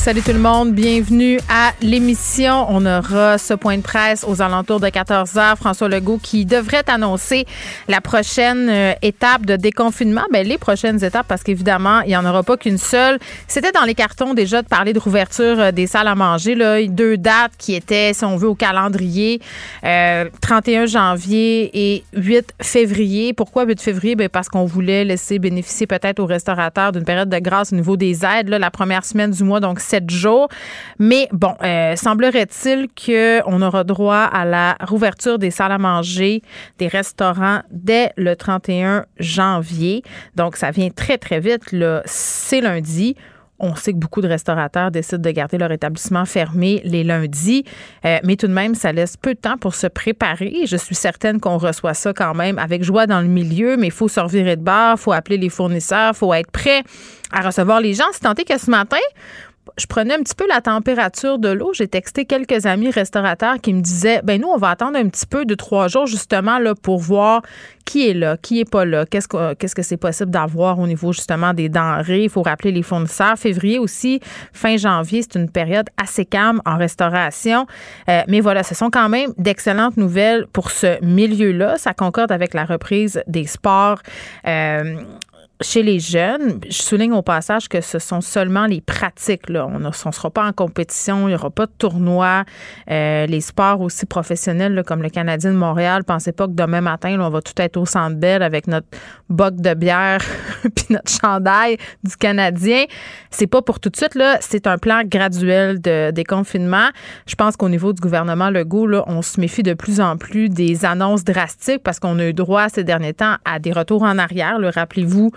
Salut tout le monde, bienvenue à l'émission. On aura ce point de presse aux alentours de 14 h François Legault qui devrait annoncer la prochaine euh, étape de déconfinement. Ben, les prochaines étapes, parce qu'évidemment, il n'y en aura pas qu'une seule. C'était dans les cartons déjà de parler de rouverture euh, des salles à manger. Là. Deux dates qui étaient, si on veut, au calendrier, 31 euh, janvier et 8 février. Pourquoi 8 février? Ben, parce qu'on voulait laisser bénéficier peut-être aux restaurateurs d'une période de grâce au niveau des aides. Là, la première semaine du mois, donc sept jours. Mais bon, euh, semblerait-il qu'on aura droit à la rouverture des salles à manger, des restaurants dès le 31 janvier. Donc, ça vient très, très vite. Là. C'est lundi. On sait que beaucoup de restaurateurs décident de garder leur établissement fermé les lundis, euh, mais tout de même, ça laisse peu de temps pour se préparer. Je suis certaine qu'on reçoit ça quand même avec joie dans le milieu, mais il faut se revirer de bord, il faut appeler les fournisseurs, il faut être prêt à recevoir les gens. C'est tenté que ce matin, je prenais un petit peu la température de l'eau. J'ai texté quelques amis restaurateurs qui me disaient ben nous, on va attendre un petit peu de trois jours justement là, pour voir qui est là, qui est pas là, qu'est-ce que qu'est-ce que c'est possible d'avoir au niveau justement des denrées. Il faut rappeler les fournisseurs. Février aussi, fin janvier, c'est une période assez calme en restauration. Euh, mais voilà, ce sont quand même d'excellentes nouvelles pour ce milieu-là. Ça concorde avec la reprise des sports. Euh, chez les jeunes, je souligne au passage que ce sont seulement les pratiques. Là. On ne sera pas en compétition, il n'y aura pas de tournoi. Euh, les sports aussi professionnels, comme le Canadien de Montréal, pensez pas que demain matin, on va tout être au centre belle avec notre boc de bière puis notre chandail du Canadien. C'est pas pour tout de suite. là. C'est un plan graduel de déconfinement. Je pense qu'au niveau du gouvernement Legault, là, on se méfie de plus en plus des annonces drastiques parce qu'on a eu droit ces derniers temps à des retours en arrière. Rappelez-vous,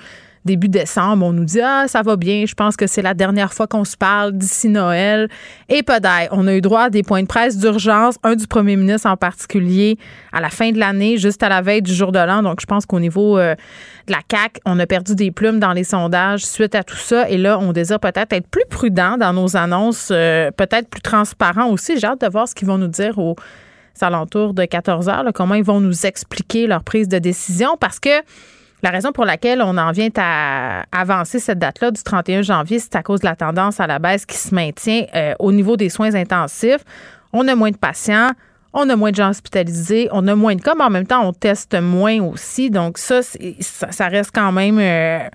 début décembre, on nous dit Ah, ça va bien, je pense que c'est la dernière fois qu'on se parle d'ici Noël. Et d'ail. On a eu droit à des points de presse d'urgence, un du premier ministre en particulier, à la fin de l'année, juste à la veille du jour de l'an. Donc, je pense qu'au niveau euh, de la CAC, on a perdu des plumes dans les sondages suite à tout ça. Et là, on désire peut-être être plus prudent dans nos annonces, euh, peut-être plus transparent aussi. J'ai hâte de voir ce qu'ils vont nous dire aux alentours de 14 heures, comment ils vont nous expliquer leur prise de décision parce que la raison pour laquelle on en vient à avancer cette date-là du 31 janvier, c'est à cause de la tendance à la baisse qui se maintient euh, au niveau des soins intensifs. On a moins de patients, on a moins de gens hospitalisés, on a moins de cas, mais en même temps, on teste moins aussi. Donc ça, ça, reste quand même euh,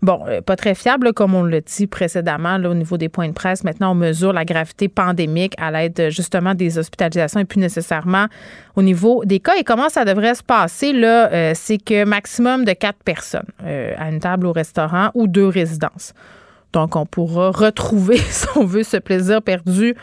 Bon, euh, pas très fiable, comme on l'a dit précédemment, au niveau des points de presse. Maintenant, on mesure la gravité pandémique à l'aide justement des hospitalisations et plus nécessairement au niveau des cas. Et comment ça devrait se passer, là, euh, c'est que maximum de quatre personnes euh, à une table au restaurant ou deux résidences. Donc, on pourra retrouver, si on veut, ce plaisir perdu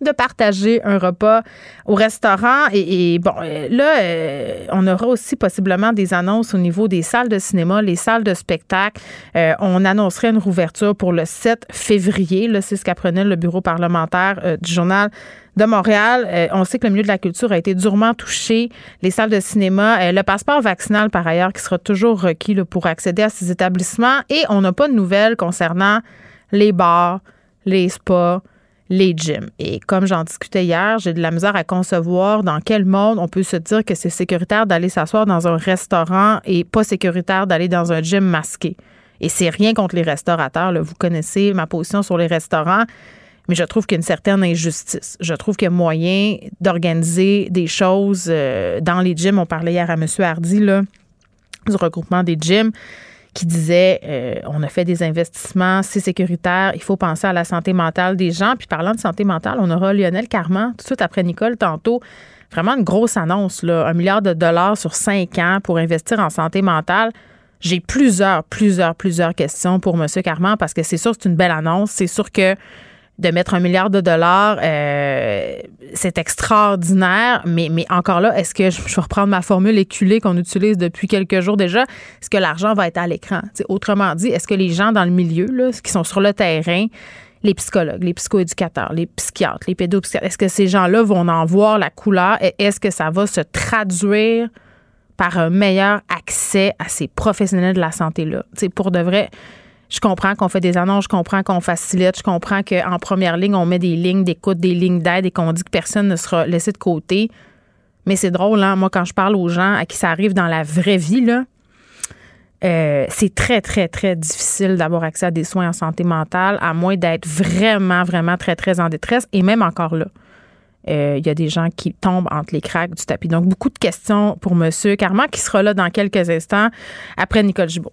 de partager un repas au restaurant. Et, bon, euh, là, euh, on aura aussi possiblement des annonces au niveau des salles de cinéma, les salles de spectacle. Euh, on annoncerait une rouverture pour le 7 février. Là, c'est ce qu'apprenait le bureau parlementaire du journal de Montréal. on sait que le milieu de la culture a été durement touché. Les salles de cinéma, le passeport vaccinal, par ailleurs, qui sera toujours requis pour accéder à ces établissements. Et on n'a pas de nouvelles concernant les bars, les spas, les gyms. Et comme j'en discutais hier, j'ai de la misère à concevoir dans quel monde on peut se dire que c'est sécuritaire d'aller s'asseoir dans un restaurant et pas sécuritaire d'aller dans un gym masqué. Et c'est rien contre les restaurateurs. Vous connaissez ma position sur les restaurants, mais je trouve qu'il y a une certaine injustice. Je trouve qu'il y a moyen d'organiser des choses euh, dans les gyms. On parlait hier à M. Hardy là, du regroupement des gyms qui disait euh, on a fait des investissements, c'est sécuritaire, il faut penser à la santé mentale des gens. Puis parlant de santé mentale, on aura Lionel Carman tout de suite après Nicole tantôt. Vraiment une grosse annonce, là, un milliard de dollars sur cinq ans pour investir en santé mentale. J'ai plusieurs, plusieurs, plusieurs questions pour M. Carman parce que c'est sûr c'est une belle annonce. C'est sûr que de mettre un milliard de dollars, euh, c'est extraordinaire. Mais, encore là, est-ce que je vais reprendre ma formule éculée qu'on utilise depuis quelques jours déjà? Est-ce que l'argent va être à l'écran? autrement dit, est-ce que les gens dans le milieu, là, qui sont sur le terrain, les psychologues, les psychoéducateurs, les psychiatres, les pédopsychiatres, est-ce que ces gens-là vont en voir la couleur? Est-ce que ça va se traduire par un meilleur accès à ces professionnels de la santé-là? Pour de vrai, je comprends qu'on fait des annonces, je comprends qu'on facilite, je comprends qu'en première ligne, on met des lignes d'écoute, des lignes d'aide et qu'on dit que personne ne sera laissé de côté. Mais c'est drôle, hein? Moi, quand je parle aux gens à qui ça arrive dans la vraie vie, là, euh, c'est très, très, très difficile d'avoir accès à des soins en santé mentale, à moins d'être vraiment, vraiment très, très en détresse. Et même encore là, euh, il y a des gens qui tombent entre les craques du tapis. Donc, beaucoup de questions pour M. Carman, qui sera là dans quelques instants après Nicole Gibault.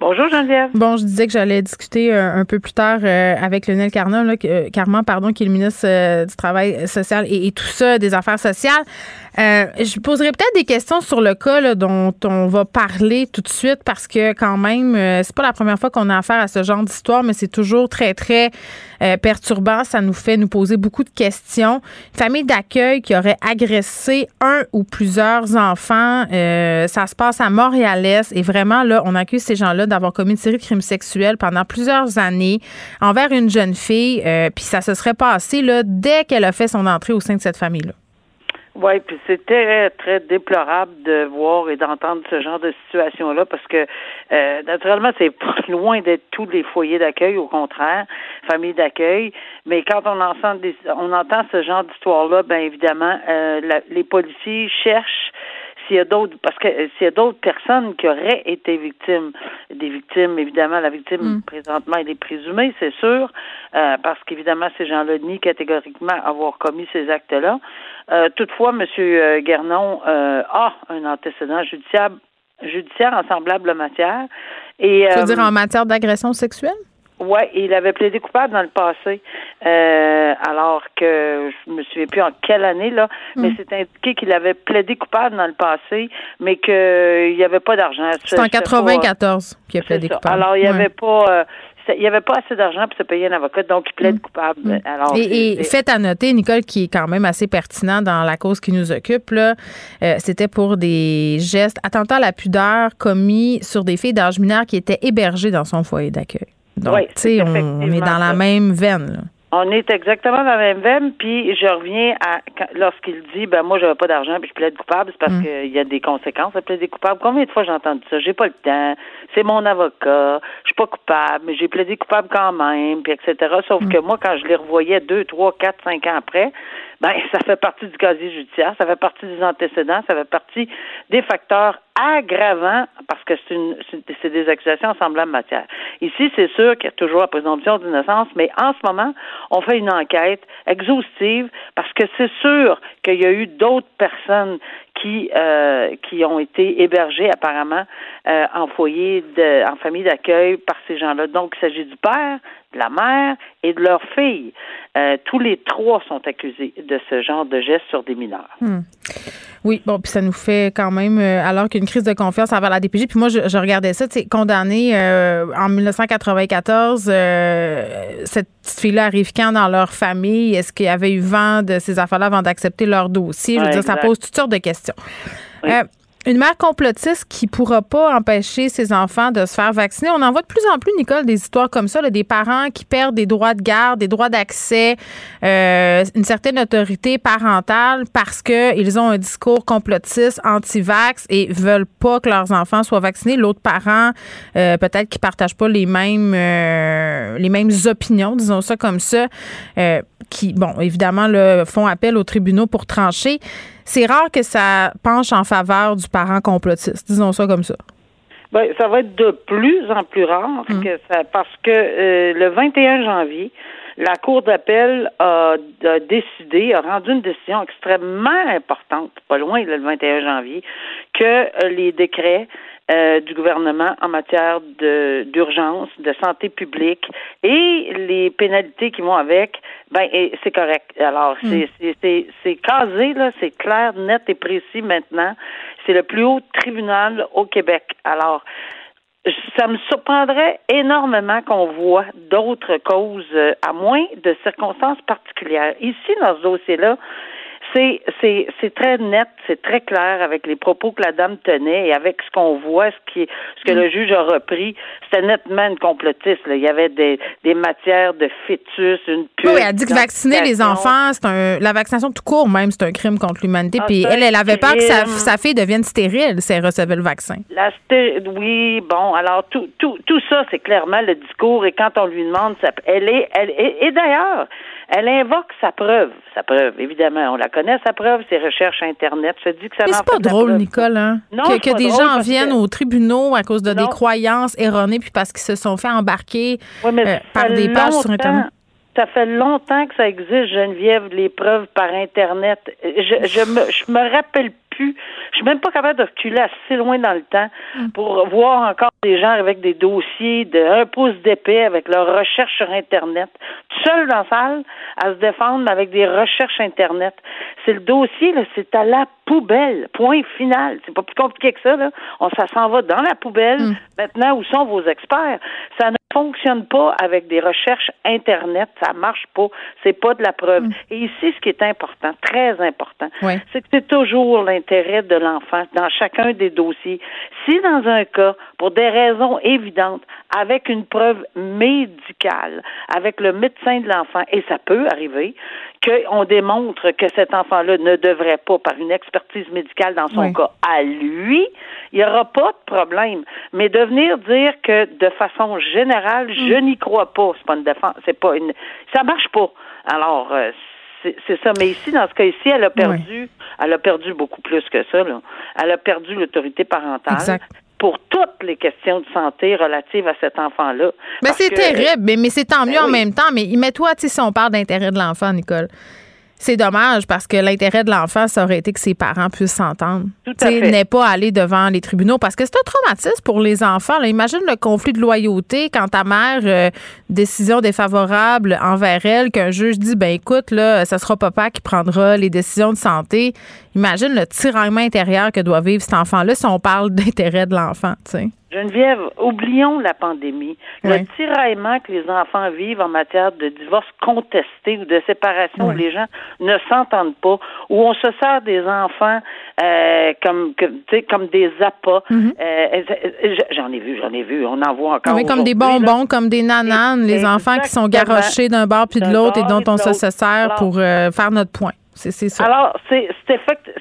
Bonjour Geneviève. Bon, je disais que j'allais discuter euh, un peu plus tard euh, avec Lionel Carman, là, euh, Carman, pardon, qui est le ministre du Travail social et, et, tout ça, des Affaires sociales. Euh, je poserai peut-être des questions sur le cas dont on va parler tout de suite parce que quand même, euh, c'est pas la première fois qu'on a affaire à ce genre d'histoire, mais c'est toujours très, très euh, perturbant. Ça nous fait nous poser beaucoup de questions. Une famille d'accueil qui aurait agressé un ou plusieurs enfants, ça se passe à Montréal-Est et vraiment, là, on accuse ces gens-là d'avoir commis une série de crimes sexuels pendant plusieurs années envers une jeune fille, puis ça se serait passé là, dès qu'elle a fait son entrée au sein de cette famille-là. Oui, puis c'est très, très déplorable de voir et d'entendre ce genre de situation-là parce que, euh, naturellement, c'est loin d'être tous les foyers d'accueil, au contraire, familles d'accueil. Mais quand on entend, des, on entend ce genre d'histoire-là, bien évidemment, euh, les policiers cherchent s'il y a d'autres, parce que euh, s'il y a d'autres personnes qui auraient été victimes, des victimes, évidemment, la victime mm. présentement elle est présumée, c'est sûr, euh, parce qu'évidemment ces gens-là nient catégoriquement avoir commis ces actes-là. Euh, toutefois, M. Guernon a un antécédent judiciaire, judiciaire en semblable matière. Et, tu veux dire en matière d'agression sexuelle? Oui, il avait plaidé coupable dans le passé, euh, alors que je me souviens plus en quelle année là, mais hmm. c'est indiqué qu'il avait plaidé coupable dans le passé, mais qu'il n'y avait pas d'argent. C'est en 94 qu'il a plaidé coupable. Alors il n'y avait pas. Euh, il n'y avait pas assez d'argent pour se payer un avocat, donc il plaide hmm. coupable. Hmm. Alors, et, fait à noter, Nicole, qui est quand même assez pertinent dans la cause qui nous occupe, là, euh, c'était pour des gestes attentats à la pudeur commis sur des filles d'âge mineur qui étaient hébergées dans son foyer d'accueil. Donc, tu sais, on, est dans la même veine. On est exactement dans la même veine, puis je reviens à lorsqu'il dit ben moi j'avais pas d'argent puis je plaide coupable, c'est parce mm. qu'il y a des conséquences à plaider coupable. Combien de fois j'ai entendu ça? J'ai pas le temps, c'est mon avocat, je suis pas coupable, mais j'ai plaidé coupable quand même, puis etc. Sauf mm. que moi, quand je les revoyais deux, trois, quatre, cinq ans après, ben ça fait partie du casier judiciaire, ça fait partie des antécédents, ça fait partie des facteurs aggravants parce que c'est une c'est des accusations en semblable matière. Ici, c'est sûr qu'il y a toujours la présomption d'innocence, mais en ce moment, on fait une enquête exhaustive parce que c'est sûr qu'il y a eu d'autres personnes qui euh, qui ont été hébergées apparemment euh, en foyer de en famille d'accueil par ces gens-là. Donc il s'agit du père, de la mère et de leur fille. Euh, tous les trois sont accusés de ce genre de gestes sur des mineurs. Hmm. Oui, bon, puis ça nous fait quand même, alors qu'une crise de confiance envers la DPJ, puis moi, je, regardais ça, tu sais, condamné en 1994, cette petite fille-là arrive quand dans leur famille? Est-ce qu'il y avait eu vent de ces affaires-là avant d'accepter leur dossier? Je veux dire, ça pose toutes sortes de questions. Une mère complotiste qui pourra pas empêcher ses enfants de se faire vacciner. On en voit de plus en plus, Nicole, des histoires comme ça, des parents qui perdent des droits de garde, des droits d'accès, euh, une certaine autorité parentale parce qu'ils ont un discours complotiste, anti-vax et veulent pas que leurs enfants soient vaccinés. L'autre parent, euh, peut-être qui partagent pas les mêmes euh, les mêmes opinions, disons ça comme ça, qui, bon, évidemment, font appel aux tribunaux pour trancher c'est rare que ça penche en faveur du parent complotiste, disons ça comme ça. Ben, ça va être de plus en plus rare mm. que ça, parce que euh, le 21 janvier, la Cour d'appel a, décidé, a rendu une décision extrêmement importante, pas loin le 21 janvier, que euh, les décrets euh, du gouvernement en matière d'urgence, de santé publique et les pénalités qui vont avec, ben c'est correct. Alors hmm. c'est c'est c'est casé là, c'est clair, net et précis maintenant. C'est le plus haut tribunal au Québec. Alors ça me surprendrait énormément qu'on voit d'autres causes, euh, à moins de circonstances particulières. Ici, dans ce dossier-là, c'est c'est c'est très net, c'est très clair avec les propos que la dame tenait et avec ce qu'on voit, ce qui ce que le mm. juge a repris, c'était nettement une complotiste. Là. Il y avait des, des matières de fœtus, une pure. Oui, elle dit que vacciner les enfants, c'est un la vaccination tout court même, c'est un crime contre l'humanité. Ah, Puis elle, elle avait peur que sa, sa, fille devienne stérile si elle recevait le vaccin. La oui, bon, alors tout tout tout ça, c'est clairement le discours et quand on lui demande, ça, elle est elle et d'ailleurs elle invoque sa preuve. Sa preuve, évidemment, on la connaît, sa preuve, ses recherches Internet. Je dis que ça Mais c'est pas drôle, Nicole, hein? Non, que, que des gens viennent aux tribunaux à cause de des croyances erronées puis parce qu'ils se sont fait embarquer euh, par des pages sur Internet. Ça fait longtemps que ça existe, Geneviève, les preuves par Internet. Je, je me, je me rappelle plus. Je suis même pas capable de reculer assez loin dans le temps mm. pour voir encore des gens avec des dossiers de un pouce d'épée avec leurs recherches sur Internet, seul dans la salle à se défendre avec des recherches Internet. C'est le dossier, là, c'est à la poubelle. Point final. C'est pas plus compliqué que ça, là. On, ça s'en va dans la poubelle. Mm. Maintenant, où sont vos experts? Ça ne fonctionne pas avec des recherches Internet. Ça marche pas. C'est pas de la preuve. Mm. Et ici, ce qui est important, très important, c'est que c'est toujours l'intérêt de l'enfant dans chacun des dossiers. Si dans un cas, pour des raisons évidentes, avec une preuve médicale, avec le médecin de l'enfant, et ça peut arriver, qu'on démontre que cet enfant-là ne devrait pas, par une expertise médicale dans son cas à lui, il n'y aura pas de problème. Mais de venir dire que de façon générale, je mm. n'y crois pas, c'est pas une défense, c'est pas une, ça marche pas. Alors, euh, c'est ça. Mais ici, dans ce cas-ci, elle a perdu, elle a perdu beaucoup plus que ça. Là. Elle a perdu l'autorité parentale. Exact pour toutes les questions de santé relatives à cet enfant-là. Mais c'est terrible, mais, mais c'est tant mieux ben en même temps. Mais mets-toi, si on parle d'intérêt de l'enfant, Nicole, c'est dommage parce que l'intérêt de l'enfant, ça aurait été que ses parents puissent s'entendre. N'est pas aller devant les tribunaux parce que c'est un traumatisme pour les enfants. Imagine le conflit de loyauté quand ta mère, euh, décision défavorable envers elle, qu'un juge dit ben écoute, là, ça sera papa qui prendra les décisions de santé. Imagine le tiraillement intérieur que doit vivre cet enfant-là si on parle d'intérêt de l'enfant. Geneviève, oublions la pandémie. Le tiraillement que les enfants vivent en matière de divorce contesté ou de séparation où les gens ne s'entendent pas, où on se sert des enfants euh, comme comme des appâts. Mhm. Euh, j'en ai vu, j'en ai vu. On en voit encore. Oui, comme des bonbons, comme des nananes, les enfants qui sont garochés d'un bord puis de l'autre et dont on se sert pour euh, faire notre point. C'est ça. Alors, c'est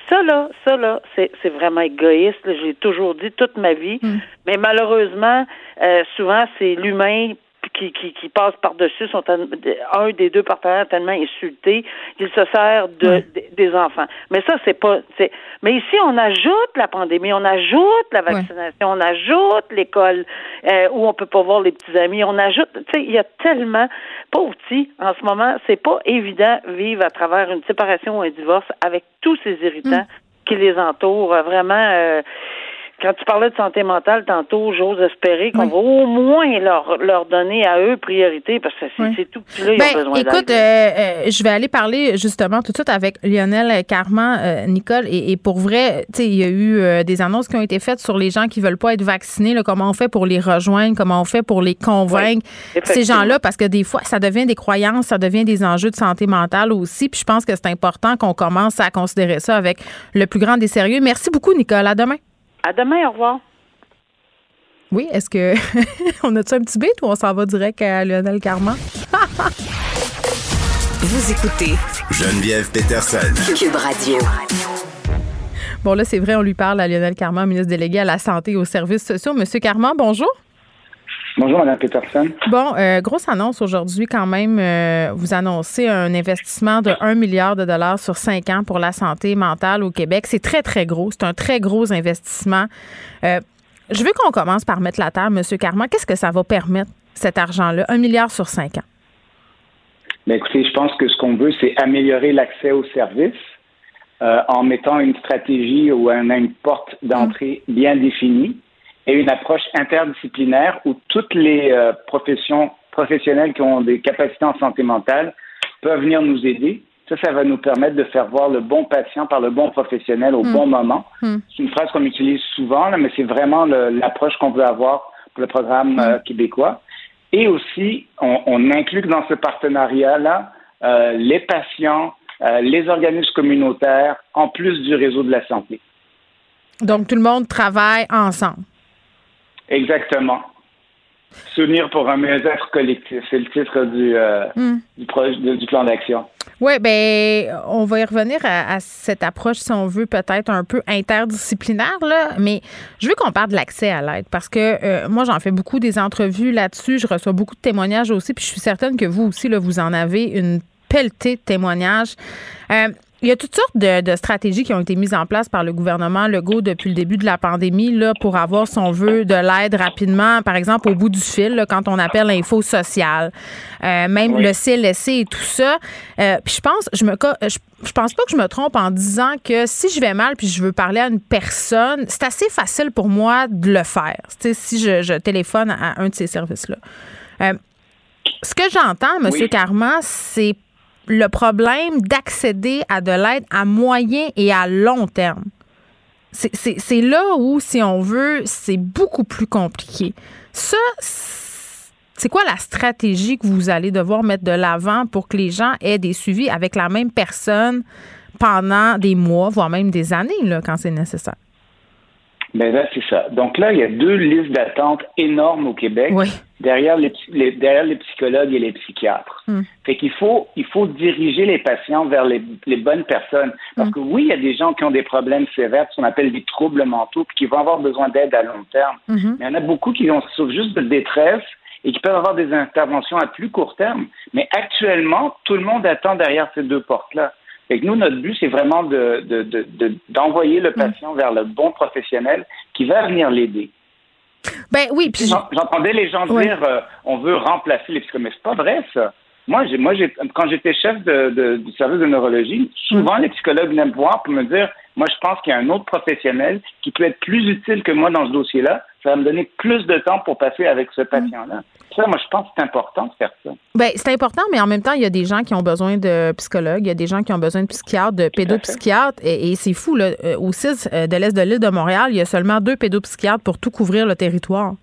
ça là, ça là, c'est vraiment égoïste. J'ai toujours dit toute ma vie, hmm. mais malheureusement, euh, souvent c'est l'humain qui, qui, qui passent par-dessus sont un des deux partenaires tellement insulté qu'il se sert de, des enfants. Mais ça, c'est pas. c'est Mais ici, on ajoute la pandémie, on ajoute la vaccination, on ajoute l'école euh, où on peut pas voir les petits amis, on ajoute. Tu sais, il y a tellement. Pauvre petit, en ce moment, c'est pas évident vivre à travers une séparation ou un divorce avec tous ces irritants mm. qui les entourent. Vraiment. Euh, quand tu parlais de santé mentale tantôt, j'ose espérer qu'on va au moins leur, leur donner à eux priorité parce que c'est tout là, ils ont ben, besoin Écoute, euh, euh, je vais aller parler justement tout de suite avec Lionel Carman, euh, Nicole, et, pour vrai, tu sais, il y a eu des annonces qui ont été faites sur les gens qui veulent pas être vaccinés, là, comment on fait pour les rejoindre, comment on fait pour les convaincre, ces gens-là, parce que des fois, ça devient des croyances, ça devient des enjeux de santé mentale aussi, puis je pense que c'est important qu'on commence à considérer ça avec le plus grand des sérieux. Merci beaucoup, Nicole. À demain. À demain, au revoir. Oui, est-ce que on a-tu un petit bit ou on s'en va direct à Lionel Carman? Vous écoutez Geneviève Peterson. Cube Radio. Bon, là, c'est vrai, on lui parle à Lionel Carman, ministre délégué à la Santé et aux services sociaux. Monsieur Carman, bonjour. Bonjour, Mme Peterson. Bon, euh, grosse annonce aujourd'hui quand même. Euh, vous annoncez un investissement de 1 milliard de dollars sur 5 ans pour la santé mentale au Québec. C'est très, très gros. C'est un très gros investissement. Euh, je veux qu'on commence par mettre la terre, M. Carman. Qu'est-ce que ça va permettre, cet argent-là? 1 milliard sur 5 ans? Bien, écoutez, je pense que ce qu'on veut, c'est améliorer l'accès aux services en mettant une stratégie ou une porte d'entrée bien définie et une approche interdisciplinaire où toutes les euh, professions professionnelles qui ont des capacités en santé mentale peuvent venir nous aider. Ça, ça va nous permettre de faire voir le bon patient par le bon professionnel au hmm. bon moment. Hmm. C'est une phrase qu'on utilise souvent, là, mais c'est vraiment l'approche qu'on veut avoir pour le programme Mm. euh, québécois. Et aussi, on, on inclut dans ce partenariat-là euh, les patients, euh, les organismes communautaires, en plus du réseau de la santé. Donc, tout le monde travaille ensemble. Exactement. Souvenir pour un mieux-être collectif, c'est le titre du, euh, Hmm. du, projet, du plan d'action. Oui, ben on va y revenir à, à cette approche, si on veut, peut-être un peu interdisciplinaire, là, mais je veux qu'on parle de l'accès à l'aide parce que euh, moi, j'en fais beaucoup des entrevues là-dessus, je reçois beaucoup de témoignages aussi, puis je suis certaine que vous aussi, là, vous en avez une pelletée de témoignages. Euh, il y a toutes sortes de, de, stratégies qui ont été mises en place par le gouvernement Legault depuis le début de la pandémie là, pour avoir, si on veut, de l'aide rapidement. Par exemple, au bout du fil, là, quand on appelle l'info sociale, euh, même oui. le CLSC et tout ça. Euh, puis je pense, je me, je, je pense pas que je me trompe en disant que si je vais mal puis je veux parler à une personne, c'est assez facile pour moi de le faire. Si je, je, téléphone à un de ces services-là. Euh, ce que j'entends, M. Oui. Carman, c'est le problème d'accéder à de l'aide à moyen et à long terme. C'est là où, si on veut, c'est beaucoup plus compliqué. Ça, c'est quoi la stratégie que vous allez devoir mettre de l'avant pour que les gens aient des suivis avec la même personne pendant des mois, voire même des années, là, quand c'est nécessaire? Ben là, c'est ça. Donc là, il y a deux listes d'attente énormes au Québec oui. derrière, les, les, derrière les psychologues et les psychiatres. Mm. Fait qu'il faut, il faut diriger les patients vers les, les bonnes personnes. Parce Mm. que oui, il y a des gens qui ont des problèmes sévères, ce qu'on appelle des troubles mentaux, puis qui vont avoir besoin d'aide à long terme. Mm -hmm. Mais il y en a beaucoup qui ont souffrent juste de détresse et qui peuvent avoir des interventions à plus court terme. Mais actuellement, tout le monde attend derrière ces deux portes-là. Que nous, notre but, c'est vraiment d'envoyer de, de, de, le patient mmh. vers le bon professionnel qui va venir l'aider. Ben oui, puis j'entendais les gens ouais. dire euh, on veut remplacer les psychologues, mais c'est pas vrai ça. Moi, j'ai, moi, j'ai, quand j'étais chef de, du service de neurologie, souvent mmh. les psychologues venaient me voir pour me dire moi, je pense qu'il y a un autre professionnel qui peut être plus utile que moi dans ce dossier-là. Ça va me donner plus de temps pour passer avec ce patient-là. Ça, moi, je pense que c'est important de faire ça. Bien, c'est important, mais en même temps, il y a des gens qui ont besoin de psychologues, il y a des gens qui ont besoin de psychiatres, de pédopsychiatres, et, et c'est fou, là. Au CIS de l'Est de l'île de Montréal, il y a seulement deux pédopsychiatres pour tout couvrir le territoire.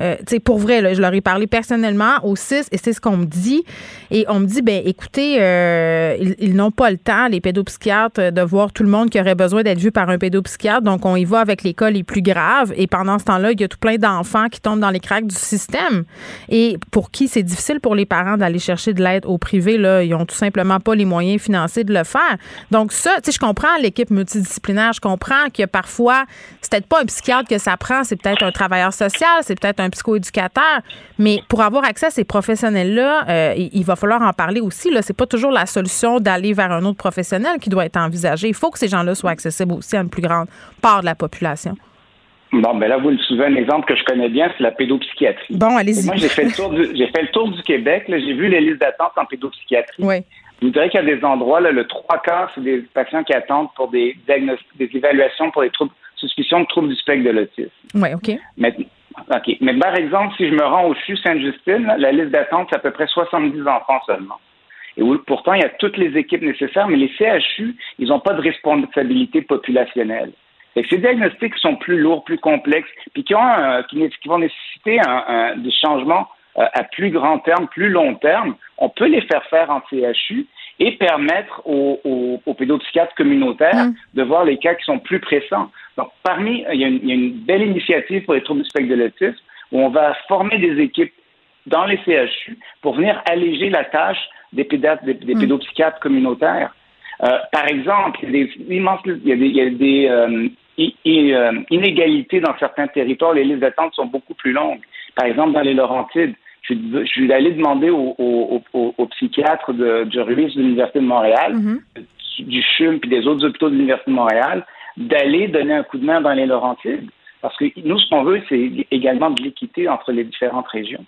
Euh, pour vrai, là, je leur ai parlé personnellement au 6 et c'est ce qu'on me dit. Et on me dit, ben écoutez, euh, ils, ils n'ont pas le temps, les pédopsychiatres, de voir tout le monde qui aurait besoin d'être vu par un pédopsychiatre. Donc, on y va avec les cas les plus graves. Et pendant ce temps-là, il y a tout plein d'enfants qui tombent dans les cracks du système. Et pour qui c'est difficile pour les parents d'aller chercher de l'aide au privé, là, ils ont tout simplement pas les moyens financiers de le faire. Donc, ça, tu sais, je comprends l'équipe multidisciplinaire, je comprends que parfois, c'est peut-être pas un psychiatre que ça prend, c'est peut-être un travailleur social, c'est peut-être un psychoéducateur. Mais pour avoir accès à ces professionnels-là, euh, il, il, va falloir en parler aussi. Là, c'est pas toujours la solution d'aller vers un autre professionnel qui doit être envisagé. Il faut que ces gens-là soient accessibles aussi à une plus grande part de la population. Bon, ben là, vous le souvez, un exemple que je connais bien, c'est la pédopsychiatrie. Bon, allez-y. Moi, j'ai fait le tour du, j'ai fait le tour du Québec. J'ai vu les listes d'attente en pédopsychiatrie. Oui. Je vous dirais qu'il y a des endroits, là, le trois quarts, c'est des patients qui attendent pour des diagnostics, des évaluations pour les troubles, suspicions de troubles du spectre de l'autisme. Oui, OK. Mais, OK. Mais par exemple, si je me rends au CHU Sainte-Justine, la liste d'attente, c'est à peu près 70 enfants seulement. Et où, pourtant, il y a toutes les équipes nécessaires, mais les CHU, ils n'ont pas de responsabilité populationnelle. Et ces diagnostics sont plus lourds, plus complexes, puis qui, ont un, qui, qui, vont nécessiter un, un, des changements euh, à plus grand terme, plus long terme. On peut les faire faire en CHU et permettre aux, aux, aux pédopsychiatres communautaires mmh. de voir les cas qui sont plus pressants. Donc, parmi, il y, a une, il y a une belle initiative pour les troubles du spectre de l'autisme où on va former des équipes dans les CHU pour venir alléger la tâche des, pédiatres, des, des mmh. pédopsychiatres communautaires. Euh, par exemple, il y a des immenses, il y a des, il y a des euh, i, i, euh, inégalités dans certains territoires. Les listes d'attente sont beaucoup plus longues. Par exemple, dans les Laurentides, je, je suis allé demander au, au, au, au psychiatre de, de Ruiz de l'Université de Montréal, mmh. du CHUM puis des autres hôpitaux de l'Université de Montréal, d'aller donner un coup de main dans les Laurentides. Parce que nous, ce qu'on veut, c'est également de l'équité entre les différentes régions.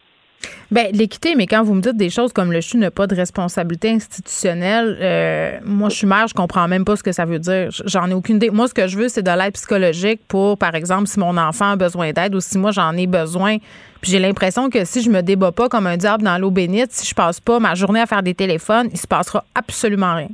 Bien, l'équité, mais quand vous me dites des choses comme le CHU n'a pas de responsabilité institutionnelle, euh, moi, je suis mère, je comprends même pas ce que ça veut dire. J'en ai aucune idée. Moi, ce que je veux, c'est de l'aide psychologique pour, par exemple, si mon enfant a besoin d'aide ou si moi, j'en ai besoin. Puis j'ai l'impression que si je me débat pas comme un diable dans l'eau bénite, si je passe pas ma journée à faire des téléphones, il se passera absolument rien.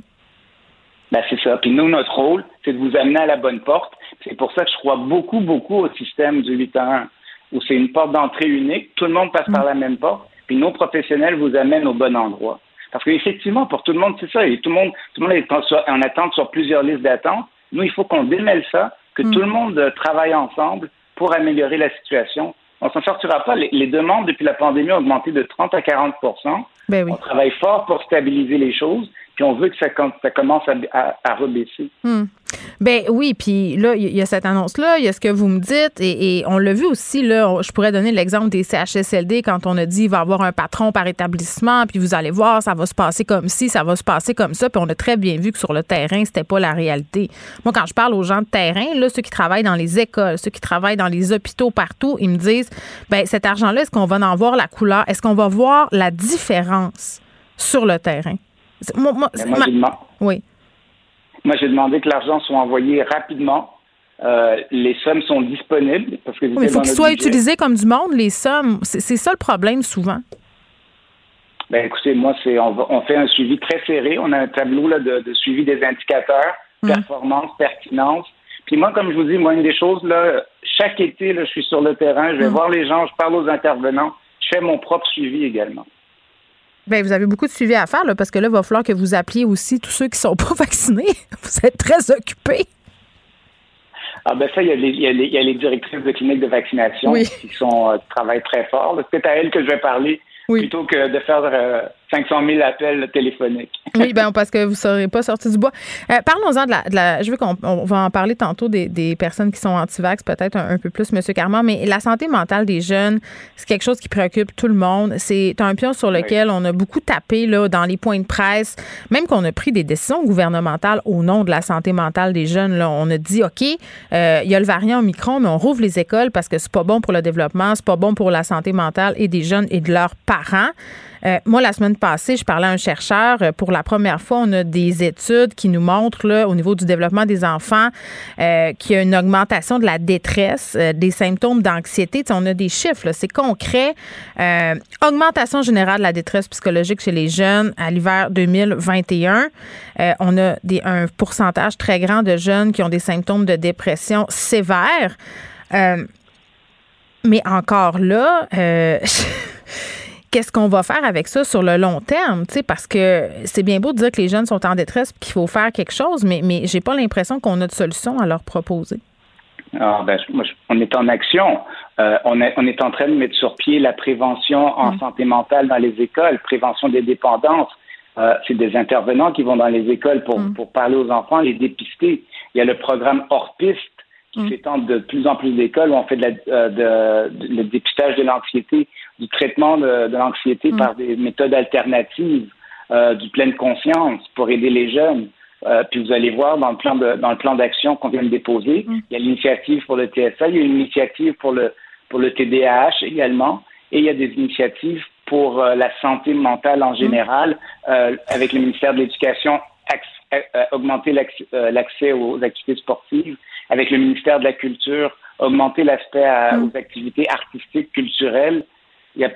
Ben, c'est ça. Puis nous, notre rôle, c'est de vous amener à la bonne porte. C'est pour ça que je crois beaucoup, beaucoup au système du 8 à 1. où c'est une porte d'entrée unique, tout le monde passe par la même porte, puis nos professionnels vous amènent au bon endroit. Parce qu'effectivement, pour tout le monde, c'est ça. Et tout le monde, tout le monde est en attente sur plusieurs listes d'attente. Nous, il faut qu'on démêle ça, que tout le monde euh, travaille ensemble pour améliorer la situation. On s'en sortira pas. Les, demandes depuis la pandémie ont augmenté de 30 à 40 ben oui. On travaille fort pour stabiliser les choses on veut que ça, commence à, à, rebaisser. Hmm. Ben oui, puis là, il y a cette annonce-là, il y a ce que vous me dites, et, on l'a vu aussi, là, je pourrais donner l'exemple des CHSLD quand on a dit il va y avoir un patron par établissement, puis vous allez voir, ça va se passer comme ci, ça va se passer comme ça, puis on a très bien vu que sur le terrain, c'était pas la réalité. Moi, quand je parle aux gens de terrain, là, ceux qui travaillent dans les écoles, ceux qui travaillent dans les hôpitaux partout, ils me disent, ben cet argent-là, est-ce qu'on va en voir la couleur? Est-ce qu'on va voir la différence sur le terrain? Moi, oui. Moi, j'ai demandé que l'argent soit envoyé rapidement. Euh, les sommes sont disponibles. Parce que il faut qu'ils soient utilisés comme du monde, les sommes. C'est ça le problème souvent. Ben, écoutez, moi, c'est on, fait un suivi très serré. On a un tableau là, de, suivi des indicateurs, hum. performance, pertinence. Puis moi, comme je vous dis, moi, une des choses, là, chaque été, là, je suis sur le terrain, je vais hum. voir les gens, je parle aux intervenants, je fais mon propre suivi également. Bien, vous avez beaucoup de suivi à faire, là, parce que là, il va falloir que vous appeliez aussi tous ceux qui ne sont pas vaccinés. Vous êtes très occupés. Ah ben ça, il y, a les, il, y a les, directrices de cliniques de vaccination qui sont euh, travaillent très fort. C'est à elles que je vais parler plutôt que de faire euh, 500 000 appels téléphoniques. oui, ben parce que vous ne serez pas sorti du bois. Euh, parlons-en de la, Je veux qu'on va en parler tantôt des, personnes qui sont anti-vax, peut-être un, peu plus, M. Carman, mais la santé mentale des jeunes, c'est quelque chose qui préoccupe tout le monde. C'est un pion sur lequel on a beaucoup tapé là, dans les points de presse, même qu'on a pris des décisions gouvernementales au nom de la santé mentale des jeunes. Là. On a dit, OK, euh, il y a le variant Omicron, mais on rouvre les écoles parce que c'est pas bon pour le développement, c'est pas bon pour la santé mentale et des jeunes et de leurs parents. Euh, moi, la semaine passée, je parlais à un chercheur. Euh, pour la première fois, on a des études qui nous montrent, là, au niveau du développement des enfants, euh, qu'il y a une augmentation de la détresse, des symptômes d'anxiété. on a des chiffres, c'est concret. augmentation générale de la détresse psychologique chez les jeunes à l'hiver 2021. on a des, un pourcentage très grand de jeunes qui ont des symptômes de dépression sévère. mais encore là, qu'est-ce qu'on va faire avec ça sur le long terme, parce que c'est bien beau de dire que les jeunes sont en détresse qu'il faut faire quelque chose, mais, mais j'ai pas l'impression qu'on a de solution à leur proposer. Ah, ben, moi, on est en action. Euh, on, est, on est en train de mettre sur pied la prévention en mm. santé mentale dans les écoles, prévention des dépendances. Euh, c'est des intervenants qui vont dans les écoles pour, mm. pour parler aux enfants, les dépister. Il y a le programme hors piste qui mm. s'étend de plus en plus d'écoles où on fait de la, euh, de, le dépistage de l'anxiété du traitement de, l'anxiété mm. par des méthodes alternatives, euh, du pleine conscience pour aider les jeunes. Euh, puis vous allez voir dans le plan de, dans le plan d'action qu'on vient de déposer, mm. il y a l'initiative pour le TSA, il y a une initiative pour le pour le TDAH également, et il y a des initiatives pour euh, la santé mentale en mm. général, avec le ministère de l'Éducation, augmenter l'accès aux activités sportives, avec le ministère de la Culture, augmenter l'aspect aux activités artistiques, culturelles, il y a,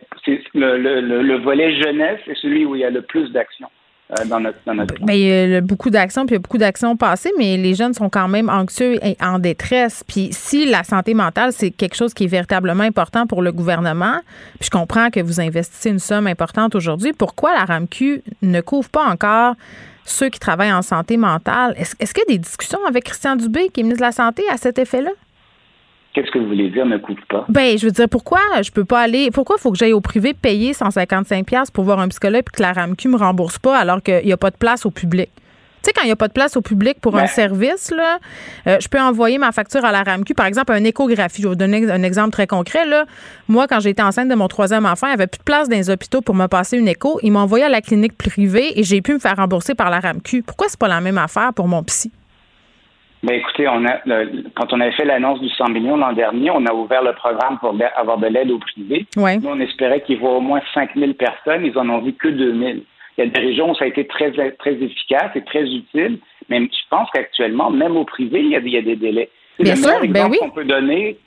le, le, volet jeunesse est celui où il y a le plus d'action. Euh, dans notre, dans Mais il y a beaucoup d'actions, puis il y a beaucoup d'actions passées, mais les jeunes sont quand même anxieux et en détresse. Puis si la santé mentale, c'est quelque chose qui est véritablement important pour le gouvernement, puis je comprends que vous investissez une somme importante aujourd'hui, pourquoi la RAMQ ne couvre pas encore ceux qui travaillent en santé mentale? Est-ce, est-ce qu'il y a des discussions avec Christian Dubé, qui est ministre de la Santé, à cet effet-là? Qu'est-ce que vous voulez dire ne coûte pas? Ben, je veux dire, pourquoi je peux pas aller. Pourquoi il faut que j'aille au privé payer 155$ pour voir un psychologue et que la RAMQ me rembourse pas alors qu'il n'y a pas de place au public? Tu sais, quand il n'y a pas de place au public pour un ben. service, là, euh, je peux envoyer ma facture à la RAMQ. Par exemple, une échographie. Je vais vous donner un exemple très concret. Là. Moi, quand j'étais enceinte de mon troisième enfant, il n'y avait plus de place dans les hôpitaux pour me passer une écho. Ils m'ont envoyé à la clinique privée et j'ai pu me faire rembourser par la RAMQ. Pourquoi c'est pas la même affaire pour mon psy? Ben écoutez, on a, quand on avait fait l'annonce du 100 millions l'an dernier, on a ouvert le programme pour avoir de l'aide au privé. Ouais. Nous, on espérait qu'il y ait au moins 5000 personnes. Ils en ont vu que 2000. Il y a des régions où ça a été très, très efficace et très utile. Mais je pense qu'actuellement, même au privé, il y a, il y a des délais. Bien le sûr, ben oui. qu'on peut donner,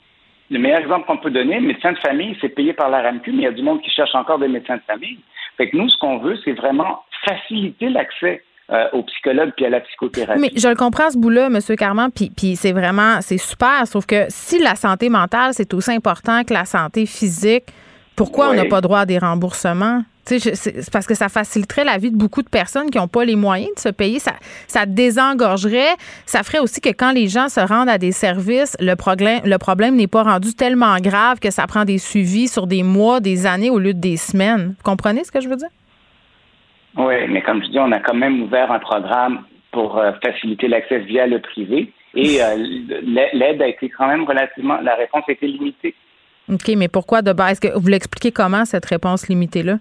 le meilleur exemple qu'on peut donner, médecin de famille, c'est payé par la RAMQ, mais il y a du monde qui cherche encore des médecins de famille. Fait que nous, ce qu'on veut, c'est vraiment faciliter l'accès euh, au psychologue puis à la psychothérapie. Mais je le comprends ce bout-là, M. Carman, puis, puis c'est vraiment, c'est super, sauf que si la santé mentale, c'est aussi important que la santé physique, pourquoi on n'a pas droit à des remboursements? C'est parce que ça faciliterait la vie de beaucoup de personnes qui n'ont pas les moyens de se payer. Ça, ça désengorgerait. Ça ferait aussi que quand les gens se rendent à des services, le problème, le problème n'est pas rendu tellement grave que ça prend des suivis sur des mois, des années au lieu de des semaines. Vous comprenez ce que je veux dire? Oui, mais comme je dis, on a quand même ouvert un programme pour euh, faciliter l'accès via le privé et euh, l'aide a été quand même relativement, la réponse a été limitée. OK, mais pourquoi de base? Est-ce que vous l'expliquez comment cette réponse limitée-là?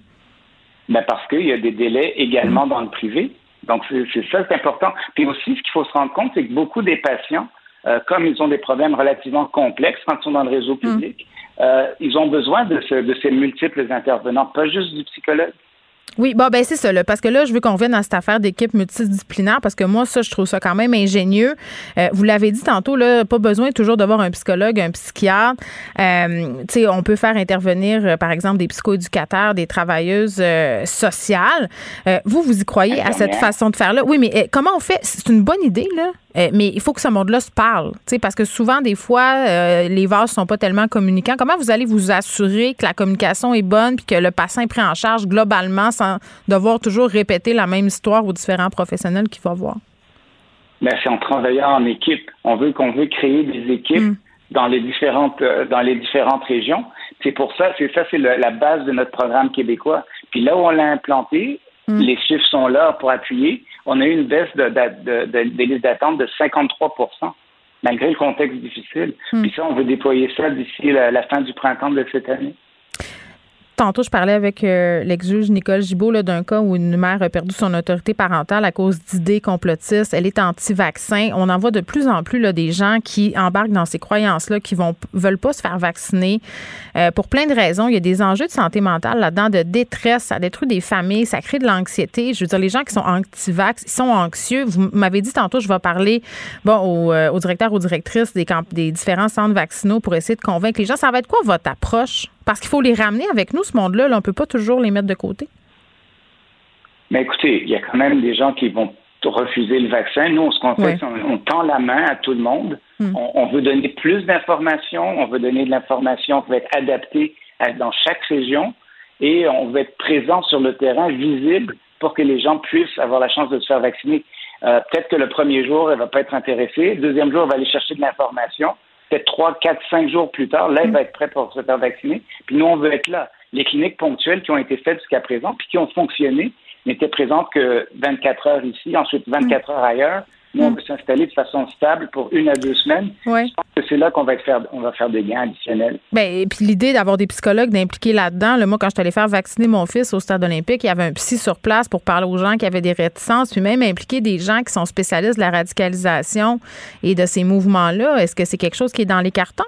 Ben parce qu'il y a des délais également dans le privé. Donc, c'est ça, c'est important. Puis aussi, ce qu'il faut se rendre compte, c'est que beaucoup des patients, euh, comme ils ont des problèmes relativement complexes quand ils sont dans le réseau mm. public, euh, ils ont besoin de, de ces multiples intervenants, pas juste du psychologue. Oui, bon, ben c'est ça, là, parce que là, je veux qu'on vienne à cette affaire d'équipe multidisciplinaire, parce que moi, ça, je trouve ça quand même ingénieux. Euh, vous l'avez dit tantôt, là, pas besoin toujours d'avoir un psychologue, un psychiatre. Euh, tu sais, on peut faire intervenir, euh, par exemple, des psychoéducateurs, des travailleuses sociales. vous, vous y croyez à cette façon de faire-là? Oui, mais comment on fait? C'est une bonne idée, là? Mais il faut que ce monde-là se parle, parce que souvent, des fois, les vases sont pas tellement communicants. Comment vous allez vous assurer que la communication est bonne puis que le patient est pris en charge globalement sans devoir toujours répéter la même histoire aux différents professionnels qu'il va voir? Ben, c'est en travaillant en équipe. On veut qu'on veut créer des équipes mm. dans les différentes euh, dans les différentes régions. C'est pour ça, c'est ça, c'est la base de notre programme québécois. Puis là où on l'a implanté, mm. les chiffres sont là pour appuyer. On a eu une baisse de, des listes d'attente de 53% malgré le contexte difficile. Mm. Puis ça, on veut déployer ça d'ici la fin du printemps de cette année. Tantôt, je parlais avec euh, l'ex-juge Nicole Gibault d'un cas où une mère a perdu son autorité parentale à cause d'idées complotistes. Elle est anti-vaccin. On en voit de plus en plus là, des gens qui embarquent dans ces croyances-là, qui vont veulent pas se faire vacciner euh, pour plein de raisons. Il y a des enjeux de santé mentale là-dedans, de détresse. Ça détruit des familles, ça crée de l'anxiété. Je veux dire, les gens qui sont anti-vax, ils sont anxieux. Vous m'avez dit tantôt, je vais parler bon, au, euh, au directeur, aux directrices des, des différents centres vaccinaux pour essayer de convaincre les gens. Ça va être quoi votre approche? Parce qu'il faut les ramener avec nous, ce monde-là. on ne peut pas toujours les mettre de côté. Mais écoutez, il y a quand même des gens qui vont refuser le vaccin. Nous, ce qu'on fait, c'est on, tend la main à tout le monde. Hmm. On, veut donner plus d'informations. On veut donner de l'information qui va être adaptée dans chaque région. Et on veut être présent sur le terrain, visible, pour que les gens puissent avoir la chance de se faire vacciner. Euh, peut-être que le premier jour, elle ne va pas être intéressée. Le deuxième jour, elle va aller chercher de l'information peut-être 3, 4, 5 jours plus tard, il va être prêt pour se faire vacciner. Puis nous, on veut être là. Les cliniques ponctuelles qui ont été faites jusqu'à présent, puis qui ont fonctionné, n'étaient présentes que 24 heures ici, ensuite 24 heures ailleurs. Nous, on mm. veut s'installer de façon stable pour une à deux semaines. Je pense que c'est là qu'on va faire, on va faire des gains additionnels. Bien, et puis l'idée d'avoir des psychologues d'impliquer là-dedans. Le moi, quand je suis allée faire vacciner mon fils au stade olympique, il y avait un psy sur place pour parler aux gens qui avaient des réticences, puis même impliquer des gens qui sont spécialistes de la radicalisation et de ces mouvements-là. Est-ce que c'est quelque chose qui est dans les cartons?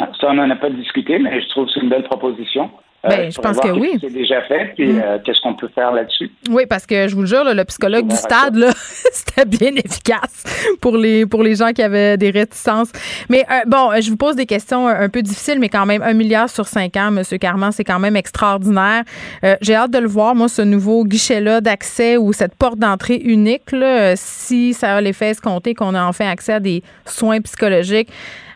Ah, ça, on n'en a pas discuté, mais je trouve que c'est une belle proposition. Euh, ben, je pense que oui. C'est déjà fait, puis mm. euh, qu'est-ce qu'on peut faire là-dessus? Oui, parce que je vous le jure, le psychologue du stade, là, c'était bien efficace pour les, pour les gens qui avaient des réticences. Mais euh, bon, je vous pose des questions un, peu difficiles, mais quand même, un milliard sur cinq ans, M. Carman, c'est quand même extraordinaire. J'ai hâte de le voir, moi, ce nouveau guichet-là d'accès ou cette porte d'entrée unique, là, si ça a l'effet escompté qu'on a enfin accès à des soins psychologiques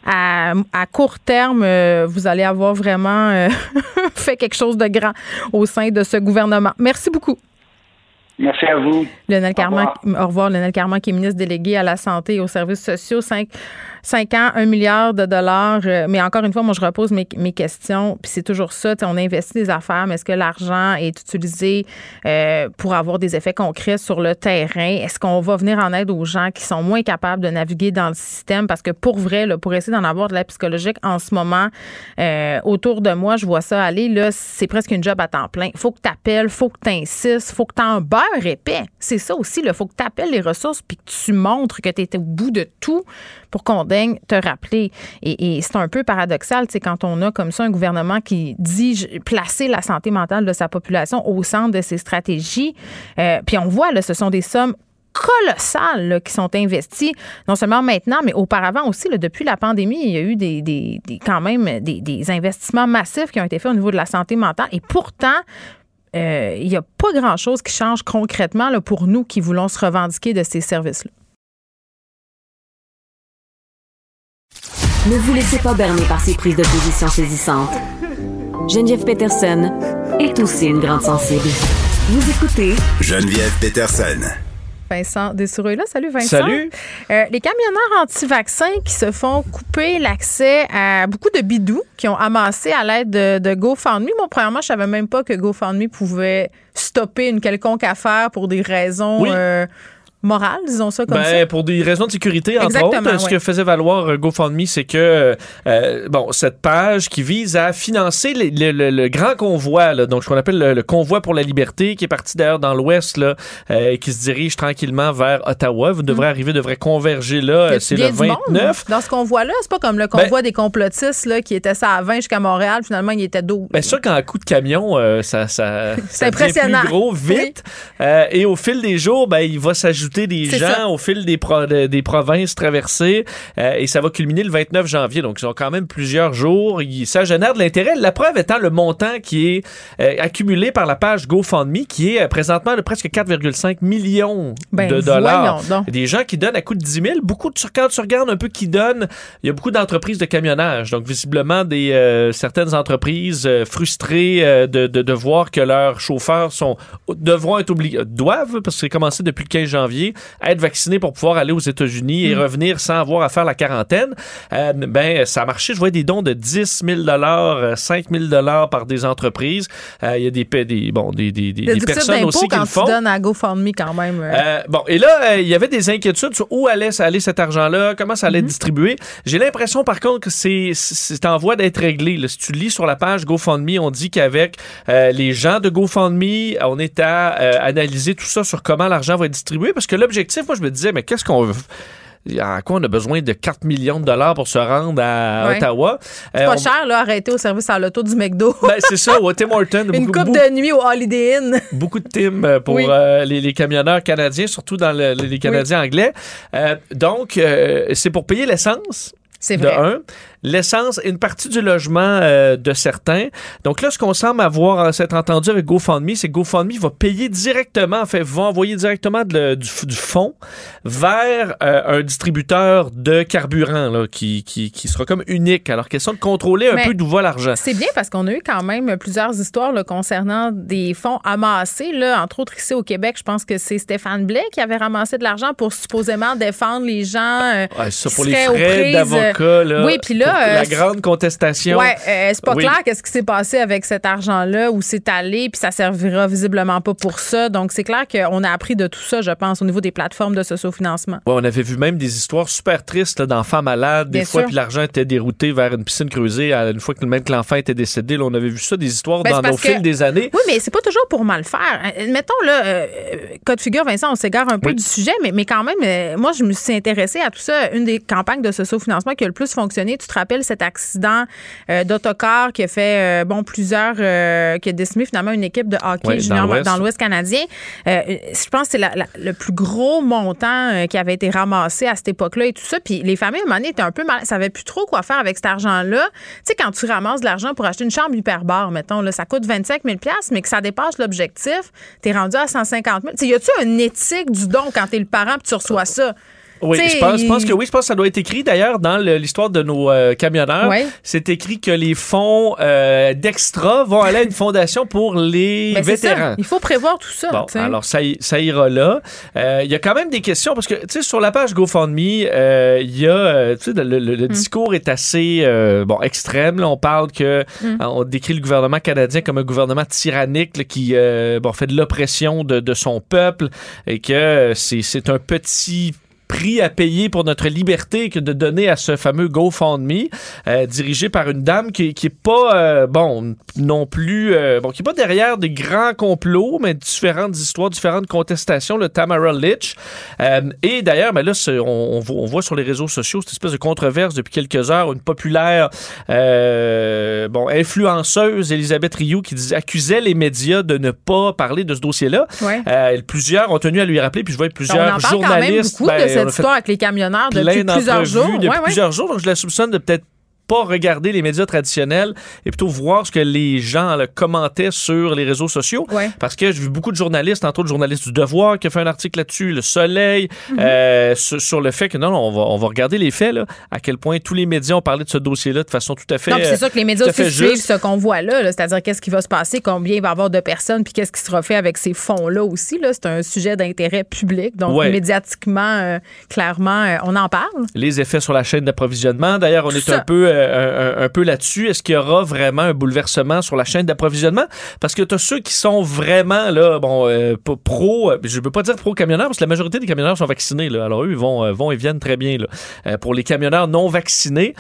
à, court terme, euh, vous allez avoir vraiment euh, fait quelque chose de grand au sein de ce gouvernement. Merci beaucoup. Merci à vous. Lionel Carman, au revoir. Lionel Carman, qui est ministre délégué à la santé et aux services sociaux. Cinq ans, un milliard de dollars. Euh, mais encore une fois, moi, je repose mes, mes questions. Puis c'est toujours ça. On investit des affaires, mais est-ce que l'argent est utilisé euh, pour avoir des effets concrets sur le terrain? Est-ce qu'on va venir en aide aux gens qui sont moins capables de naviguer dans le système? Parce que pour vrai, là, pour essayer d'en avoir de la psychologique en ce moment, euh, autour de moi, je vois ça aller. Là, c'est presque une job à temps plein. Faut que tu appelles, faut que tu insistes, faut que tu en beurres épais. C'est ça aussi. Il faut que tu appelles les ressources puis que tu montres que tu es au bout de tout pour qu'on daigne te rappeler. Et, c'est un peu paradoxal, c'est quand on a comme ça un gouvernement qui dit placer la santé mentale de sa population au centre de ses stratégies. Euh, puis on voit, là, ce sont des sommes colossales qui sont investies, non seulement maintenant, mais auparavant aussi. Là, depuis la pandémie, il y a eu des, quand même des, investissements massifs qui ont été faits au niveau de la santé mentale. Et pourtant, euh, il n'y a pas grand-chose qui change concrètement là, pour nous qui voulons se revendiquer de ces services-là. Ne vous laissez pas berner par ces prises de position saisissantes. Geneviève Peterson est aussi une grande sensible. Vous écoutez Geneviève Peterson. Vincent Dessoureux là. Salut Vincent. Salut. Euh, les camionneurs anti-vaccins qui se font couper l'accès à beaucoup de bidous qui ont amassé à l'aide de, de GoFundMe. Moi, premièrement, je savais même pas que GoFundMe pouvait stopper une quelconque affaire pour des raisons Oui. euh, morales, disons ça comme Ben, ça. pour des raisons de sécurité, entre Exactement, autres, ce que faisait valoir euh, GoFundMe, c'est que euh, bon, cette page qui vise à financer les- le, grand convoi, là, donc ce qu'on appelle le, le convoi pour la liberté, qui est parti d'ailleurs dans l'Ouest, là, euh, et qui se dirige tranquillement vers Ottawa. Vous devrez arriver, devrait converger là. Mm. C'est le du monde 29. Dans ce convoi-là, c'est pas comme le convoi des complotistes là, qui était ça à 20 jusqu'à Montréal. Finalement, il était 12. Bien sûr qu'en coup de camion, euh, ça, ça, ça devient impressionnant. plus gros vite. Euh, et au fil des jours, ben, il va s'ajouter des gens ça. au fil des, pro- des provinces traversées. Euh, et ça va culminer le 29 janvier. Donc, ils ont quand même plusieurs jours. Il- ça génère de l'intérêt. La preuve étant le montant qui est euh, accumulé par la page GoFundMe, qui est euh, présentement de presque 4,5 millions Ben, de dollars. Des gens qui donnent à coût de 10 000. Beaucoup de, quand tu regardes un peu qui donnent, il y a beaucoup d'entreprises de camionnage. Donc, visiblement, des, certaines entreprises frustrées de, de, de voir que leurs chauffeurs sont, devront être obligés, doivent, parce que c'est commencé depuis le 15 janvier, être vaccinés pour pouvoir aller aux États-Unis et revenir sans avoir à faire la quarantaine. Euh, ben, ça a marché. Je vois des dons de 10 000 euh, 5 000 par des entreprises. Euh, Il y a des, des, bon, des, des, des, personnes aussi qui quand le tu font. donnes à GoFundMe quand même. euh. Euh, bon, et là, euh, il y avait des inquiétudes sur où allait aller cet argent-là, comment ça allait être distribué. J'ai l'impression, par contre, que c'est c'est en voie d'être réglé. là. Si tu lis sur la page GoFundMe, on dit qu'avec euh, les gens de GoFundMe, on est à euh, analyser tout ça sur comment l'argent va être distribué. Parce que l'objectif, moi, je me disais, mais qu'est-ce qu'on veut? À quoi on a besoin de 4 millions de dollars pour se rendre à Ouais. Ottawa? C'est Euh, pas on- cher, là, arrêter au service à l'auto du McDo. Ben, c'est ça, au Tim Horton. Une beaucoup- coupe de nuit au Holiday Inn. beaucoup de teams euh, pour Oui. euh, les, les camionneurs canadiens, surtout dans le- les Canadiens anglais. Euh, donc, euh, c'est pour payer l'essence. C'est De vrai. un, l'essence et une partie du logement euh, de certains. Donc là, ce qu'on semble avoir euh, s'être entendu avec GoFundMe, c'est que GoFundMe va payer directement, en fait, va envoyer directement de du, du fonds vers euh, un distributeur de carburant là, qui, qui, qui sera comme unique. Alors, question de contrôler un Mais- peu d'où va l'argent. C'est bien parce qu'on a eu quand même plusieurs histoires là, concernant des fonds amassés. Là, entre autres, ici au Québec, je pense que c'est Stéphane Blais qui avait ramassé de l'argent pour supposément défendre les gens. euh, Ouais, ça qui pour les frais prises, d'avocat, là. oui, puis là, pour euh, la grande contestation. Ouais, euh, c'est pas Oui. clair qu'est-ce qui s'est passé avec cet argent-là, où c'est allé, puis ça servira visiblement pas pour ça. Donc, c'est clair qu'on a appris de tout ça, je pense, au niveau des plateformes de sociofinancement. Ouais, on avait vu même des histoires super tristes d'enfants malades, des Bien fois, puis l'argent était dérouté vers une piscine creusée une fois que même que l'enfant était décédé. Là, on avait vu ça, des histoires Ben, dans nos fils des années. Oui, mais c'est pas toujours pour mal faire. Euh, Mettons, là, euh, cas de figure, Vincent, on s'égare un peu Oui. du sujet, mais, mais quand même, euh, moi, je me suis intéressée à tout ça. Une des campagnes de sociofinancement qui a le plus fonctionné, tu te rappelles cet accident euh, d'autocar qui a fait, euh, bon, plusieurs, euh, qui a décimé finalement une équipe de hockey junior l'Ouest. dans l'Ouest canadien. Je pense que c'est le plus gros montant qui avait été ramassé à cette époque-là et tout ça. Puis les familles, à un moment donné, étaient un peu mal, savaient plus trop quoi faire avec cet argent-là. Tu sais, quand tu ramasses de l'argent pour acheter une chambre hyperbare, mettons, là, ça coûte 25 000 mais que ça dépasse l'objectif, t'es rendu à 150 000 Tu sais, y a-tu une éthique du don quand t'es le parent puis tu reçois ça? Oui, je pense, pense que oui. Je pense que ça doit être écrit d'ailleurs dans l'histoire de nos euh, camionneurs. Ouais. C'est écrit que les fonds euh, d'extra vont aller à une fondation pour les Ben, vétérans. Il faut prévoir tout ça. Bon, alors ça, ira là. Euh, Il y a quand même des questions parce que, tu sais, sur la page GoFundMe, euh, il y a, euh, tu sais, le, le- le discours est assez, euh, bon, extrême. Là, on parle que, Hmm. hein, on décrit le gouvernement canadien comme un gouvernement tyrannique là, qui, euh, bon, fait de l'oppression de, de son peuple et que c'est c'est un petit prix à payer pour notre liberté que de donner à ce fameux GoFundMe euh, dirigé par une dame qui, qui est pas euh, bon non plus euh, bon qui est pas derrière des grands complots mais différentes histoires différentes contestations le Tamara Litch Euh, et d'ailleurs ben là on, on voit, on voit sur les réseaux sociaux cette espèce de controverse depuis quelques heures une populaire euh, bon influenceuse Elisabeth Rioux qui accusait les médias de ne pas parler de ce dossier-là Ouais. euh, plusieurs ont tenu à lui rappeler puis je vois on plusieurs en parle quand même journalistes beaucoup ben, de on a cette histoire avec les camionneurs depuis plusieurs jours. depuis Ouais, ouais. plusieurs jours. Donc, je la soupçonne de peut-être pas regarder les médias traditionnels et plutôt voir ce que les gens là, commentaient sur les réseaux sociaux. Ouais. Parce que j'ai vu beaucoup de journalistes, entre autres le journaliste du Devoir qui a fait un article là-dessus, Le Soleil, Mhm. euh, sur, sur le fait que non, non, on va, on va regarder les faits, là, à quel point tous les médias ont parlé de ce dossier-là de façon tout à fait. Non, c'est sûr que les médias aussi suivent ce qu'on voit là, là, c'est-à-dire qu'est-ce qui va se passer, combien il va y avoir de personnes, puis qu'est-ce qui sera fait avec ces fonds-là aussi. Là. C'est un sujet d'intérêt public. Donc, Ouais. médiatiquement, euh, clairement, euh, on en parle. les effets sur la chaîne d'approvisionnement. D'ailleurs, on Tout est ça. un peu, euh, un, un peu là-dessus. Est-ce qu'il y aura vraiment un bouleversement sur la chaîne d'approvisionnement? Parce que tu as ceux qui sont vraiment là, bon, euh, pro, euh, je ne veux pas dire pro-camionneurs, parce que la majorité des camionneurs sont vaccinés. Là. Alors eux, ils vont, euh, vont et viennent très bien. Là. Pour les camionneurs non vaccinés,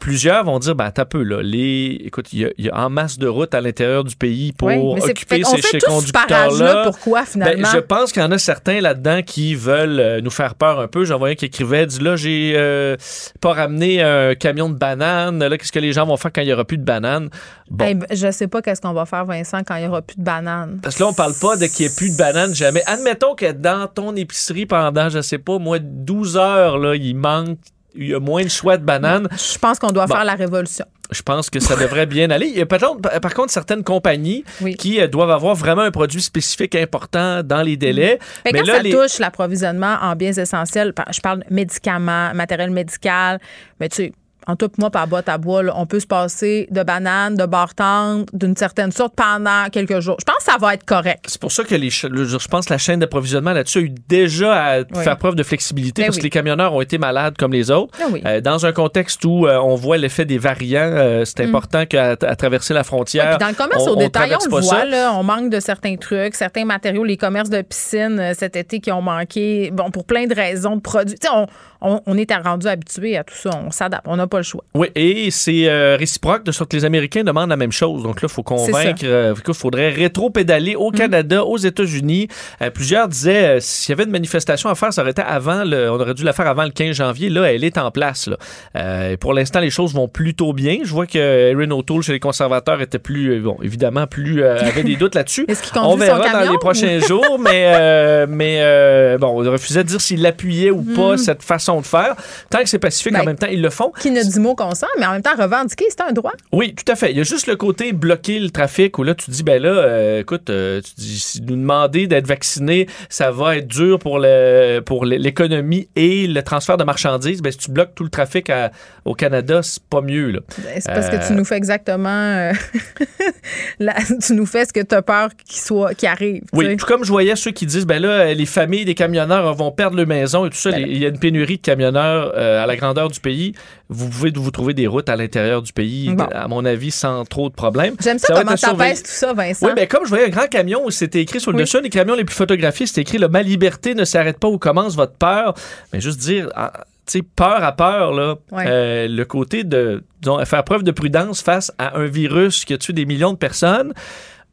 plusieurs vont dire, ben, t'as peu, là. Les, écoute, il y, a- il y a en masse de routes à l'intérieur du pays pour Oui, mais occuper fait ces, ce conducteurs-là. Pourquoi, Ben, finalement? je pense qu'il y en a certains là-dedans qui veulent nous faire peur un peu. J'en voyais un qui écrivait, dit là, j'ai euh, pas ramené un camion de bananes. Là, qu'est-ce que les gens vont faire quand il y aura plus de bananes? Bon. Eh ben, je sais pas qu'est-ce qu'on va faire, Vincent, quand il y aura plus de bananes. Parce que là, on parle pas de qu'il n'y ait plus de bananes jamais. Admettons que dans ton épicerie pendant, je sais pas, moi, 12 heures, là, il manque, il y a moins de choix de bananes. Je pense qu'on doit Bon. faire la révolution. Je pense que ça devrait bien aller. Il y a peut-être, par contre, certaines compagnies Oui. qui euh, doivent avoir vraiment un produit spécifique important dans les délais. Mais Mais quand là, ça les- touche l'approvisionnement en biens essentiels, je parle de médicaments, matériel médical, mais tu sais, en tout moi, par boîte à bois, là, on peut se passer de bananes, de bartendes, d'une certaine sorte pendant quelques jours. Je pense que ça va être correct. C'est pour ça que les, le- je pense que la chaîne d'approvisionnement là-dessus a eu déjà à Oui. faire preuve de flexibilité Ben parce oui. que les camionneurs ont été malades comme les autres. Oui. Euh, dans un contexte où euh, on voit l'effet des variants, euh, c'est important qu'à à traverser la Mm. Frontière. dans le commerce on- au détail, on le voit, là, on manque de certains trucs, certains matériaux, les commerces de piscine cet été qui ont manqué, bon, pour plein de raisons de produits. On, on, on est rendu habitué à tout ça, on s'adapte, on n'a pas le choix. Oui, et c'est euh, réciproque de sorte que les Américains demandent la même chose. Donc là, il faut convaincre euh, qu'il faudrait rétro-pédaler Mm. au Canada, aux États-Unis. Euh, plusieurs disaient euh, s'il y avait une manifestation à faire, ça aurait été avant, le, on aurait dû la faire avant le 15 janvier. Là, elle est en place. Là. Et pour l'instant, les choses vont plutôt bien. Je vois que Erin O'Toole chez les conservateurs était plus, bon, évidemment, plus avait des doutes là-dessus. Est-ce qu'il On verra dans camion les prochains jours, mais, mais bon, on refusait de dire s'il appuyait ou pas cette façon de faire. Tant que c'est pacifique. Ben, en même temps, ils le font. Qui ne dit mot qu'on sent, mais en même temps, revendiquer, c'est un droit. Oui, tout à fait. Il y a juste le côté bloquer le trafic où là, tu dis, ben là, euh, écoute, euh, tu dis, si nous demander d'être vaccinés, ça va être dur pour le pour l'économie et le transfert de marchandises. Ben, si tu bloques tout le trafic à- au Canada, c'est pas mieux, là. Ben, C'est parce Euh, que tu nous fais exactement. euh, tu nous fais ce que tu as peur qu'il soit, qu'il arrive. Oui, tout comme je voyais ceux qui disent, ben là, les familles des camionneurs vont perdre leur maison et tout ça. Ben Il y a une pénurie camionneurs euh, à la grandeur du pays. Vous pouvez vous trouver des routes à l'intérieur du pays, Bon. à mon avis, sans trop de problèmes. J'aime ça, Ça comment tout ça, Vincent. Oui, ben comme je voyais un grand camion où c'était écrit sur le Oui. dessus, des camions les plus photographiés, c'était écrit Ma liberté ne s'arrête pas où commence votre peur. Mais juste dire, ah, tu sais, peur à peur, là, Ouais. euh, le côté de disons, faire preuve de prudence face à un virus qui a tué des millions de personnes.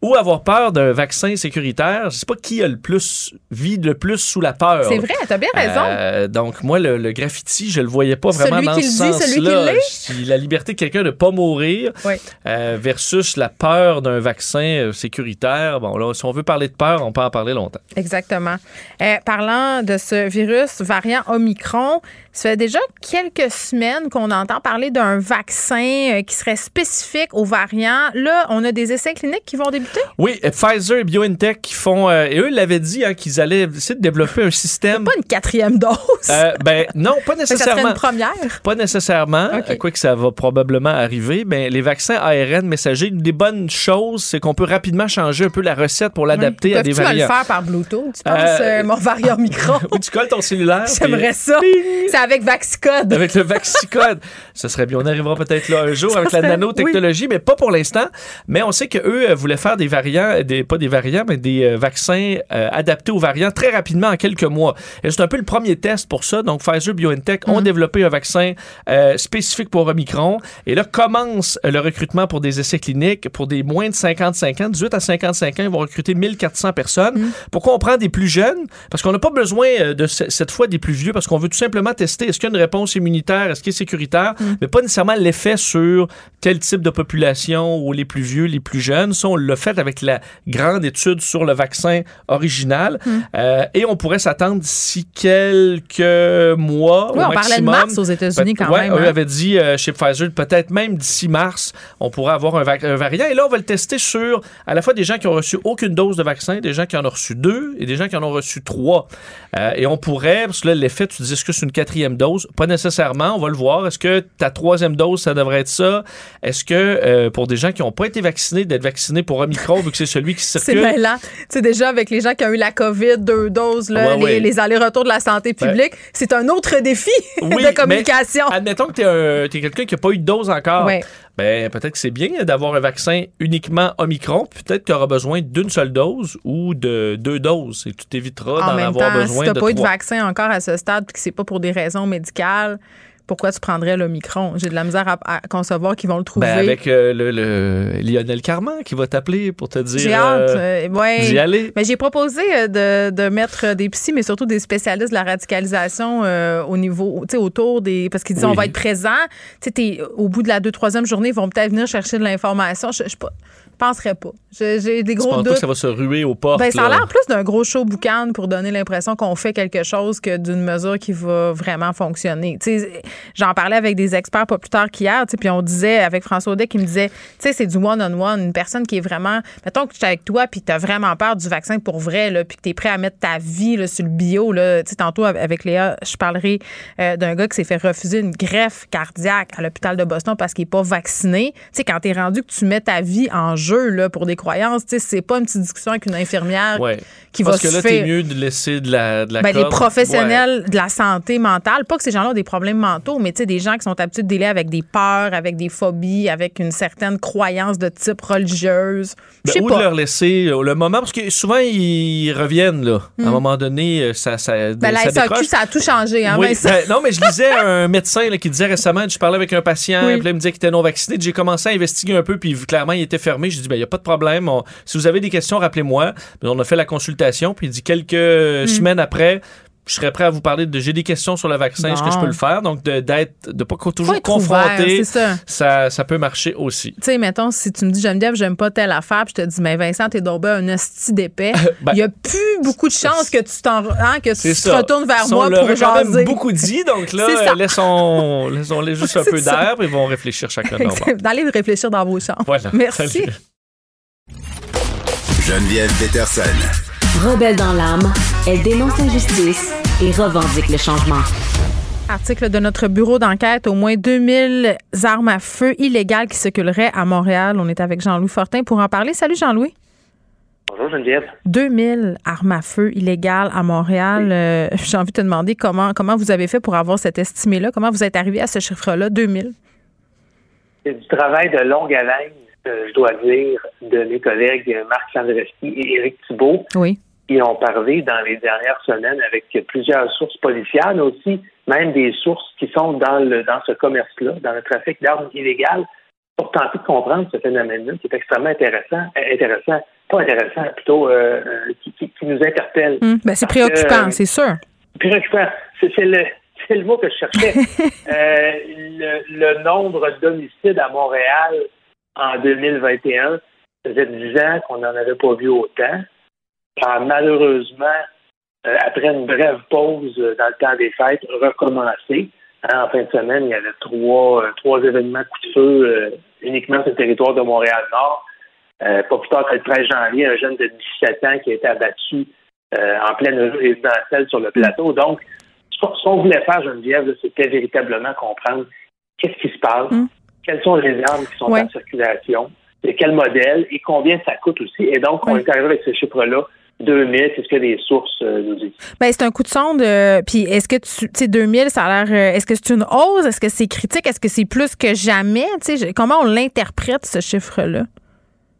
Ou avoir peur d'un vaccin sécuritaire, je sais pas qui a le plus vit le plus sous la peur. C'est vrai, t'as bien raison. Euh, donc moi le, le graffiti, je le voyais pas vraiment Celui dans ce celui qui sens-là. Si La liberté de quelqu'un de pas mourir Oui. euh, versus la peur d'un vaccin euh, sécuritaire. Bon là, si on veut parler de peur, on peut en parler longtemps. Exactement. Euh, parlant de ce virus variant Omicron, ça fait déjà quelques semaines qu'on entend parler d'un vaccin euh, qui serait spécifique aux variants. Là, on a des essais cliniques qui vont débuter? Oui, euh, Pfizer et BioNTech qui font euh, et eux l'avaient dit hein, qu'ils allaient essayer de développer un système. Pas une quatrième dose. Euh, ben non, pas que ça serait nécessairement. une première. Pas nécessairement, Ok. euh, quoi que ça va probablement arriver, mais les vaccins ARN messagers, une des bonnes choses, c'est qu'on peut rapidement changer un peu la recette pour l'adapter à des Peuvent-tu me le variants. faire par Bluetooth? Tu penses, Euh, mon variant Omicron? Ou tu colles ton cellulaire. J'aimerais puis- ça. Avec Vaxicode. Avec le Vaxicode. Ce serait bien. On arrivera peut-être là un jour Ça avec la nanotechnologie, mais pas pour l'instant. Mais on sait qu'eux voulaient faire des variants, des, pas des variants, mais des euh, vaccins euh, adaptés aux variants très rapidement en quelques mois. Et c'est un peu le premier test pour ça. Donc, Pfizer BioNTech Mm. ont développé un vaccin euh, spécifique pour Omicron. Et là, commence euh, le recrutement pour des essais cliniques pour des moins de 55 ans. 18 à 55 ans, ils vont recruter 1400 personnes. Mm. Pourquoi on prend des plus jeunes? Parce qu'on n'a pas besoin euh, de ce- cette fois des plus vieux, parce qu'on veut tout simplement tester est-ce qu'il y a une réponse immunitaire, est-ce qu'il est sécuritaire, mais pas nécessairement l'effet sur quel type de population ou les plus vieux, les plus jeunes. Ça, on l'a fait avec la grande étude sur le vaccin original. Hmm. Euh, et on pourrait s'attendre d'ici quelques mois Oui, au on parlait de mars aux États-Unis quand Ouais, même. eux hein. avaient dit euh, chez Pfizer, peut-être même d'ici mars, on pourrait avoir un, variant. Et là, on va le tester sur à la fois des gens qui ont reçu aucune dose de vaccin, des gens qui en ont reçu deux et des gens qui en ont reçu trois. Euh, et on pourrait, parce que là, l'effet, tu dis, est-ce que c'est une quatrième dose? Pas nécessairement, on va le voir. Est-ce que ta troisième dose, ça devrait être ça? Est-ce que euh, pour des gens qui n'ont pas été vaccinés, d'être vaccinés pour Omicron, vu que c'est celui qui C'est circule? mêlant. Tu sais, déjà, avec les gens qui ont eu la COVID, deux doses, là, Ouais, les, ouais. les allers-retours de la santé publique, c'est un autre défi Oui, de communication. mais admettons que tu es, quelqu'un qui n'a pas eu de dose encore. Ben, peut-être que c'est bien d'avoir un vaccin uniquement Omicron. Peut-être qu'il aura besoin d'une seule dose ou de deux doses. Et tu t'éviteras En d'en avoir temps, besoin si t'as de pas eu de vaccin encore à ce stade puis que c'est pas pour des raisons médicales, pourquoi tu prendrais l'Omicron? J'ai de la misère à, à concevoir qu'ils vont le trouver. Ben, avec euh, le, le Lionel Carman qui va t'appeler pour te dire J'ai hâte. euh, euh, ouais. d'y aller. Mais j'ai proposé de, de mettre des psys, mais surtout des spécialistes de la radicalisation euh, au niveau, tu sais, autour des. Parce qu'ils disent Oui. on va être présent. Tu sais, au bout de la deux, troisième journée, ils vont peut-être venir chercher de l'information. Je, je pas- penserais pas. J'ai des Tu gros pas doutes. que ça va se ruer aux portes? Ben, ça a l'air plus d'un gros show boucan pour donner l'impression qu'on fait quelque chose que d'une mesure qui va vraiment fonctionner. Tu J'en parlais avec des experts pas plus tard qu'hier, tu puis on disait, avec François Audet, qui me disait, tu sais, c'est du one-on-one, une personne qui est vraiment, mettons que tu es avec toi, puis tu as vraiment peur du vaccin pour vrai, là, puis que tu es prêt à mettre ta vie là, sur le bio. Là. Tu sais, tantôt, avec Léa, je parlerai euh, d'un gars qui s'est fait refuser une greffe cardiaque à l'hôpital de Boston parce qu'il n'est pas vacciné. Tu sais, quand tu es rendu que tu mets ta vie en jeu là, pour des croyances, c'est pas une petite discussion avec une infirmière Ouais. qui Parce va que là, se t'es faire. mieux de laisser de la, de la Ben, les corde. professionnels de la santé mentale, pas que ces gens-là ont des problèmes mentaux, mais des gens qui sont habitués de délai avec des peurs, avec des phobies, avec une certaine croyance de type religieuse. Je Ben, ou pas. de leur laisser euh, le moment, parce que souvent, ils reviennent, là. À un moment donné, euh, ça, ça, Hmm. Ben, la ça SAQ, décroche. ça a tout changé, hein, Oui, ben, non, mais je lisais un médecin là, qui disait récemment, je parlais avec un patient, Oui. puis là, il me disait qu'il était non vacciné. J'ai commencé à investiguer un peu, puis clairement, il était fermé. J'ai dit, ben, il n'y a pas de problème. On- si vous avez des questions, rappelez-moi. Ben, on a fait la consultation, puis il dit quelques Hmm. semaines après, je serais prêt à vous parler de j'ai des questions sur le vaccin, est-ce que je peux le faire? Donc, de, d'être, de pas co- Faut toujours être ouvert, confronter, ça. ça, ça peut marcher aussi. Tu sais, mettons, si tu me dis, Geneviève, j'aime pas telle affaire, puis je te dis, mais Vincent, t'es ben un esti d'épais. Ben, il y a plus beaucoup de chances que tu t'en, hein, que tu te retournes vers on moi pour a quand même jaser. beaucoup dit, donc là, euh, laissons, laissons-les juste un peu d'air, puis ils vont réfléchir chacun de. D'aller réfléchir dans vos chambres. Voilà. Merci. Salut. Geneviève Peterson. Rebelle dans l'âme, elle dénonce l'injustice et revendique le changement. Article de notre bureau d'enquête, au moins 2000 armes à feu illégales qui circuleraient à Montréal. On est avec Jean-Louis Fortin pour en parler. Salut Jean-Louis. Bonjour Geneviève. 2000 armes à feu illégales à Montréal. Euh, J'ai envie de te demander comment, comment vous avez fait pour avoir cet estimé-là. Comment vous êtes arrivé à ce chiffre-là, 2000? C'est du travail de longue haleine, je dois dire, de mes collègues Marc Sandreski et Éric Thibault, Oui. qui ont parlé dans les dernières semaines avec plusieurs sources policières, mais aussi même des sources qui sont dans le dans ce commerce-là, dans le trafic d'armes illégales, pour tenter de comprendre ce phénomène-là, qui est extrêmement intéressant, euh, intéressant, pas intéressant, plutôt euh, euh, qui, qui- qui nous interpelle. Hum, ben, c'est préoccupant, euh, c'est sûr. Préoccupant. C'est le, c'est le mot que je cherchais. Euh, le, le nombre d'homicides à Montréal en 2021, ça faisait 10 ans qu'on n'en avait pas vu autant. A malheureusement, euh, après une brève pause euh, dans le temps des fêtes, recommencé. Hein, en fin de semaine, il y avait trois, euh, trois événements coup de feu euh, uniquement sur le territoire de Montréal-Nord. Euh, pas plus tard que le 13 janvier, un jeune de 17 ans qui a été abattu euh, en pleine rue résidentielle sur le plateau. Donc, ce qu'on voulait faire, Geneviève, c'était véritablement comprendre qu'est-ce qui se passe, Mm. Quelles sont les armes qui sont Ouais. en circulation, de quel modèle et combien ça coûte aussi. Et donc, on Ouais. est arrivé avec ce chiffre-là, 2000, c'est ce que les sources euh, nous disent. Ben, c'est un coup de sonde. euh, Puis est-ce que tu sais 2000, ça a l'air. euh, est-ce que c'est une hausse? Est-ce que c'est critique? Est-ce que c'est plus que jamais? Tu sais, je- comment on l'interprète, ce chiffre-là?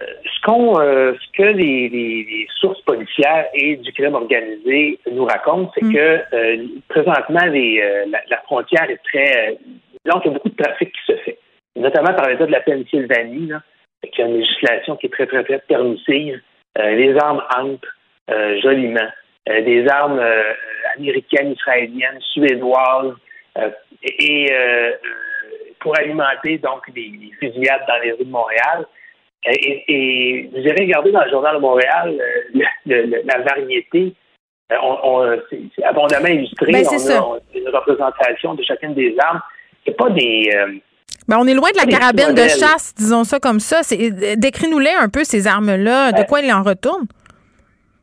ce qu'on, ce que les, les- les sources policières et du crime organisé nous racontent, c'est Mm. que présentement les, la, la frontière est très, donc il y a beaucoup de trafic qui se fait, notamment par l'État de la Pennsylvanie, là, qui a une législation qui est très très très permissive. Euh, les armes entrent euh, joliment, Euh, des armes américaines, israéliennes, suédoises, et pour alimenter donc les, les fusillades dans les rues de Montréal. Et, vous irez regarder dans le Journal de Montréal la variété. On, c'est abondamment illustré. Ben, on a une représentation de chacune des armes. C'est pas des. Ben, on est loin de la carabine de chasse, disons ça comme ça. Décris-nous-les un peu, ces armes-là. De quoi ils en retournent?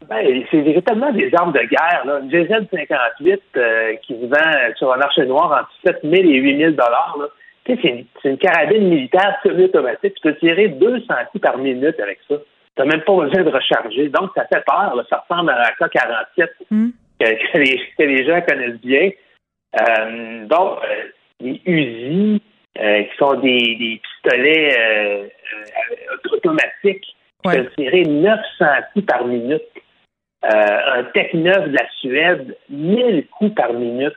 Ben, c'est véritablement des armes de guerre. Là. Une GZ-58 euh, qui se vend sur un marché noir entre 7 000 et 8 000 c'est une, une, carabine militaire semi-automatique. Tu peux tirer 200 coups par minute avec ça. Tu n'as même pas besoin de recharger. Donc, ça fait peur. Ça ressemble à la K-47 mm. que, les, gens connaissent bien. Euh, donc, euh, les Uzi, qui sont des, pistolets automatiques, qui peuvent tirer 900 coups par minute. Euh, un Tech 9 de la Suède, 1000 coups par minute.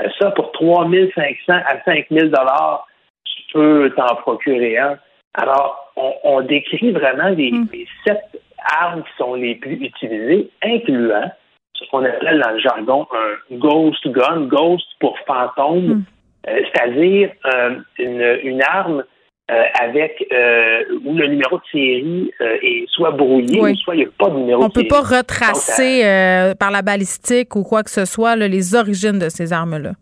Euh, ça, pour 3500 à 5000 dollars, tu peux t'en procurer un. Alors, on, décrit vraiment les, hmm. sept armes qui sont les plus utilisées, incluant ce qu'on appelle dans le jargon un ghost gun, ghost pour fantôme, hmm. Euh, c'est-à-dire une, une, arme euh, avec euh, où le numéro de série euh, est soit brouillé ou soit il n'y a pas de numéro On de série. On ne peut pas retracer par la balistique ou quoi que ce soit les origines de ces armes-là.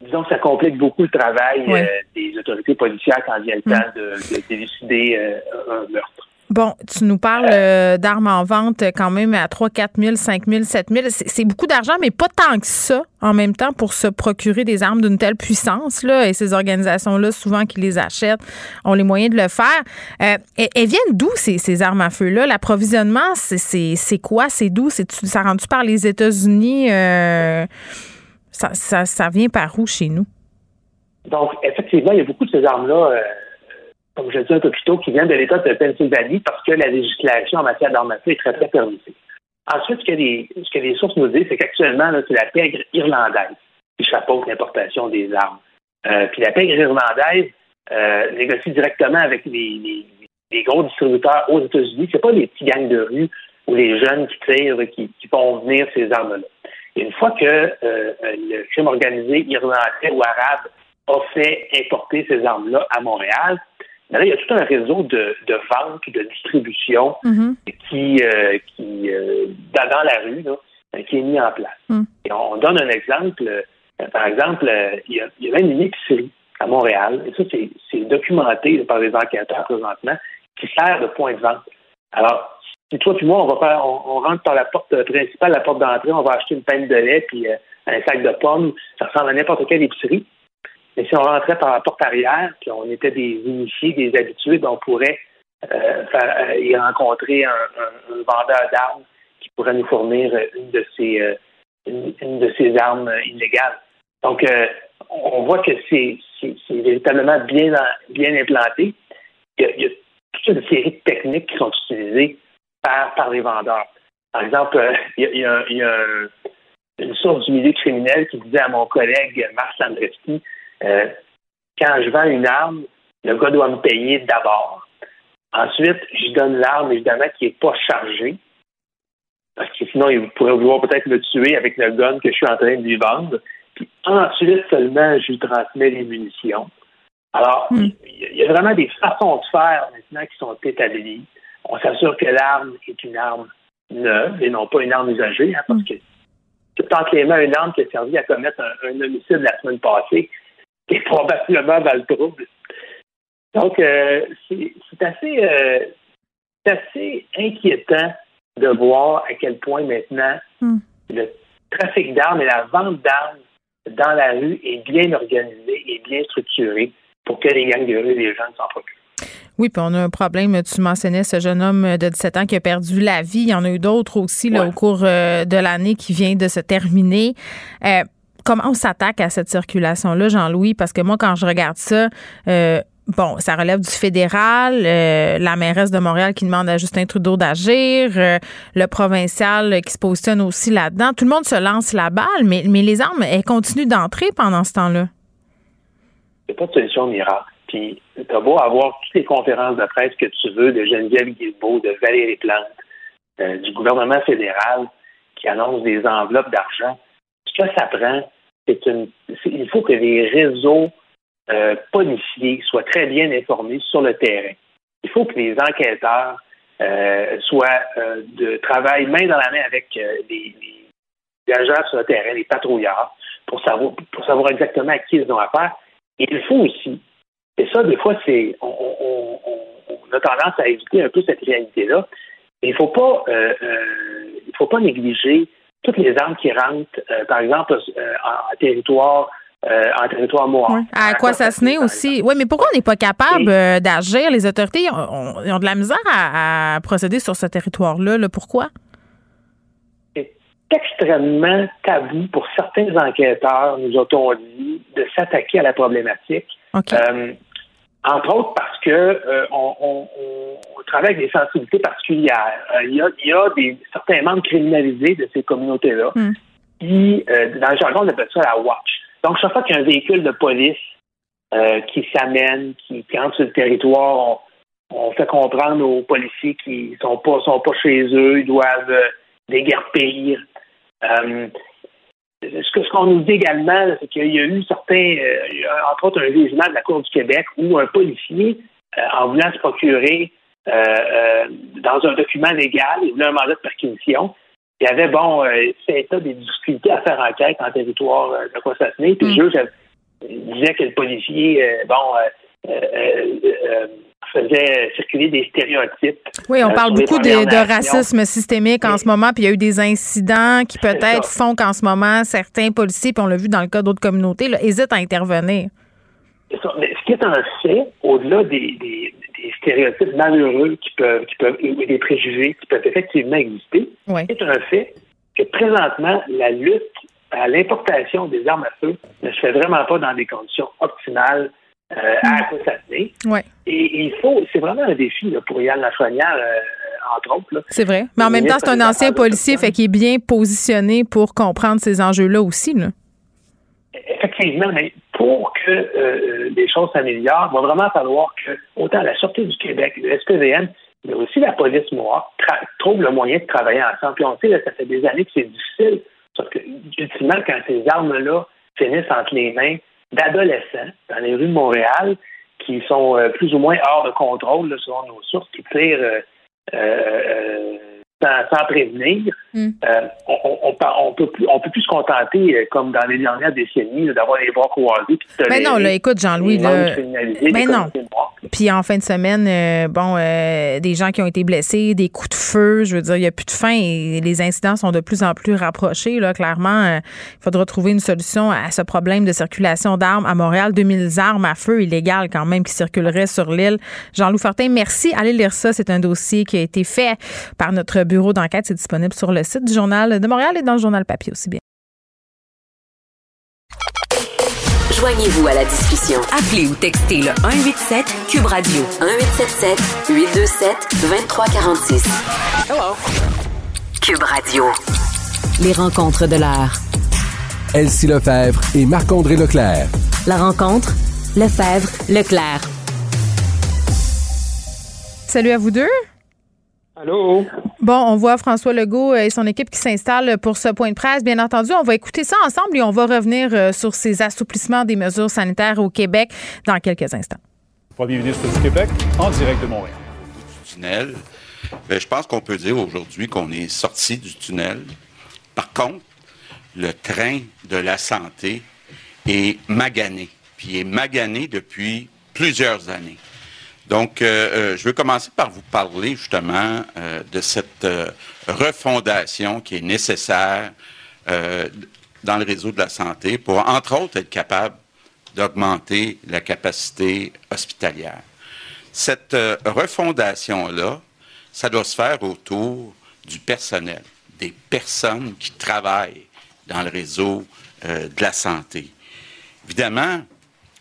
Disons que ça complique beaucoup le travail des autorités policières quand vient le temps de, de délucider un meurtre. Bon, tu nous parles euh, d'armes en vente quand même à 3, 4 000, 5 000, 7 000. C'est beaucoup d'argent, mais pas tant que ça en même temps pour se procurer des armes d'une telle puissance. Là, et ces organisations-là, souvent qui les achètent, ont les moyens de le faire. Euh, elles, viennent d'où ces, armes à feu-là? L'approvisionnement, c'est quoi? C'est d'où? Ça rentre par les États-Unis? Euh, ça, ça, ça vient par où chez nous? Donc, effectivement, il y a beaucoup de ces armes-là comme je disais un peu plus tôt, qui vient de l'État de Pennsylvanie parce que la législation en matière d'armes est très, très permissive. Ensuite, ce que les, sources nous disent, c'est qu'actuellement, c'est la pègre irlandaise qui chapeaute l'importation des armes. Euh, puis la pègre irlandaise euh, négocie directement avec les, gros distributeurs aux États-Unis. C'est pas les petits gangs de rue ou les jeunes qui tirent, qui, qui font venir ces armes-là. une fois que euh, le crime organisé irlandais ou arabe a fait importer ces armes-là à Montréal, il y a tout un réseau de, de vente, de distribution mm-hmm. qui, euh, qui euh, dans la rue, là, qui est mis en place. Mm. Et on, donne un exemple. Euh, par exemple, il y, a, il y a même une épicerie à Montréal, et ça, c'est documenté par les enquêteurs présentement, qui sert de point de vente. Alors, si toi et moi, on va faire, on, rentre par la porte principale, la porte d'entrée, on va acheter une peine de lait puis un sac de pommes, ça ressemble à n'importe quelle épicerie. Mais si on rentrait par la porte arrière, puis on était des initiés, des habitués, ben, on pourrait euh, euh, y rencontrer un, vendeur d'armes qui pourrait nous fournir une de ces euh, une, de ces armes illégales. Donc, on voit que c'est véritablement bien bien implanté. Il y, a, toute une série de techniques qui sont utilisées par, par les vendeurs. Par exemple, il y a, il y a une source du milieu criminel qui disait à mon collègue Marc Sandreski euh, quand je vends une arme, le gars doit me payer d'abord. Ensuite, je donne l'arme, évidemment, qui n'est pas chargée. Parce que sinon, il pourrait vouloir peut-être me tuer avec le gun que je suis en train de lui vendre. Puis ensuite seulement, je lui transmets les munitions. Alors, hmm. il y a vraiment des façons de faire maintenant qui sont établies. On s'assure que l'arme est une arme neuve et non pas une arme usagée, hein, parce hmm. que c'est entre les mains une arme qui a servi à commettre un, un homicide la semaine passée est probablement dans le trouble. Donc, euh, c'est assez, euh, assez inquiétant de voir à quel point maintenant hmm. le trafic d'armes et la vente d'armes dans la rue est bien organisé et bien structuré pour que les gangs de rue et les gens s'en procurent. Oui, puis on a un problème. Tu mentionnais ce jeune homme de 17 ans qui a perdu la vie. Il y en a eu d'autres aussi là, au cours euh, de l'année qui vient de se terminer comment on s'attaque à cette circulation-là, Jean-Louis? Parce que moi, quand je regarde ça, euh, bon, ça relève du fédéral, euh, la mairesse de Montréal qui demande à Justin Trudeau d'agir, euh, le provincial qui se positionne aussi là-dedans. Tout le monde se lance la balle, mais, mais les armes, elles continuent d'entrer pendant ce temps-là. Il n'y a pas de solution miracle. Puis, t'as beau avoir toutes les conférences de presse que tu veux de Geneviève Guilbeault, de Valérie Plante, du gouvernement fédéral qui annonce des enveloppes d'argent ce que ça prend, c'est une. Il faut que les réseaux euh, policiers soient très bien informés sur le terrain. il faut que les enquêteurs euh, soient euh, de travail main dans la main avec les, agents sur le terrain, les patrouilleurs, pour savoir pour savoir exactement à qui ils ont affaire. Et il faut aussi, et ça, des fois, c'est on, a tendance à éviter un peu cette réalité-là. Il faut pas il faut pas négliger toutes les armes qui rentrent, par exemple, en territoire euh, en territoire noir. À quoi ça se naît aussi. Oui, mais pourquoi on n'est pas capable euh, d'agir? Les autorités ont, ont, de la misère à, procéder sur ce territoire-là. Pourquoi? C'est extrêmement tabou pour certains enquêteurs, nous a-t-on dit, de s'attaquer à la problématique. Euh, entre autres parce que on, travaille avec des sensibilités particulières. Il y, y a des, certains membres criminalisés de ces communautés-là hmm. qui, dans le jargon, on appelle ça la watch. Donc, chaque fois qu'il y a un véhicule de police euh, qui s'amène, qui, entre sur le territoire, on, fait comprendre aux policiers qui sont pas sont pas chez eux, ils doivent euh, déguerpir. Euh, ce qu'on nous dit également, c'est qu'il y a eu certains, entre autres un jugement de la Cour du Québec où un policier, en voulant se procurer dans un document légal, il voulait un mandat de perquisition, il y avait, bon, euh, état des difficultés à faire enquête en territoire euh, de se Puis le mm. juge disait que le policier, euh, bon, euh, faisait circuler des stéréotypes. Oui, on parle beaucoup de, racisme systémique en ce moment, puis il y a eu des incidents qui peut-être font qu'en ce moment, certains policiers, puis on l'a vu dans le cas d'autres communautés, là, hésitent à intervenir. Mais ce qui est un fait, au-delà des, des stéréotypes malheureux qui peuvent, qui peuvent, et des préjugés qui peuvent effectivement exister, c'est un fait que présentement, la lutte à l'importation des armes à feu ne se fait vraiment pas dans des conditions optimales euh, à mm. Ouais. Et, il faut, c'est vraiment un défi pour Yann Lafrenière, euh, entre autres. C'est vrai. Mais en même temps, c'est un ancien policier, fait qu'il est bien positionné pour comprendre ces enjeux-là aussi. Là. Effectivement, mais pour que euh, les choses s'améliorent, il va vraiment falloir que, autant la Sûreté du Québec, le SPVM, mais aussi la police noire, trouvent le moyen de travailler ensemble. Puis on sait, là, ça fait des années que c'est difficile, parce que, ultimement, quand ces armes-là finissent entre les mains d'adolescents dans les rues de Montréal, qui sont euh, plus ou moins hors de contrôle, selon nos sources, qui tirent euh, sans, prévenir. Hmm. Euh, on, on, on, peut plus, on peut plus se contenter, euh, comme dans les dernières décennies, d'avoir les bras croisés. Mais non, là, écoute, Jean-Louis, là. Mais non. Puis en fin de semaine, euh, bon, des gens qui ont été blessés, des coups de feu, je veux dire, il n'y a plus de fin et les incidents sont de plus en plus rapprochés. Là, clairement, il faudra trouver une solution à ce problème de circulation d'armes à Montréal. 2000 armes à feu illégales quand même qui circuleraient sur l'île. Jean-Louis Fortin, merci. Allez lire ça. C'est un dossier qui a été fait par notre bureau d'enquête. C'est disponible sur le site du Journal de Montréal et dans le Journal papier aussi bien. Joignez-vous à la discussion. Appelez ou textez le 187 Cube Radio 1877 827 2346. Hello. Cube Radio. Les rencontres de l'heure. Elsie Lefebvre et Marc-André Leclerc. La rencontre Lefebvre Leclerc. Salut à vous deux. Allô? Bon, on voit François Legault et son équipe qui s'installent pour ce point de presse. Bien entendu, on va écouter ça ensemble et on va revenir euh, sur ces assouplissements des mesures sanitaires au Québec dans quelques instants. Premier ministre du Québec, en direct de Montréal. Du tunnel, ben, je pense qu'on peut dire aujourd'hui qu'on est sorti du tunnel. Par contre, le train de la santé est magané, puis il est magané depuis plusieurs années. Donc, euh, euh, je veux commencer par vous parler justement euh, de cette refondation qui est nécessaire dans le réseau de la santé pour, entre autres, être capable d'augmenter la capacité hospitalière. Cette refondation-là, ça doit se faire autour du personnel, des personnes qui travaillent dans le réseau de la santé. Évidemment,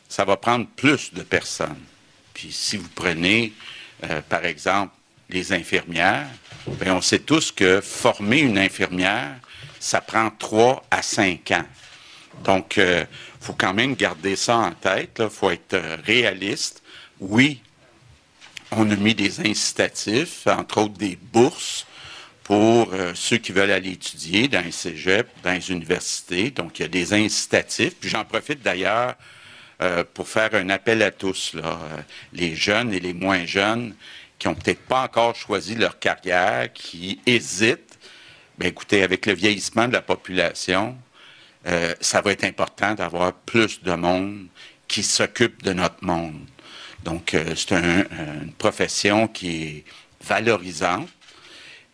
ça va prendre plus de personnes puis si vous prenez, euh, par exemple, les infirmières, bien, on sait tous que former une infirmière, ça prend trois à cinq ans. Donc, il euh, faut quand même garder ça en tête. Il faut être euh, réaliste. Oui, on a mis des incitatifs, entre autres des bourses pour ceux qui veulent aller étudier dans les cégeps, dans les universités. Donc, il y a des incitatifs. Puis j'en profite d'ailleurs euh, pour faire un appel à tous, euh, les jeunes et les moins jeunes qui ont peut-être pas encore choisi leur carrière, qui hésitent. Ben écoutez, avec le vieillissement de la population, euh, ça va être important d'avoir plus de monde qui s'occupe de notre monde. Donc, c'est un- une profession qui est valorisante.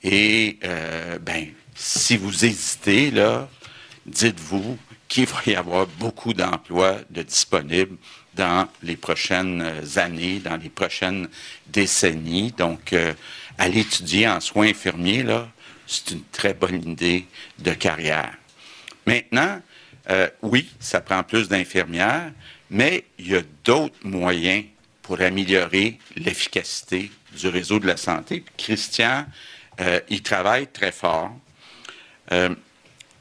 Et, euh, ben, si vous hésitez, dites-vous qu'il va y avoir beaucoup d'emplois de disponibles dans les prochaines euh, années, dans les prochaines décennies. Donc, euh, aller étudier en soins infirmiers, là, c'est une très bonne idée de carrière. Maintenant, euh, oui, ça prend plus d'infirmières, mais il y a d'autres moyens pour améliorer l'efficacité du réseau de la santé. Puis Christian, euh, il travaille très fort. Euh,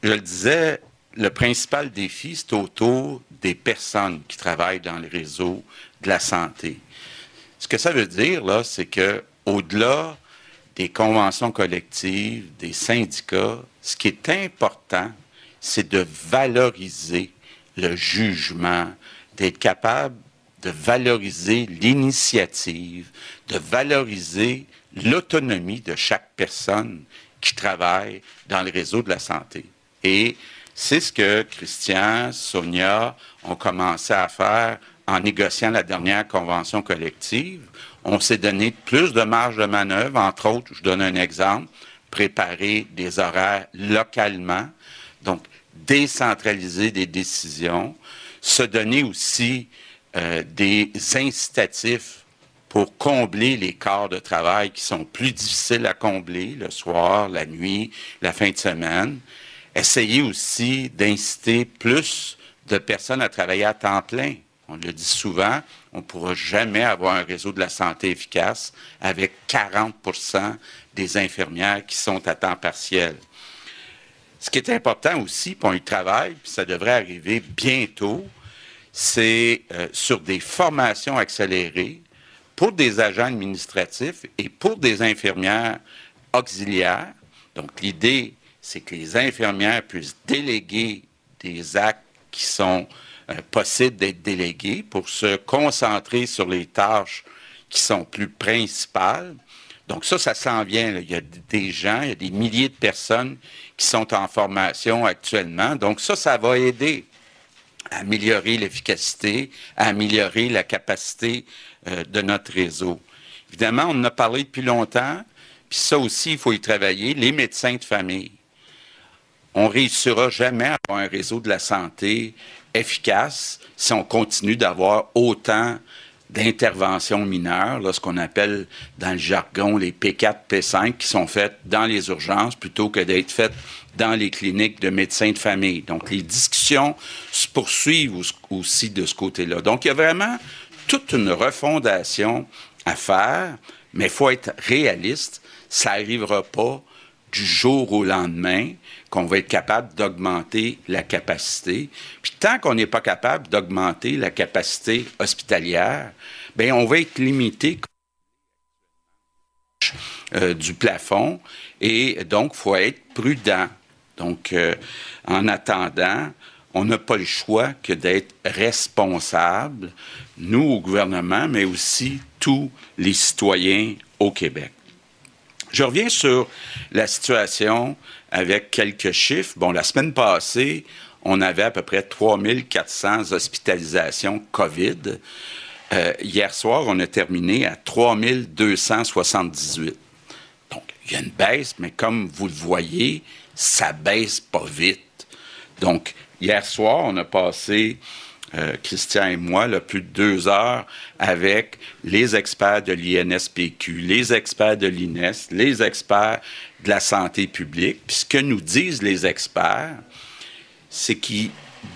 je le disais, le principal défi, c'est autour des personnes qui travaillent dans le réseau de la santé. Ce que ça veut dire, là, c'est que au-delà des conventions collectives, des syndicats, ce qui est important, c'est de valoriser le jugement, d'être capable de valoriser l'initiative, de valoriser l'autonomie de chaque personne qui travaille dans le réseau de la santé. Et c'est ce que Christian, Sonia ont commencé à faire en négociant la dernière convention collective. On s'est donné plus de marge de manœuvre, entre autres, je donne un exemple, préparer des horaires localement, donc décentraliser des décisions, se donner aussi euh, des incitatifs pour combler les quarts de travail qui sont plus difficiles à combler le soir, la nuit, la fin de semaine. Essayer aussi d'inciter plus de personnes à travailler à temps plein. On le dit souvent, on ne pourra jamais avoir un réseau de la santé efficace avec 40% des infirmières qui sont à temps partiel. Ce qui est important aussi, puis on y travaille, puis ça devrait arriver bientôt, c'est euh, sur des formations accélérées pour des agents administratifs et pour des infirmières auxiliaires. Donc, l'idée, c'est que les infirmières puissent déléguer des actes qui sont euh, possibles d'être délégués pour se concentrer sur les tâches qui sont plus principales. Donc ça, ça s'en vient. Il y a des gens, il y a des milliers de personnes qui sont en formation actuellement. Donc ça, ça va aider à améliorer l'efficacité, à améliorer la capacité euh, de notre réseau. Évidemment, on en a parlé depuis longtemps, puis ça aussi, il faut y travailler. Les médecins de famille. On réussira jamais à avoir un réseau de la santé efficace si on continue d'avoir autant d'interventions mineures, là, ce qu'on appelle dans le jargon les P4, P5, qui sont faites dans les urgences plutôt que d'être faites dans les cliniques de médecins de famille. Donc, les discussions se poursuivent au- aussi de ce côté-là. Donc, il y a vraiment toute une refondation à faire, mais il faut être réaliste. Ça n'arrivera pas du jour au lendemain qu'on va être capable d'augmenter la capacité. Puis tant qu'on n'est pas capable d'augmenter la capacité hospitalière, ben on va être limité euh, du plafond et donc il faut être prudent. Donc euh, en attendant, on n'a pas le choix que d'être responsable, nous au gouvernement, mais aussi tous les citoyens au Québec. Je reviens sur la situation avec quelques chiffres. Bon, la semaine passée, on avait à peu près 3400 hospitalisations COVID. Euh, hier soir, on a terminé à 3278. Donc, il y a une baisse, mais comme vous le voyez, ça baisse pas vite. Donc, hier soir, on a passé, euh, Christian et moi, là, plus de deux heures avec les experts de l'INSPQ, les experts de l'INES, les experts de la santé publique. Puis ce que nous disent les experts, c'est qu'il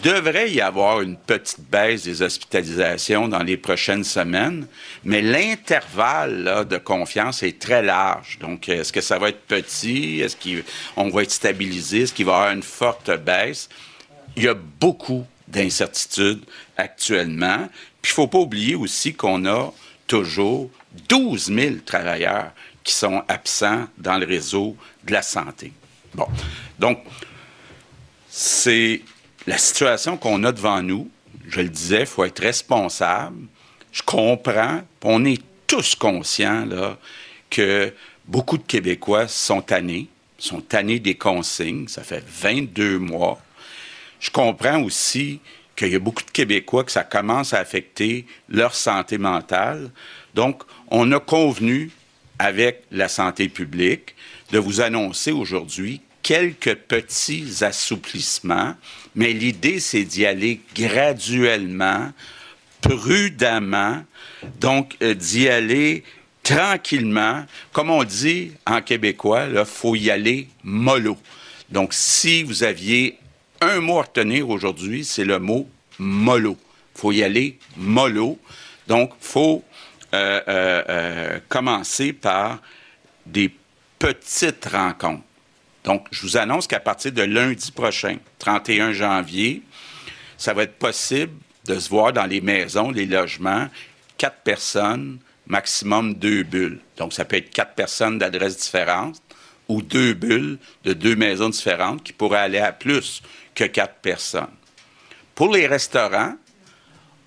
devrait y avoir une petite baisse des hospitalisations dans les prochaines semaines, mais l'intervalle de confiance est très large. Donc, est-ce que ça va être petit? Est-ce qu'on va être stabilisé? Est-ce qu'il va y avoir une forte baisse? Il y a beaucoup d'incertitudes actuellement. Puis, il ne faut pas oublier aussi qu'on a toujours 12 000 travailleurs qui sont absents dans le réseau de la santé. Bon. Donc, c'est la situation qu'on a devant nous. je le disais, il faut être responsable. Je comprends, on est tous conscients là, que beaucoup de Québécois sont tannés, sont tannés des consignes. Ça fait 22 mois. Je comprends aussi qu'il y a beaucoup de Québécois que ça commence à affecter leur santé mentale. Donc, on a convenu avec la santé publique de vous annoncer aujourd'hui quelques petits assouplissements, mais l'idée, c'est d'y aller graduellement, prudemment, donc euh, d'y aller tranquillement. Comme on dit en québécois, il faut y aller mollo. Donc, si vous aviez un mot à retenir aujourd'hui, c'est le mot mollo. Faut y aller mollo. Donc, faut euh, euh, commencer par des petites rencontres. Donc, je vous annonce qu'à partir de lundi prochain, 31 janvier, ça va être possible de se voir dans les maisons, les logements, quatre personnes, maximum deux bulles. Donc, ça peut être quatre personnes d'adresses différentes ou deux bulles de deux maisons différentes qui pourraient aller à plus que quatre personnes. Pour les restaurants,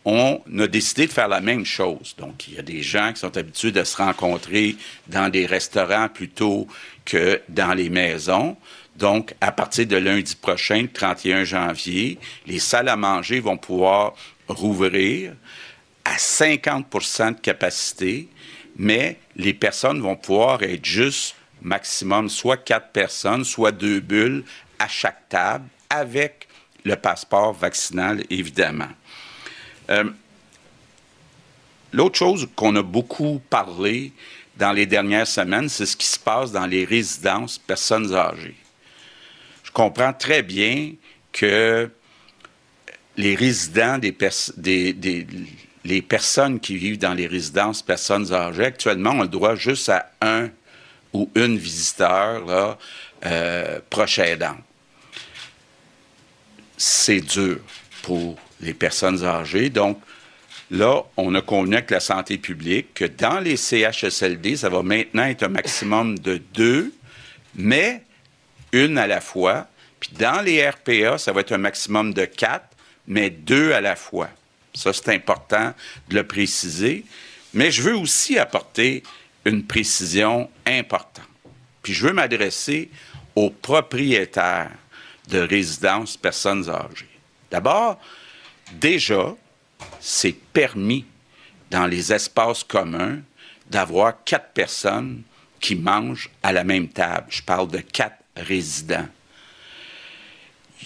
on a décidé de faire la même chose. Donc, il y a des gens qui sont habitués de se rencontrer dans des restaurants plutôt que dans les maisons. Donc, à partir de lundi prochain, le 31 janvier, les salles à manger vont pouvoir rouvrir à 50% de capacité, mais les personnes vont pouvoir être juste maximum soit quatre personnes, soit deux bulles à chaque table, avec le passeport vaccinal, évidemment. Euh, l'autre chose qu'on a beaucoup parlé dans les dernières semaines, c'est ce qui se passe dans les résidences personnes âgées. Je comprends très bien que les résidents des, les personnes qui vivent dans les résidences personnes âgées actuellement ont le droit juste à un ou une visiteur là, euh, proche aidant. C'est dur pour les personnes âgées. Donc, là, on a convenu avec la santé publique que dans les CHSLD, ça va maintenant être un maximum de deux, mais une à la fois. Puis dans les RPA, ça va être un maximum de quatre, mais deux à la fois. Ça, c'est important de le préciser. Mais je veux aussi apporter une précision importante. Puis je veux m'adresser aux propriétaires de résidences personnes âgées. D'abord, déjà, c'est permis dans les espaces communs d'avoir quatre personnes qui mangent à la même table. Je parle de quatre résidents.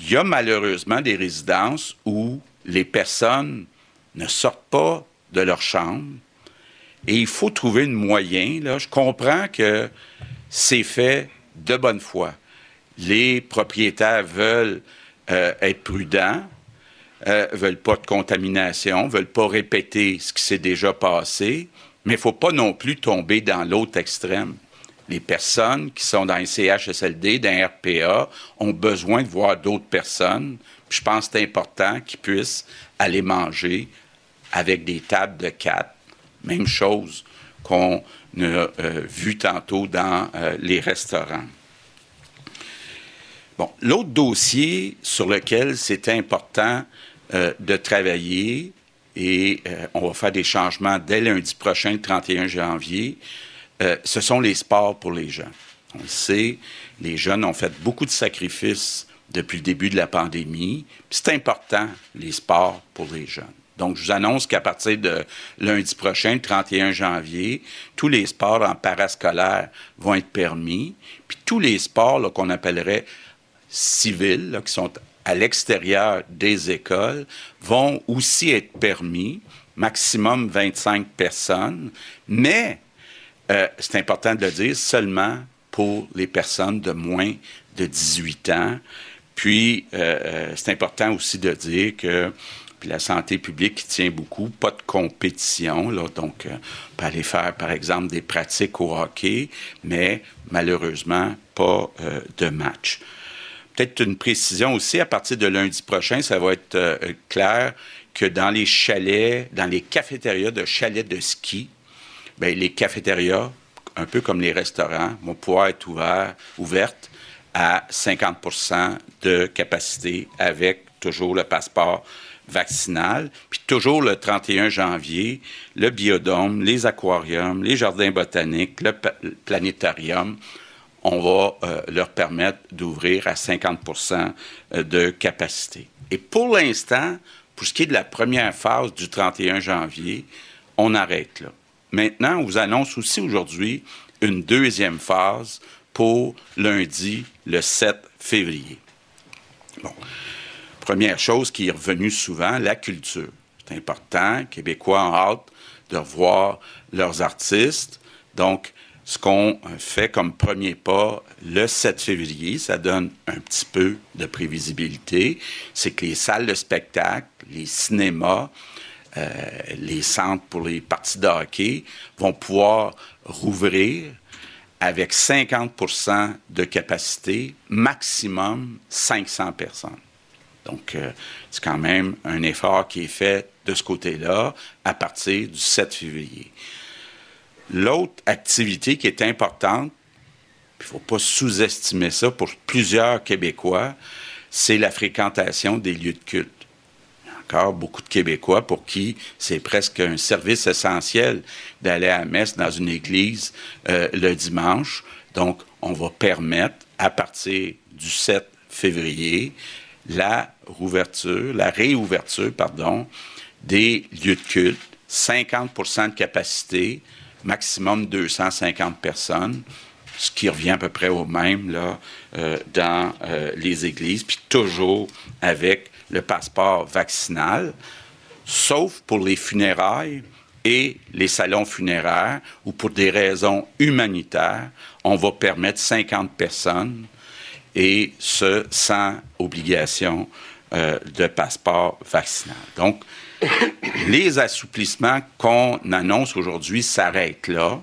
Il y a malheureusement des résidences où les personnes ne sortent pas de leur chambre et il faut trouver un moyen. Là. Je comprends que c'est fait de bonne foi. Les propriétaires veulent euh, être prudents, euh, veulent pas de contamination, veulent pas répéter ce qui s'est déjà passé, mais il faut pas non plus tomber dans l'autre extrême. Les personnes qui sont dans un CHSLD, dans un RPA, ont besoin de voir d'autres personnes. je pense que c'est important qu'ils puissent aller manger avec des tables de quatre. Même chose qu'on a euh, vu tantôt dans les restaurants. Bon, l'autre dossier sur lequel c'est important euh, de travailler, et on va faire des changements dès lundi prochain, le 31 janvier, ce sont les sports pour les jeunes. On le sait, les jeunes ont fait beaucoup de sacrifices depuis le début de la pandémie. C'est important, les sports pour les jeunes. Donc, je vous annonce qu'à partir de lundi prochain, 31 janvier, tous les sports en parascolaire vont être permis. Puis tous les sports qu'on appellerait civils, qui sont à l'extérieur des écoles, vont aussi être permis, maximum 25 personnes, mais euh, c'est important de le dire, seulement pour les personnes de moins de 18 ans. Puis, euh, euh, c'est important aussi de dire que la santé publique tient beaucoup, pas de compétition. Là, donc, euh, on peut aller faire, par exemple, des pratiques au hockey, mais malheureusement, pas de match. Peut-être une précision aussi, à partir de lundi prochain, ça va être euh, clair que dans les chalets, dans les cafétérias de chalets de ski, bien, les cafétérias, un peu comme les restaurants, vont pouvoir être ouverts, ouvertes à 50% de capacité avec toujours le passeport vaccinal. Puis toujours le 31 janvier, le biodôme, les aquariums, les jardins botaniques, le, planétarium, on va euh, leur permettre d'ouvrir à 50% euh, de capacité. Et pour l'instant, pour ce qui est de la première phase du 31 janvier, on arrête là. Maintenant, on vous annonce aussi aujourd'hui une deuxième phase pour lundi, le 7 février. Première chose qui est revenue souvent, la culture. C'est important. Québécois ont hâte de revoir leurs artistes. Donc, ce qu'on fait comme premier pas le 7 février, ça donne un petit peu de prévisibilité, c'est que les salles de spectacle, les cinémas, euh, les centres pour les parties de hockey vont pouvoir rouvrir avec 50% de capacité, maximum 500 personnes. Donc, euh, c'est quand même un effort qui est fait de ce côté-là à partir du 7 février. L'autre activité qui est importante, il ne faut pas sous-estimer ça pour plusieurs Québécois, c'est la fréquentation des lieux de culte. Encore beaucoup de Québécois pour qui c'est presque un service essentiel d'aller à messe dans une église euh, le dimanche. Donc, on va permettre, à partir du 7 février, la rouverture, la réouverture, pardon, des lieux de culte, 50% de capacité, maximum 250 personnes, ce qui revient à peu près au même là, euh, dans euh, les églises, puis toujours avec le passeport vaccinal, sauf pour les funérailles et les salons funéraires, où pour des raisons humanitaires, on va permettre 50 personnes, et ce, sans obligation euh, de passeport vaccinal. Donc, les assouplissements qu'on annonce aujourd'hui s'arrêtent là.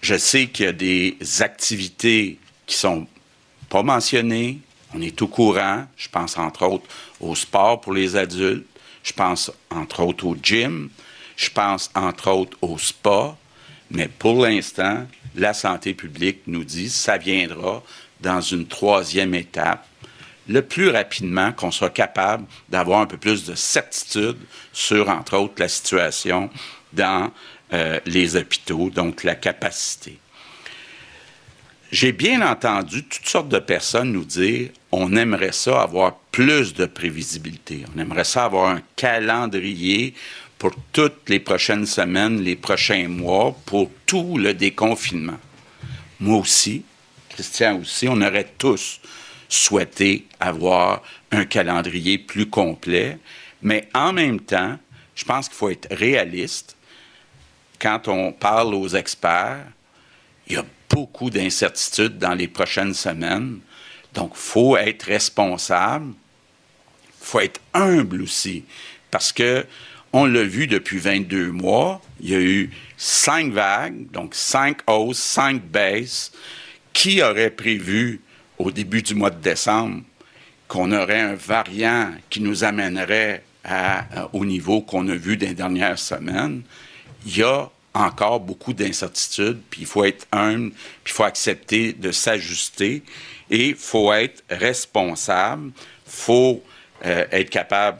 Je sais qu'il y a des activités qui sont pas mentionnées. On est au courant. Je pense entre autres au sport pour les adultes. Je pense entre autres au gym. Je pense entre autres au spa. Mais pour l'instant, la santé publique nous dit que ça viendra dans une troisième étape le plus rapidement qu'on soit capable d'avoir un peu plus de certitude sur, entre autres, la situation dans euh, les hôpitaux, donc la capacité. J'ai bien entendu toutes sortes de personnes nous dire on aimerait ça avoir plus de prévisibilité, on aimerait ça avoir un calendrier pour toutes les prochaines semaines, les prochains mois, pour tout le déconfinement. Moi aussi, Christian aussi, on aurait tous souhaité avoir un calendrier plus complet, mais en même temps, je pense qu'il faut être réaliste. Quand on parle aux experts, il y a beaucoup d'incertitudes dans les prochaines semaines. Donc, il faut être responsable. Il faut être humble aussi. Parce que, on l'a vu depuis 22 mois, il y a eu cinq vagues, donc cinq hausses, cinq baisses. Qui aurait prévu au début du mois de décembre qu'on aurait un variant qui nous amènerait euh, au niveau qu'on a vu des dernières semaines, il y a encore beaucoup d'incertitudes, puis il faut être humble, puis il faut accepter de s'ajuster, et il faut être responsable, faut euh, être capable,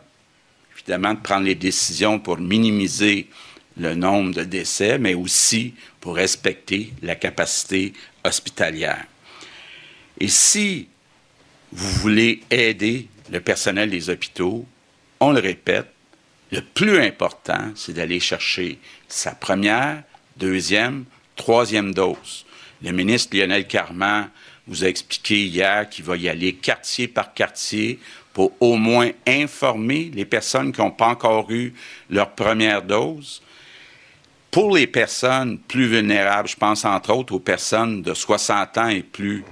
évidemment, de prendre les décisions pour minimiser le nombre de décès, mais aussi pour respecter la capacité hospitalière. Et si vous voulez aider le personnel des hôpitaux, on le répète, le plus important, c'est d'aller chercher sa première, deuxième, troisième dose. Le ministre Lionel Carman vous a expliqué hier qu'il va y aller quartier par quartier pour au moins informer les personnes qui n'ont pas encore eu leur première dose. Pour les personnes plus vulnérables, je pense entre autres aux personnes de 60 ans et plus,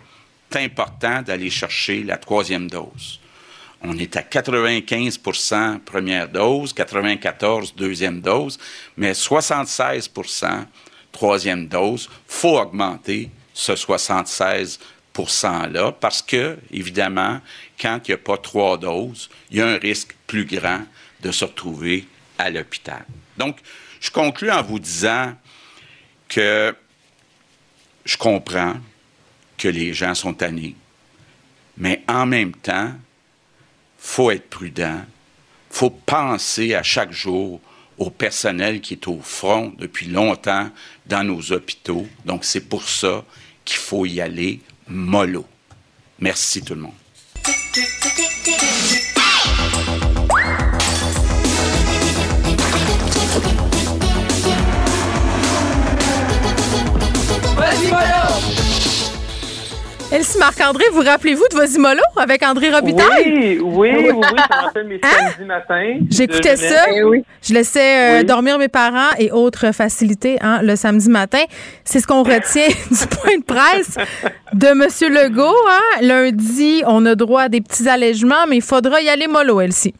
important d'aller chercher la troisième dose. On est à 95% première dose, 94 deuxième dose, mais 76% troisième dose. faut augmenter ce 76 %-là parce que, évidemment, quand il n'y a pas trois doses, il y a un risque plus grand de se retrouver à l'hôpital. Donc, je conclue en vous disant que je comprends que les gens sont tannés, Mais en même temps, faut être prudent. faut penser à chaque jour au personnel qui est au front depuis longtemps dans nos hôpitaux. Donc, c'est pour ça qu'il faut y aller mollo. Merci tout le monde. Elsie Marc-André, vous rappelez-vous de vos Imolo avec André Robitaille? Oui, oui, oui, oui, ça rappelle mes hein? samedis matins. J'écoutais ça. Eh Je laissais euh, dormir mes parents et autres facilités hein, le samedi matin. C'est ce qu'on retient du point de presse de M. Legault. Hein. Lundi, on a droit à des petits allègements, mais il faudra y aller mollo, Elsie.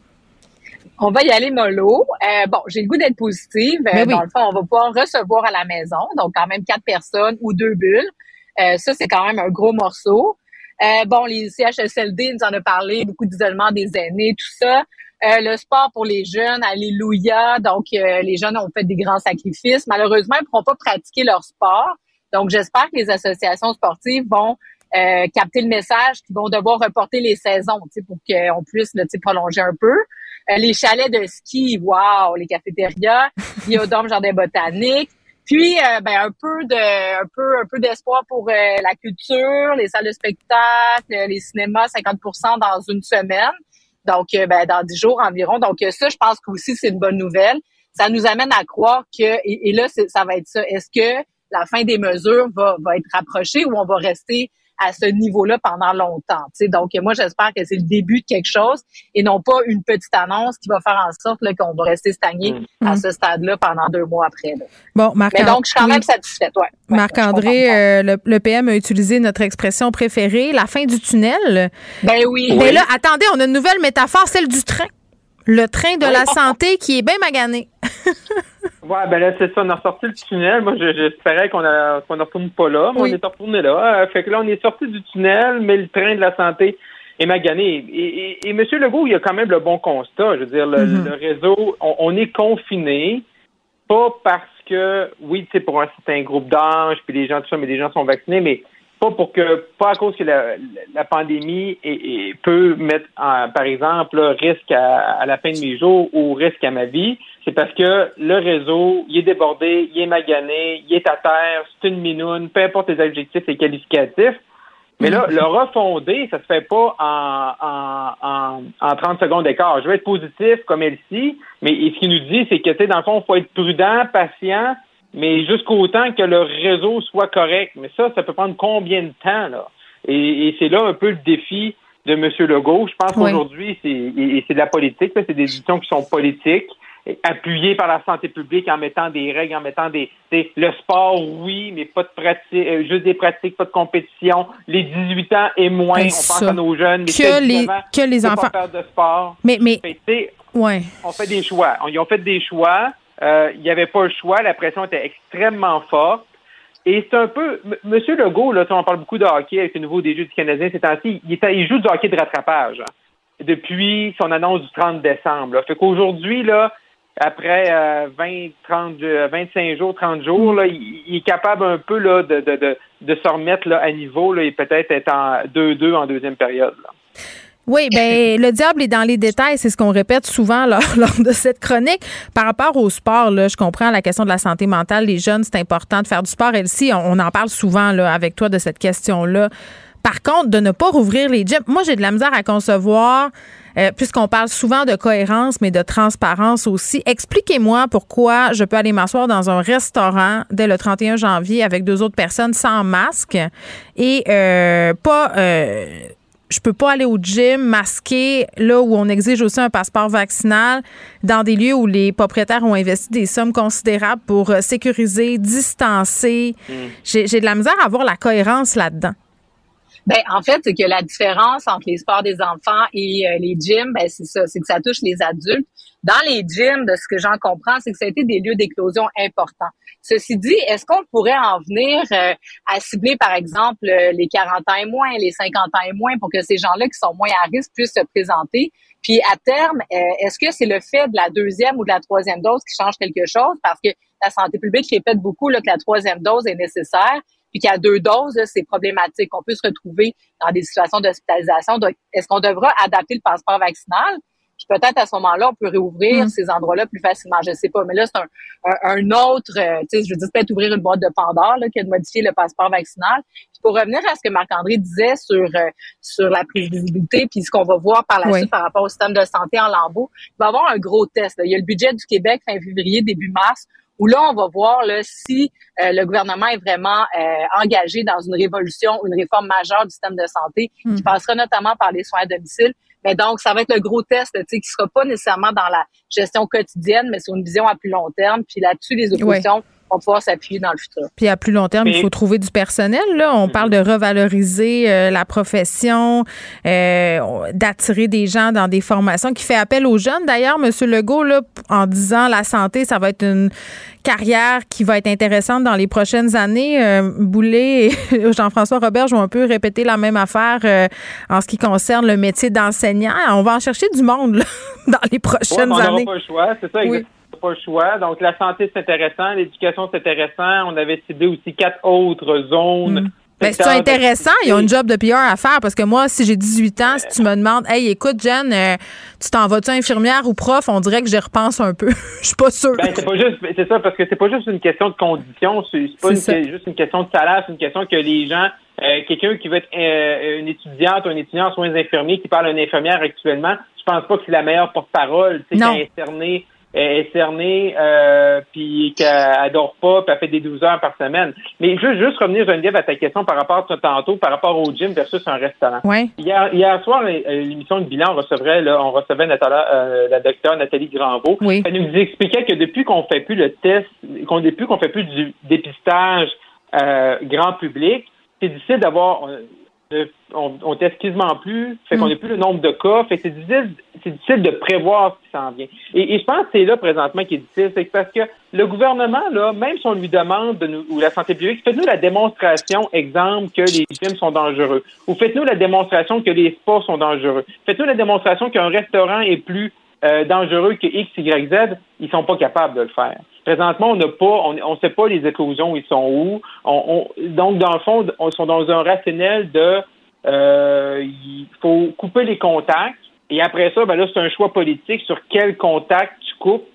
On va y aller mollo. Euh, bon, j'ai le goût d'être positive. Euh, dans le fond, on va pouvoir recevoir à la maison, donc quand même quatre personnes ou deux bulles. Euh, ça, c'est quand même un gros morceau. Euh, bon, les CHSLD nous en a parlé, beaucoup d'isolement des aînés, tout ça. Euh, le sport pour les jeunes, alléluia. Donc, les jeunes ont fait des grands sacrifices. Malheureusement, ils ne pourront pas pratiquer leur sport. Donc, j'espère que les associations sportives vont capter le message qu'ils vont devoir reporter les saisons pour qu'on puisse le prolonger un peu. les chalets de ski, wow, les cafétérias, biodôme jardin botanique. Puis, euh, ben, un peu de, un peu, un peu d'espoir pour euh, la culture, les salles de spectacle, les cinémas, 50% dans une semaine. Donc, euh, ben, dans dix jours environ. Donc, ça, je pense que aussi c'est une bonne nouvelle. Ça nous amène à croire que, et, et là, ça va être ça. Est-ce que la fin des mesures va, va être rapprochée ou on va rester à ce niveau-là pendant longtemps. Donc, moi, j'espère que c'est le début de quelque chose et non pas une petite annonce qui va faire en sorte qu'on va rester stagné mm. à ce stade-là pendant deux mois après. Bon, Marc Mais donc, je suis quand même satisfaite. Ouais. Marc-André, euh, le, PM a utilisé notre expression préférée, la fin du tunnel. Ben oui. Mais là, attendez, on a une nouvelle métaphore, celle du train. Le train de la santé qui est bien magané. ouais, ben là, c'est ça. On a sorti le tunnel. Moi, j'espérais qu'on qu'on ne retourne pas là, mais on est retourné là. Euh, fait que là, on est sorti du tunnel, mais le train de la santé est magané. Et, et, M. Legault, il a quand même le bon constat. Je veux dire, le, mm-hmm. réseau, on, est confiné, pas parce que, oui, tu sais, pour un certain groupe d'âge, puis les gens, tout ça, mais les gens sont vaccinés, mais pas pour que, pas à cause que la, la pandémie et, peut mettre, par exemple, risque à, la fin de mes jours ou risque à ma vie. C'est parce que le réseau, il est débordé, il est magané, il est à terre, c'est une minoune, peu importe les adjectifs et qualificatifs. Mais là, le refonder, ça se fait pas en, en, en, 30 secondes d'écart. Je vais être positif comme elle-ci, mais ce qu'il nous dit, c'est que, tu sais, dans le fond, il faut être prudent, patient, mais jusqu'au temps que le réseau soit correct. Mais ça, ça peut prendre combien de temps, là? Et, c'est là un peu le défi de M. Legault. Je pense qu'aujourd'hui, c'est, c'est de la politique, c'est des décisions qui sont politiques, appuyées par la santé publique en mettant des règles, en mettant des, le sport, oui, mais pas de pratique, euh, juste des pratiques, pas de compétition. Les 18 ans et moins, on pense à nos jeunes, mais que les, que les enfants faire de sport. Mais, mais, ouais. on fait des choix. Ils ont fait des choix. Euh, il n'y avait pas le choix. La pression était extrêmement forte. Et c'est un peu. Monsieur Legault, là, on parle beaucoup de hockey avec le nouveau Jeux du Canadien ces temps-ci, il, joue du hockey de rattrapage hein, depuis son annonce du 30 décembre. Là. Fait qu'aujourd'hui, là, après 20, 30, 25 jours, 30 jours, là, il, est capable un peu là, de, de, de, se remettre là, à niveau là, et peut-être être en 2-2 en deuxième période. Oui, ben le diable est dans les détails, c'est ce qu'on répète souvent lors, de cette chronique. Par rapport au sport, là, je comprends la question de la santé mentale. Les jeunes, c'est important de faire du sport. Elsie, on, on en parle souvent là, avec toi de cette question-là. Par contre, de ne pas rouvrir les gyms, moi j'ai de la misère à concevoir, euh, puisqu'on parle souvent de cohérence, mais de transparence aussi. Expliquez-moi pourquoi je peux aller m'asseoir dans un restaurant dès le 31 janvier avec deux autres personnes sans masque et euh, pas euh, je peux pas aller au gym masqué là où on exige aussi un passeport vaccinal dans des lieux où les propriétaires ont investi des sommes considérables pour euh, sécuriser, distancer. Hmm. J'ai de la misère à voir la cohérence là-dedans. Ben, en fait, c'est que la différence entre les sports des enfants et euh, les gyms, ben, c'est ça, c'est que ça touche les adultes. Dans les gyms, de ce que j'en comprends, c'est que ça a été des lieux d'éclosion importants. Ceci dit, est-ce qu'on pourrait en venir euh, à cibler, par exemple, euh, les 40 ans et moins, les 50 ans et moins, pour que ces gens-là qui sont moins à risque puissent se présenter? Puis à terme, est-ce que c'est le fait de la deuxième ou de la troisième dose qui change quelque chose? Parce que la santé publique répète beaucoup là, que la troisième dose est nécessaire. puis a deux doses, c'est problématique. On peut se retrouver dans des situations d'hospitalisation. Donc, est-ce qu'on devra adapter le passeport vaccinal? Peut-être à ce moment-là, on peut réouvrir mm. ces endroits-là plus facilement. Je sais pas. Mais là, c'est un, un, autre, euh, tu sais, je veux dire, peut-être ouvrir une boîte de Pandore là, que de modifier le passeport vaccinal. Puis pour revenir à ce que Marc-André disait sur euh, sur la prévisibilité, puis ce qu'on va voir par la suite par rapport au système de santé en lambeau, il va y avoir un gros test. Il y a le budget du Québec fin février, début mars, où là, on va voir là, si euh, le gouvernement est vraiment engagé dans une révolution, une réforme majeure du système de santé, qui mm. passera notamment par les soins à domicile. Mais donc, ça va être le gros test, tu sais, qui sera pas nécessairement dans la gestion quotidienne, mais sur une vision à plus long terme. Puis là-dessus, les oppositions vont pouvoir s'appuyer dans le futur. Puis à plus long terme, il faut trouver du personnel. Là. On parle de revaloriser euh, la profession, euh, d'attirer des gens dans des formations qui fait appel aux jeunes. D'ailleurs, M. Legault, là, en disant la santé, ça va être une carrière qui va être intéressante dans les prochaines années. Euh, Boulet et Jean-François Robert vont un peu répéter la même affaire euh, en ce qui concerne le métier d'enseignant. On va en chercher du monde là, dans les prochaines années. On pas le choix, c'est ça, exactement pas le choix. Donc, la santé, c'est intéressant. L'éducation, c'est intéressant. On avait ciblé aussi quatre autres zones. Mm. Ben, c'est intéressant. Ils ont une job de PR à faire parce que moi, si j'ai 18 ans, si tu me demandes, hey, écoute, Jen, euh, tu t'en vas-tu infirmière ou prof, on dirait que j'y repense un peu. Je suis pas sûre. Ben, c'est pas juste, c'est ça, parce que c'est pas juste une question de conditions, c'est pas juste une question de salaire, c'est une question que les gens, euh, quelqu'un qui veut être euh, une étudiante ou un étudiant en soins infirmiers qui parle à une infirmière actuellement, je pense pas que c'est la meilleure porte-parole, tu sais, est cernée euh, puis qu'elle dort pas, puis elle fait des 12 heures par semaine. Mais juste, juste revenir, Geneviève, à ta question par rapport à tantôt, par rapport au gym versus un restaurant. Oui. Hier, hier soir, euh, l'émission de bilan, on recevrait, là, on recevait Nathalie, euh, la docteure Nathalie Granvaux. Oui. Elle nous expliquait que depuis qu'on fait plus le test, qu'on depuis qu'on fait plus du dépistage euh, grand public, c'est difficile d'avoir on, on teste quasiment plus, fait qu'on n'a mm. plus le nombre de cas, fait que c'est difficile, c'est difficile de prévoir ce qui s'en vient. Et, je pense que c'est là présentement qui est difficile, c'est parce que le gouvernement, là, même si on lui demande de nous, ou la santé publique, faites-nous la démonstration, exemple, que les films sont dangereux, ou faites-nous la démonstration que les sports sont dangereux, faites-nous la démonstration qu'un restaurant est plus euh, dangereux que X, Y, Z, ils sont pas capables de le faire. Présentement, on n'a pas, on ne sait pas les éclosions, ils sont où. On, donc, dans le fond, on sont dans un rationnel de euh, il faut couper les contacts. Et après ça, ben là, c'est un choix politique sur quel contact tu coupes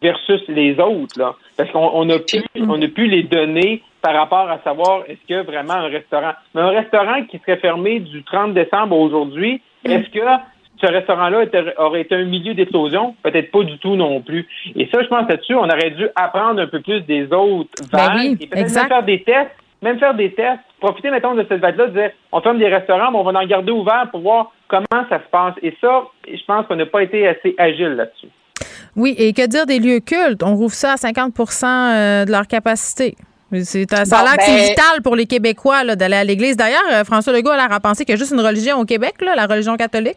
versus les autres. Là. Parce qu'on a pu on a pu les donner par rapport à savoir est-ce que vraiment un restaurant. Mais un restaurant qui serait fermé du 30 décembre aujourd'hui, mm. est-ce que ce restaurant-là aurait été un milieu d'explosion? Peut-être pas du tout non plus. Et ça, je pense là-dessus, on aurait dû apprendre un peu plus des autres ben vagues et peut-être faire des tests, même faire des tests, profiter, mettons, de cette vague-là, dire, on ferme des restaurants, mais on va en garder ouvert pour voir comment ça se passe. Et ça, je pense qu'on n'a pas été assez agile là-dessus. Oui, et que dire des lieux cultes? On rouvre ça à 50% euh, de leur capacité. C'est, ça a l'air que c'est ben vital pour les Québécois d'aller à l'église. D'ailleurs, euh, François Legault a l'air à penser qu'il y a juste une religion au Québec, la religion catholique.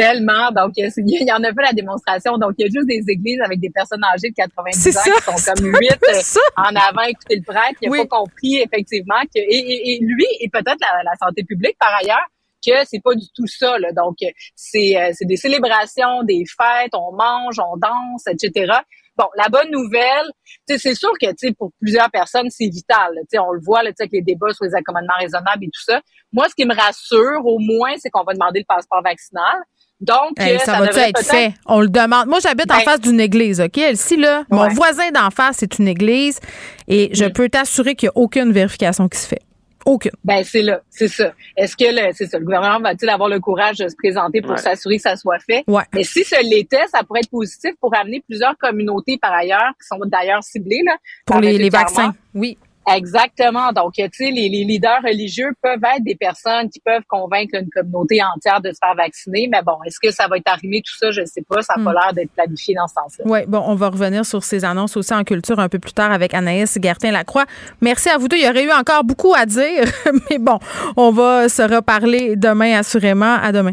Tellement. Donc, il y en a pas la démonstration. Donc, il y a juste des églises avec des personnes âgées de 90 ans qui sont comme huit euh, en avant écouter le prêtre. Il n'a pas compris, effectivement, que, et, lui, et peut-être la, santé publique, par ailleurs, que c'est pas du tout ça. Là. Donc, c'est, euh, c'est des célébrations, des fêtes, on mange, on danse, etc. Bon, la bonne nouvelle, c'est sûr que pour plusieurs personnes, c'est vital. On le voit là, avec les débats sur les accommodements raisonnables et tout ça. Moi, ce qui me rassure, au moins, c'est qu'on va demander le passeport vaccinal. Donc, euh, ça, va être fait? On le demande. Moi, j'habite en ben face d'une église, OK? Ici, là, mon voisin d'en face, c'est une église et je peux t'assurer qu'il n'y a aucune vérification qui se fait. Aucune. Ben, c'est là, c'est ça. Est-ce que le, c'est ça, le gouvernement va-t-il avoir le courage de se présenter pour s'assurer que ça soit fait? Ouais. Mais si ce l'était, ça pourrait être positif pour amener plusieurs communautés par ailleurs, qui sont d'ailleurs ciblées, là. Pour les, les vaccins. Oui. Exactement. Donc, tu sais, les, leaders religieux peuvent être des personnes qui peuvent convaincre une communauté entière de se faire vacciner. Mais bon, est-ce que ça va être arrivé tout ça? Je ne sais pas. Ça n'a pas hmm. l'air d'être planifié dans ce sens-là. Oui, bon, on va revenir sur ces annonces aussi en culture un peu plus tard avec Anaïs Gertin-Lacroix. Merci à vous deux. Il y aurait eu encore beaucoup à dire, mais bon, on va se reparler demain assurément. À demain.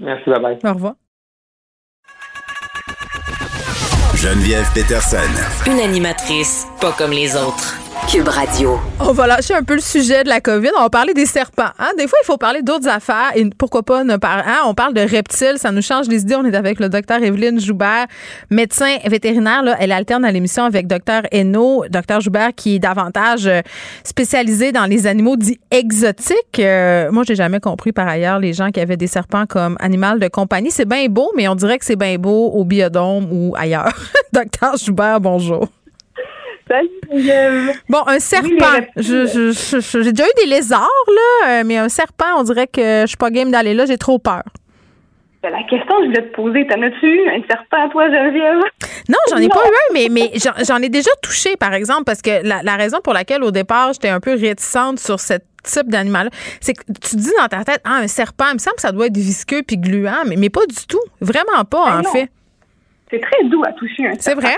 Merci, bye bye. Au revoir. Geneviève Peterson. Une animatrice pas comme les autres. On va lâcher un peu le sujet de la COVID. On va parler des serpents. Hein? Des fois, il faut parler d'autres affaires. Et pourquoi pas ne pas. Hein? On parle de reptiles. Ça nous change les idées. On est avec le docteur Evelyne Joubert, médecin vétérinaire. Elle alterne à l'émission avec docteur Hainaut. Docteur Joubert qui est davantage euh, spécialisé dans les animaux dits exotiques. Euh, moi, j'ai jamais compris par ailleurs les gens qui avaient des serpents comme animal de compagnie. C'est bien beau, mais on dirait que c'est bien beau au biodôme ou ailleurs. docteur Joubert, bonjour. Bon, un serpent. j'ai déjà eu des lézards, là, euh, mais un serpent, on dirait que je suis pas game d'aller là, j'ai trop peur. Ben, la question que je voulais te poser, t'en as-tu eu un serpent, toi, Geneviève? Non, j'en ai pas eu un, mais, mais j'en ai déjà touché, par exemple, parce que la, raison pour laquelle, au départ, j'étais un peu réticente sur ce type d'animal c'est que tu dis dans ta tête, ah, un serpent, il me semble que ça doit être visqueux puis gluant, mais, mais pas du tout. Vraiment pas, ben en fait. C'est très doux à toucher un serpent. C'est vrai.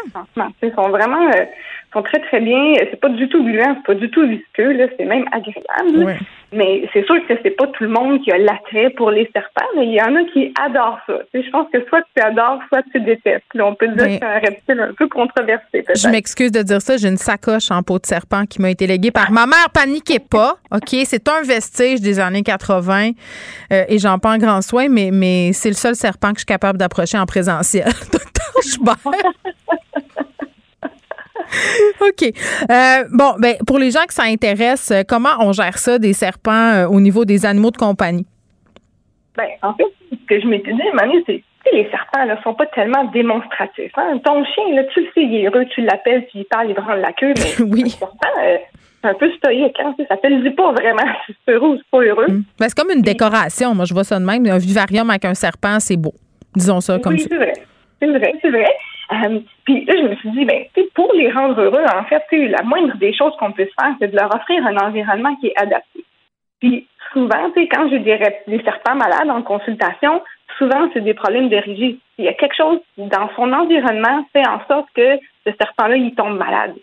Ils sont vraiment. Euh, sont très, très bien. C'est pas du tout gluant, c'est pas du tout visqueux, là, c'est même agréable. Mais c'est sûr que c'est pas tout le monde qui a l'attrait pour les serpents, mais il y en a qui adorent ça. je pense que soit tu adores, soit tu détestes. on peut dire que c'est un reptile un peu controversé. Je m'excuse de dire ça, j'ai une sacoche en peau de serpent qui m'a été léguée par ma mère. Paniquez pas, OK? C'est un vestige des années 80 euh, et j'en prends grand soin, mais, mais c'est le seul serpent que je suis capable d'approcher en présentiel. Docteur OK. Euh, bon, ben, pour les gens que ça intéresse, euh, comment on gère ça, des serpents, euh, au niveau des animaux de compagnie? Ben, en fait, ce que je m'étais dit, Manu, c'est que les serpents ne sont pas tellement démonstratifs. Hein. Ton chien, là, tu le sais, il est heureux, tu l'appelles, puis il parle, il branle la queue, mais oui. le serpent, c'est un peu stoïque. Hein, ça te le dit pas vraiment si c'est heureux ou c'est pas heureux. Mm. Ben, c'est comme une décoration. Moi, je vois ça de même. Un vivarium avec un serpent, c'est beau. Disons ça comme oui, c'est vrai. C'est vrai, c'est vrai. Euh, puis là, je me suis dit, ben, pour les rendre heureux, en fait, la moindre des choses qu'on puisse faire, c'est de leur offrir un environnement qui est adapté. Puis souvent, quand j'ai des, des serpents malades en consultation, souvent, c'est des problèmes de rigide. Il y a quelque chose dans son environnement fait en sorte que ce serpent-là, il tombe malade.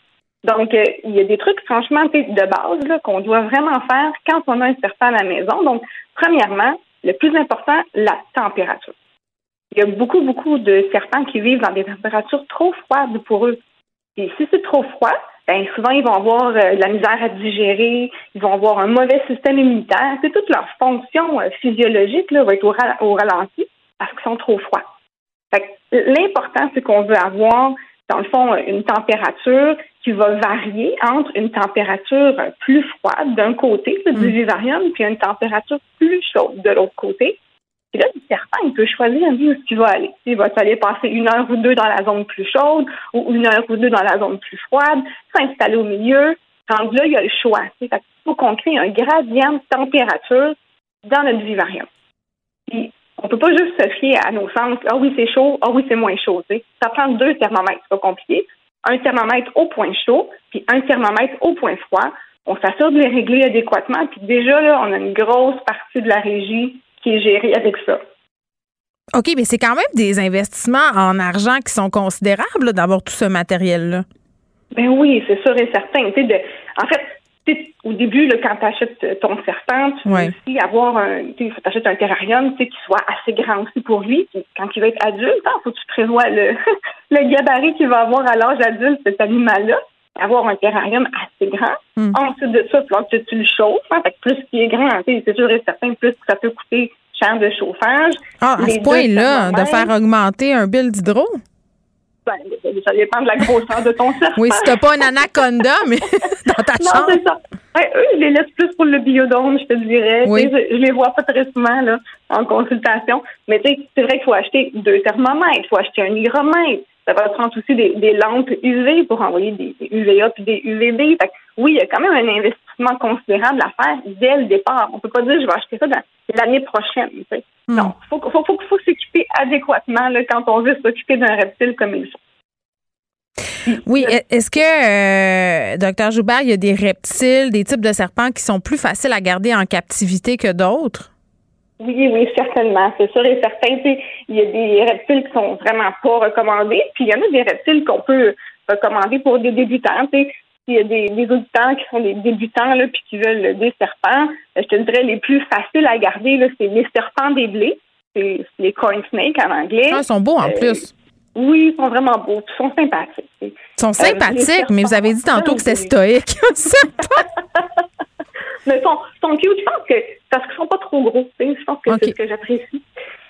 Donc, euh, il y a des trucs, franchement, de base qu'on doit vraiment faire quand on a un serpent à la maison. Donc, premièrement, le plus important, la température. Il y a beaucoup, beaucoup de serpents qui vivent dans des températures trop froides pour eux. Et si c'est trop froid, ben souvent ils vont avoir euh, de la misère à digérer, ils vont avoir un mauvais système immunitaire. C'est toute leur fonction euh, physiologique là, va être au, ralenti parce qu'ils sont trop froids. L'important, c'est qu'on veut avoir, dans le fond, une température qui va varier entre une température plus froide d'un côté du mm. vivarium puis une température plus chaude de l'autre côté. Et là, le serpent, il peut choisir où est-ce qu'il va aller. Il va aller passer une heure ou deux dans la zone plus chaude ou une heure ou deux dans la zone plus froide, s'installer au milieu. Quand là, il y a le choix. Il faut qu'on crée un gradient de température dans notre vivarium. Puis, on peut pas juste se fier à nos sens. Ah oui, c'est chaud. Ah oui, c'est moins chaud. Ça prend deux thermomètres. C'est pas compliqué. Un thermomètre au point chaud, puis un thermomètre au point froid. On s'assure de les régler adéquatement. Puis déjà, là, on a une grosse partie de la régie qui est géré avec ça. OK, mais c'est quand même des investissements en argent qui sont considérables d'avoir tout ce matériel-là. Ben oui, c'est sûr et certain. De, en fait, au début, quand tu achètes ton serpent, tu veux aussi avoir un, tu achètes un terrarium qui soit assez grand aussi pour lui. quand il va être adulte, il hein, faut que tu prévois le, le gabarit qu'il va avoir à l'âge adulte, cet animal-là avoir un terrarium assez grand. Hmm. Ensuite de ça, il que tu le chauffes. Hein, plus qu'il est grand, c'est sûr et certain, plus que ça peut coûter cher de chauffage. Ah, à ce point-là, de faire augmenter un bill d'hydro? Ben, ça dépend de la grosseur de ton serpent. Oui, si t'as pas un anaconda, mais dans ta non, chambre. c'est ça. eux, je les laisse plus pour le biodôme, je te dirais. Je, je, les vois pas très souvent là, en consultation. Mais c'est vrai qu'il faut acheter deux thermomètres, il faut acheter un hygromètre, ça va prendre aussi des, lampes UV pour envoyer des, UVA puis des UVB. oui, il y a quand même un investissement considérable à faire dès le départ. On peut pas dire je vais acheter ça l'année prochaine. Hmm. Non, il faut, faut, faut, faut s'occuper adéquatement là, quand on veut s'occuper d'un reptile comme il faut. Oui, est-ce que, euh, docteur Joubert, il y a des reptiles, des types de serpents qui sont plus faciles à garder en captivité que d'autres? Oui, oui, certainement. C'est sûr et certain. Il y a des reptiles qui sont vraiment pas recommandés, puis il y en a des reptiles qu'on peut recommander pour des débutants. S'il y a des, des, auditeurs qui sont des débutants là, puis qui veulent des serpents, euh, je te dirais les plus faciles à garder, c'est les serpents des blés. C'est les corn snakes en anglais. Ah, ils sont beaux en euh, plus. Oui, ils sont vraiment beaux, ils sont sympathiques. Ils sont sympathiques, mais vous avez dit tantôt que c'était stoïque. mais sont, sont cute. Je pense que parce qu'ils sont pas trop gros. Je pense que c'est ce que j'apprécie.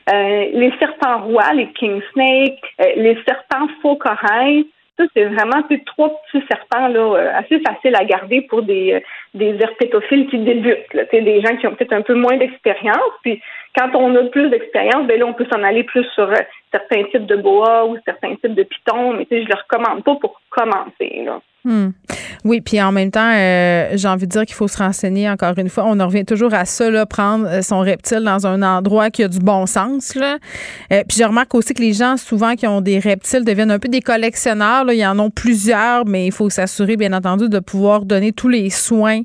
Euh, les serpents rois, les king snakes, euh, les serpents faux corail, ça, c'est vraiment trois petits serpents là, euh, assez faciles à garder pour des, des herpétophiles qui débutent. Là, des gens qui ont peut-être un peu moins d'expérience. Puis quand on a plus d'expérience, ben là, on peut s'en aller plus sur certains types de boa ou certains types de pitons, mais je ne le recommande pas pour commencer. Là. Hmm. Oui, puis en même temps, euh, j'ai envie de dire qu'il faut se renseigner encore une fois. On en revient toujours à ça, là, prendre euh, son reptile dans un endroit qui a du bon sens. Là. Euh, puis je remarque aussi que les gens, souvent, qui ont des reptiles, deviennent un peu des collectionneurs. Là. Il y en a plusieurs, mais il faut s'assurer, bien entendu, de pouvoir donner tous les soins,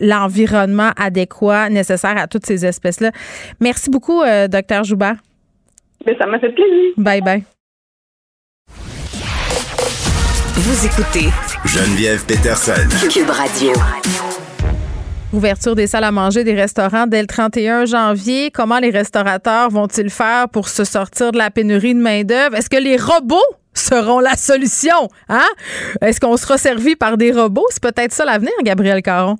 l'environnement adéquat nécessaire à toutes ces espèces-là. Merci beaucoup, docteur Joubert. Ben, ça m'a fait plaisir. Bye bye. Vous écoutez Geneviève Peterson. Cube Radio. Ouverture des salles à manger des restaurants dès le 31 janvier. Comment les restaurateurs vont-ils faire pour se sortir de la pénurie de main-d'œuvre? Est-ce que les robots seront la solution? Hein? Est-ce qu'on sera servi par des robots? C'est peut-être ça l'avenir, Gabriel Caron.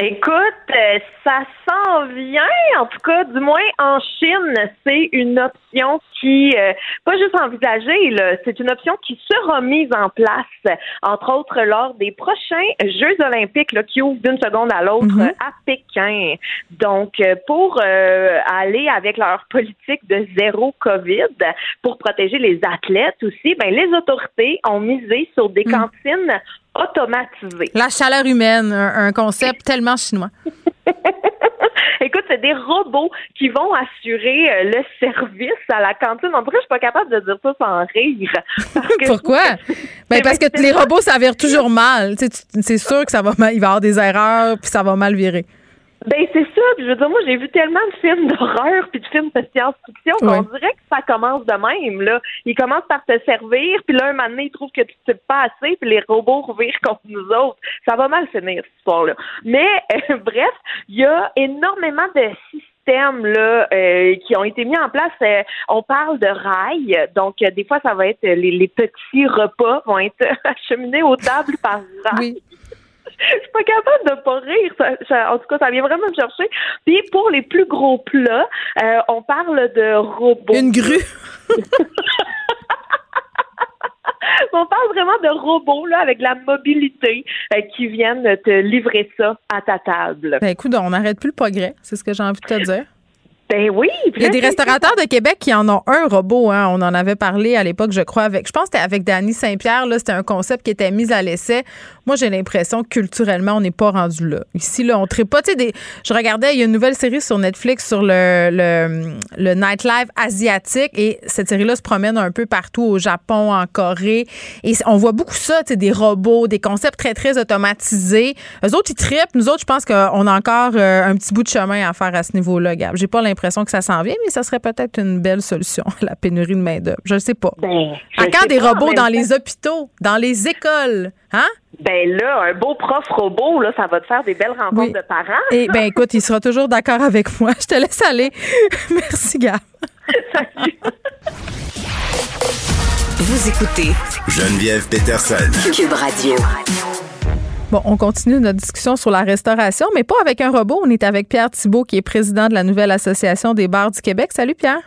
Écoute, euh, ça s'en vient, en tout cas, du moins en Chine, c'est une option qui, euh, pas juste envisagée, c'est une option qui sera mise en place, entre autres lors des prochains Jeux olympiques là, qui ouvrent d'une seconde à l'autre mhm. à Pékin. Donc, euh, pour aller avec leur politique de zéro COVID, pour protéger les athlètes aussi, ben, les autorités ont misé sur des mhm. cantines automatisé. La chaleur humaine, un, concept tellement chinois. Écoute, c'est des robots qui vont assurer euh, le service à la cantine. En tout cas, je suis pas capable de dire ça sans rire. Pourquoi? ben, parce que les robots, ça vire toujours mal. C'est sûr que ça va mal, il va y avoir des erreurs, puis ça va mal virer. Ben c'est ça. je veux dire, moi j'ai vu tellement de films d'horreur puis de films de science-fiction qu'on dirait que ça commence de même. Là, ils commencent par te servir, puis là un moment donné ils trouvent que tu sais pas assez, puis les robots revirent contre nous autres. Ça va mal finir cette histoire-là. Mais euh, bref, il y a énormément de systèmes là euh, qui ont été mis en place. Euh, on parle de rails, donc des fois ça va être les, petits repas vont être acheminés aux tables par rails je suis pas capable de pas rire. en tout cas, ça vient vraiment me chercher. Puis pour les plus gros plats, euh, on parle de robots. Une grue. on parle vraiment de robots là, avec la mobilité euh, qui viennent te livrer ça à ta table. Ben écoute, on n'arrête plus le progrès, c'est ce que j'ai envie de te dire. Ben oui. Il y a des restaurateurs de Québec qui en ont un robot. Hein. On en avait parlé à l'époque, je crois, avec. Je pense que c'était avec Danny Saint-Pierre. Là, c'était un concept qui était mis à l'essai. Moi, j'ai l'impression que culturellement, on n'est pas rendu là. Ici, là, on ne pas. des. Je regardais, il y a une nouvelle série sur Netflix sur le, le, le nightlife asiatique et cette série-là se promène un peu partout au Japon, en Corée. Et on voit beaucoup ça, des robots, des concepts très, très automatisés. Eux autres, ils trippent. Nous autres, je pense qu'on a encore euh, un petit bout de chemin à faire à ce niveau-là, Gab. J'ai pas l'impression que ça s'en vient, mais ça serait peut-être une belle solution, la pénurie de main-d'œuvre. Je ne sais pas. Ben, Encore des robots dans les hôpitaux, dans les écoles, hein? Ben là, un beau prof robot, là, ça va te faire des belles rencontres de parents. Et eh ben écoute, il sera toujours d'accord avec moi. Je te laisse aller. Merci, Gab. Salut. Vous écoutez Geneviève Peterson. Cube Radio. Bon, on continue notre discussion sur la restauration, mais pas avec un robot. On est avec Pierre Thibault, qui est président de la nouvelle Association des bars du Québec. Salut, Pierre.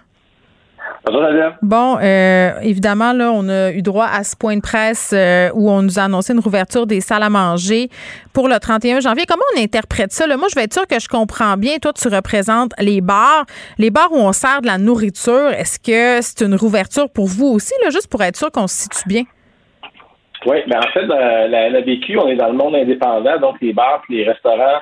Bonjour, Bon, euh, évidemment, là, on a eu droit à ce point de presse euh, où on nous a annoncé une rouverture des salles à manger pour le 31 janvier. Comment on interprète ça? Là? Moi, je vais être sûr que je comprends bien. Toi, tu représentes les bars. Les bars où on sert de la nourriture, est-ce que c'est une rouverture pour vous aussi, là, juste pour être sûr qu'on se situe bien? Oui, mais en fait, la, la, BQ, on est dans le monde indépendant, donc les bars les restaurants,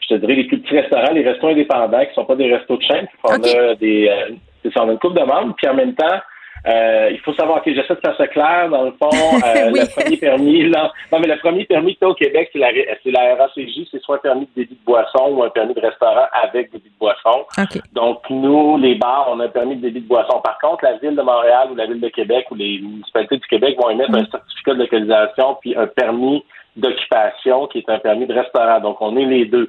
je te dirais les plus petits restaurants, les restaurants indépendants qui ne sont pas des restos de chaîne, on a des euh, on a une coupe de membres, puis en même temps, euh, il faut savoir que j'essaie de faire ça clair. Dans le fond, euh, le premier permis, là, non, mais le premier permis que tu au Québec, c'est la, c'est la RACJ, c'est soit un permis de débit de boisson ou un permis de restaurant avec débit de boisson. Donc, nous, les bars, on a un permis de débit de boisson. Par contre, la Ville de Montréal ou la Ville de Québec ou les municipalités du Québec vont émettre un certificat de localisation puis un permis d'occupation qui est un permis de restaurant. Donc, on est les deux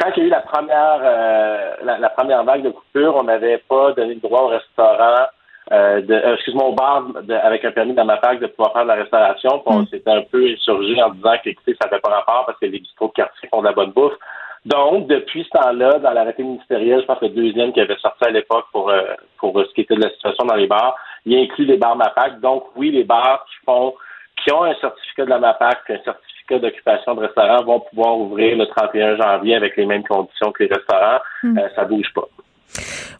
quand il y a eu la première euh, la, première vague de coupure, on n'avait pas donné le droit au restaurant euh, de, excuse-moi, au bar avec un permis dans ma de pouvoir faire de la restauration. on mm. s'était un peu insurgé en disant que écoutez, ça fait pas rapport parce que les bistrots de quartier font de la bonne bouffe. Donc, depuis ce temps-là, dans l'arrêté ministériel, je pense que le deuxième qui avait sorti à l'époque pour, euh, pour ce qui était de la situation dans les bars, il inclut les bars MAPAC. Donc, oui, les bars qui font qui ont un certificat de la MAPAC, un certificat d'occupation de restaurant, vont pouvoir ouvrir le 31 janvier avec les mêmes conditions que les restaurants. Hmm. Euh, ça bouge pas.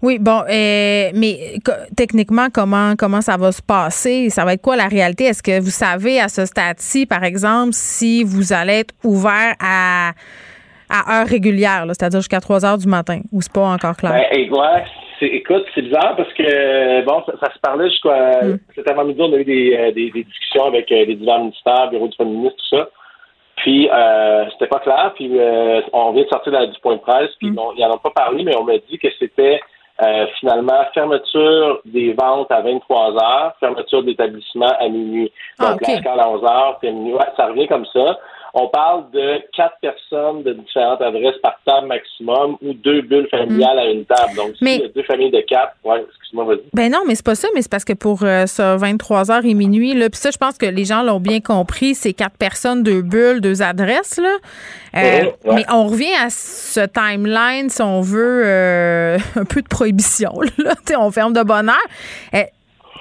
Oui, bon, euh, mais techniquement, comment comment ça va se passer? Ça va être quoi la réalité? Est-ce que vous savez à ce stade-ci, par exemple, si vous allez être ouvert à à heure régulière, c'est-à-dire jusqu'à 3 heures du matin, ou c'est pas encore clair? Ben, écoute, c'est bizarre parce que bon, ça, se parlait jusqu'à mm. cet avant-midi, on a eu des, euh, des, discussions avec euh, les divers ministères, bureau du premier ministre, tout ça. Puis euh, c'était pas clair. Puis euh, on vient de sortir du point de presse. Puis mm. ils n'en ont pas parlé, mais on m'a dit que c'était finalement fermeture des ventes à 23 heures, fermeture d'établissement à minuit. Ah, Donc ah, à 11 heures, puis minuit. ça revient comme ça. On parle de quatre personnes de différentes adresses par table maximum ou deux bulles familiales à une table. Donc, mais, y a deux familles de quatre, ouais, excuse-moi, vas-y. Ben non, mais c'est pas ça, mais c'est parce que pour euh, ça, 23 h et minuit, là, puis ça, je pense que les gens l'ont bien compris, c'est quatre personnes, deux bulles, deux adresses, là. Euh, mais on revient à ce timeline, si on veut, euh, un peu de prohibition, là. on ferme de bonne heure.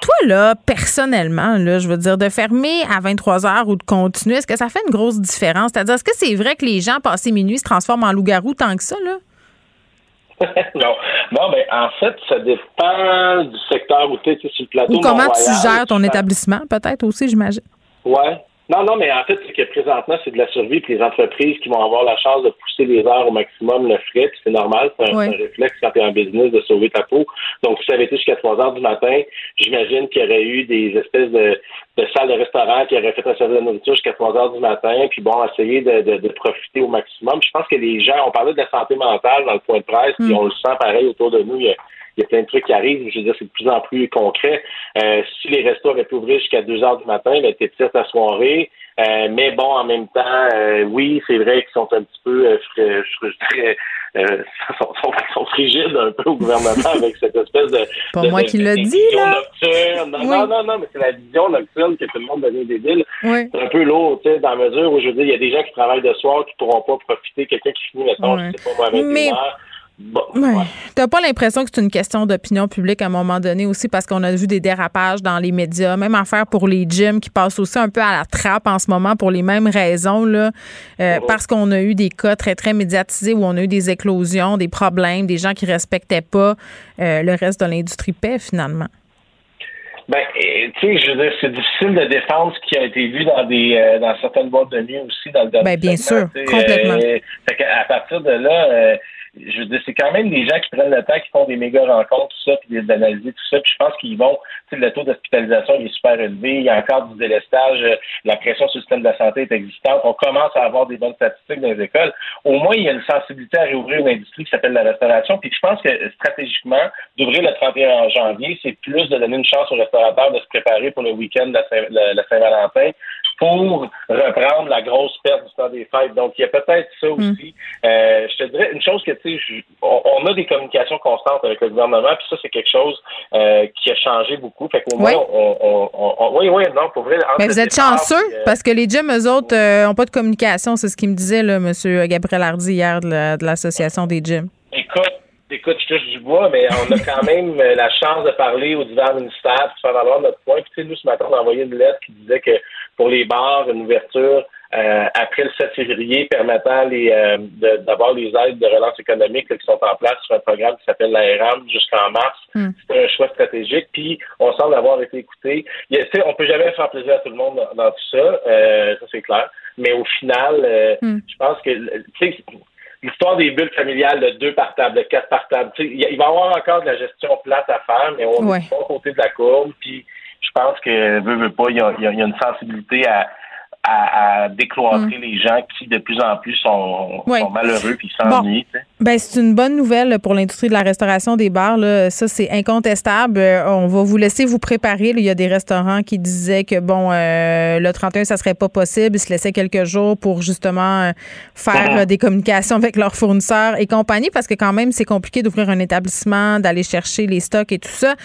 Toi, là, personnellement, là, je veux dire, de fermer à 23 heures ou de continuer, est-ce que ça fait une grosse différence? C'est-à-dire, est-ce que c'est vrai que les gens, passés minuit, se transforment en loup-garou tant que ça, là? non, non, mais en fait, ça dépend du secteur où tu es sur le plateau. Ou comment tu gères ton établissement, peut-être aussi, j'imagine. Ouais, non, non, mais en fait, c'est que présentement, c'est de la survie, puis les entreprises qui vont avoir la chance de pousser les heures au maximum le frais, c'est normal, c'est un, réflexe quand tu es en business de sauver ta peau. Donc, si ça avait été jusqu'à 3 heures du matin, j'imagine qu'il y aurait eu des espèces de, de salles de restaurant qui auraient fait un service de nourriture jusqu'à 3 heures du matin, puis bon, essayer de, de, profiter au maximum. Je pense que les gens, on parlait de la santé mentale dans le point de presse, puis mm. on le sent pareil autour de nous. Il y a, il y a plein de trucs qui arrivent. Je veux dire, c'est de plus en plus concret. Euh, si les restos avaient pu ouvrir jusqu'à 2 heures du matin, ben, t'es ta soirée. Euh, mais bon, en même temps, euh, oui, c'est vrai qu'ils sont un petit peu, je, dirais, sont, sont, frigides un peu au gouvernement avec cette espèce de. Pas moi qui dit, là. Nocturne. Non, non, non, mais c'est la vision nocturne que tout le monde devient débile. Oui. C'est un peu lourd, tu sais, dans la mesure où je veux dire, il y a des gens qui travaillent de soir qui pourront pas profiter. Quelqu'un qui finit, mettons, je sais pas moi, avec mais... Bon, T'as pas l'impression que c'est une question d'opinion publique à un moment donné aussi parce qu'on a vu des dérapages dans les médias, même affaire pour les gyms qui passent aussi un peu à la trappe en ce moment pour les mêmes raisons là, euh, parce qu'on a eu des cas très très médiatisés où on a eu des éclosions, des problèmes, des gens qui respectaient pas euh, le reste de l'industrie paix finalement. Ben, tu sais, je veux dire, c'est difficile de défendre ce qui a été vu dans des euh, dans certaines boîtes de nuit aussi dans le domaine. Ben, bien sûr, complètement. à partir de là, je veux dire, c'est quand même des gens qui prennent le temps, qui font des méga rencontres, tout ça, puis d'analyser tout ça. Puis je pense qu'ils vont, tu sais, le taux d'hospitalisation est super élevé. Il y a encore du délestage. Euh, la pression sur le système de la santé est existante. On commence à avoir des bonnes statistiques dans les écoles. Au moins, il y a une sensibilité à réouvrir une industrie qui s'appelle la restauration. Puis je pense que stratégiquement, d'ouvrir le 31 janvier, c'est plus de donner une chance aux restaurateurs de se préparer pour le week-end de la Saint-Valentin pour reprendre la grosse perte du temps des fêtes. Donc, il y a peut-être ça hmm. aussi. Euh, je te dirais une chose que, tu sais, on, a des communications constantes avec le gouvernement, puis ça, c'est quelque chose euh, qui a changé beaucoup. Fait qu'au moins, on, on, oui, oui, non, pour vrai. Mais vous êtes chanceux, euh, parce que les gyms, eux autres, n'ont pas de communication. C'est ce qu'il me disait, là, M. Gabriel Hardy, hier, de l'Association des gyms. Écoute, Écoute, je touche du bois, mais on a quand même la chance de parler aux divers ministères, de faire valoir notre point. Puis, tu sais, nous, ce matin, on a envoyé une lettre qui disait que pour les bars, une ouverture euh, après le 7 février permettant les euh, d'avoir les aides de relance économique qui sont en place sur un programme qui s'appelle l'ARAM jusqu'en mars. Hmm. C'est un choix stratégique. Puis on semble avoir été écouté. On peut jamais faire plaisir à tout le monde dans, tout ça, euh, ça c'est clair. Mais au final, hmm. je pense que l'histoire des bulles familiales de deux par table, de quatre par table, il va y avoir encore de la gestion plate à faire, mais on est pas côté de la courbe. Puis je pense que veut, veut pas, il y a, une sensibilité à, à, décloîtrer mm. les gens qui de plus en plus sont, malheureux puis s'ennuient. Ben, c'est une bonne nouvelle pour l'industrie de la restauration des bars. Là. Ça, c'est incontestable. Euh, on va vous laisser vous préparer. Il y a des restaurants qui disaient que bon, euh, le 31, ça serait pas possible. Ils se laissaient quelques jours pour justement euh, faire mm-hmm. des communications avec leurs fournisseurs et compagnie, parce que quand même, c'est compliqué d'ouvrir un établissement, d'aller chercher les stocks et tout ça.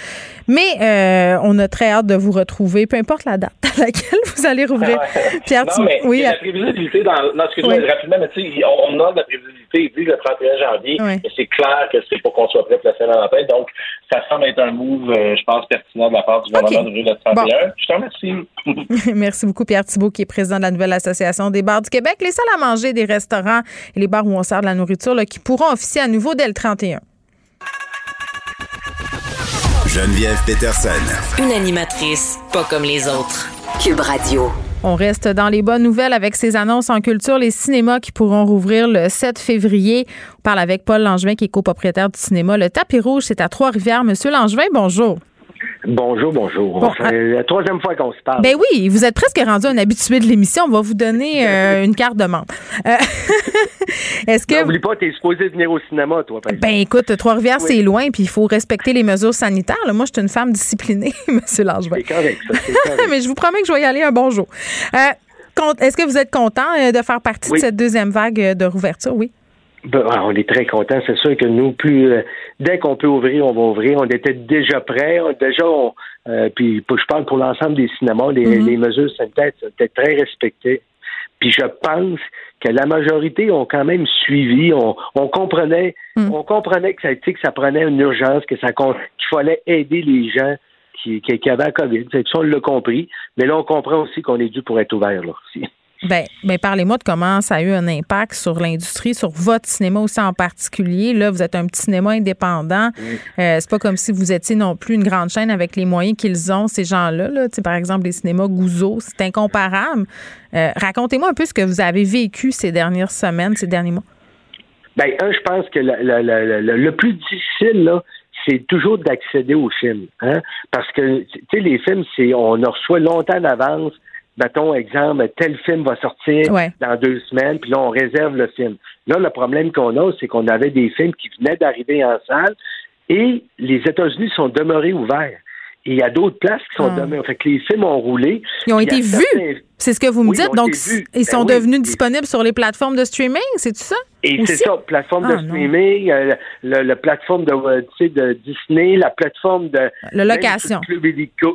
Mais on a très hâte de vous retrouver, peu importe la date à laquelle vous allez rouvrir. Pierre, non, mais oui, il y a la prévisibilité dans. Non, excuse-moi, rapidement, mais tu sais, on, a de la prévisibilité vu le 31 janvier. Oui. c'est clair que c'est pour qu'on soit prêt pour la semaine tête. Donc, ça semble être un move, euh, je pense, pertinent de la part du gouvernement de le 31. Je te remercie. Merci beaucoup, Pierre Thibault, qui est président de la nouvelle Association des bars du Québec. Les salles à manger des restaurants et les bars où on sert de la nourriture là, qui pourront officier à nouveau dès le 31. Geneviève Peterson. Une animatrice pas comme les autres. Cube Radio. On reste dans les bonnes nouvelles avec ces annonces en culture. Les cinémas qui pourront rouvrir le 7 février. On parle avec Paul Langevin, qui est copropriétaire du cinéma. Le tapis rouge, c'est à Trois-Rivières. Monsieur Langevin, bonjour. Bonjour, bonjour. c'est la troisième fois qu'on se parle. Ben oui, vous êtes presque rendu un habitué de l'émission. On va vous donner euh, une carte de membre. Euh, est-ce que. N'oublie pas, t'es supposé venir au cinéma, toi, par Ben écoute, Trois-Rivières, c'est loin, puis il faut respecter les mesures sanitaires. Moi, je suis une femme disciplinée, M. Langevin. C'est correct, ça. Correct. Mais je vous promets que je vais y aller un bon jour. Euh, est-ce que vous êtes content de faire partie de cette deuxième vague de rouverture? Oui. Ben, ah, on est très content. C'est sûr que nous, plus euh, dès qu'on peut ouvrir, on va ouvrir. On était déjà prêts. Déjà, euh, puis je parle pour l'ensemble des cinémas, les, mm-hmm. les mesures sanitaires étaient très respectées. Puis je pense que la majorité ont quand même suivi. On, on comprenait, mm. on comprenait que ça, que ça prenait une urgence, que ça qu'il fallait aider les gens qui, qui, avaient la COVID. Ça, on l'a compris. Mais là, on comprend aussi qu'on est dû pour être ouvert là aussi. Ben, ben parlez-moi de comment ça a eu un impact sur l'industrie, sur votre cinéma aussi en particulier. Là, vous êtes un petit cinéma indépendant. Euh, c'est pas comme si vous étiez non plus une grande chaîne avec les moyens qu'ils ont, ces gens-là. Là. par exemple, les cinémas Gouzeau, c'est incomparable. Euh, racontez-moi un peu ce que vous avez vécu ces dernières semaines, ces derniers mois. Ben, un, je pense que le plus difficile, là, c'est toujours d'accéder aux films. Hein? Parce que, tu sais, les films, c'est on en reçoit longtemps d'avance mettons, exemple, tel film va sortir dans deux semaines, puis là, on réserve le film. Là, le problème qu'on a, c'est qu'on avait des films qui venaient d'arriver en salle et les États-Unis sont demeurés ouverts. Et il y a d'autres places qui sont ah. demeurées. Fait que les films ont roulé. Ils ont été vus. C'est ce que vous me dites. Donc, ils sont ben devenus disponibles sur les plateformes de streaming, c'est tout ça? Et c'est ça, plateforme de ah, streaming, euh, le, plateforme de, euh, de Disney, la plateforme de. La location. Club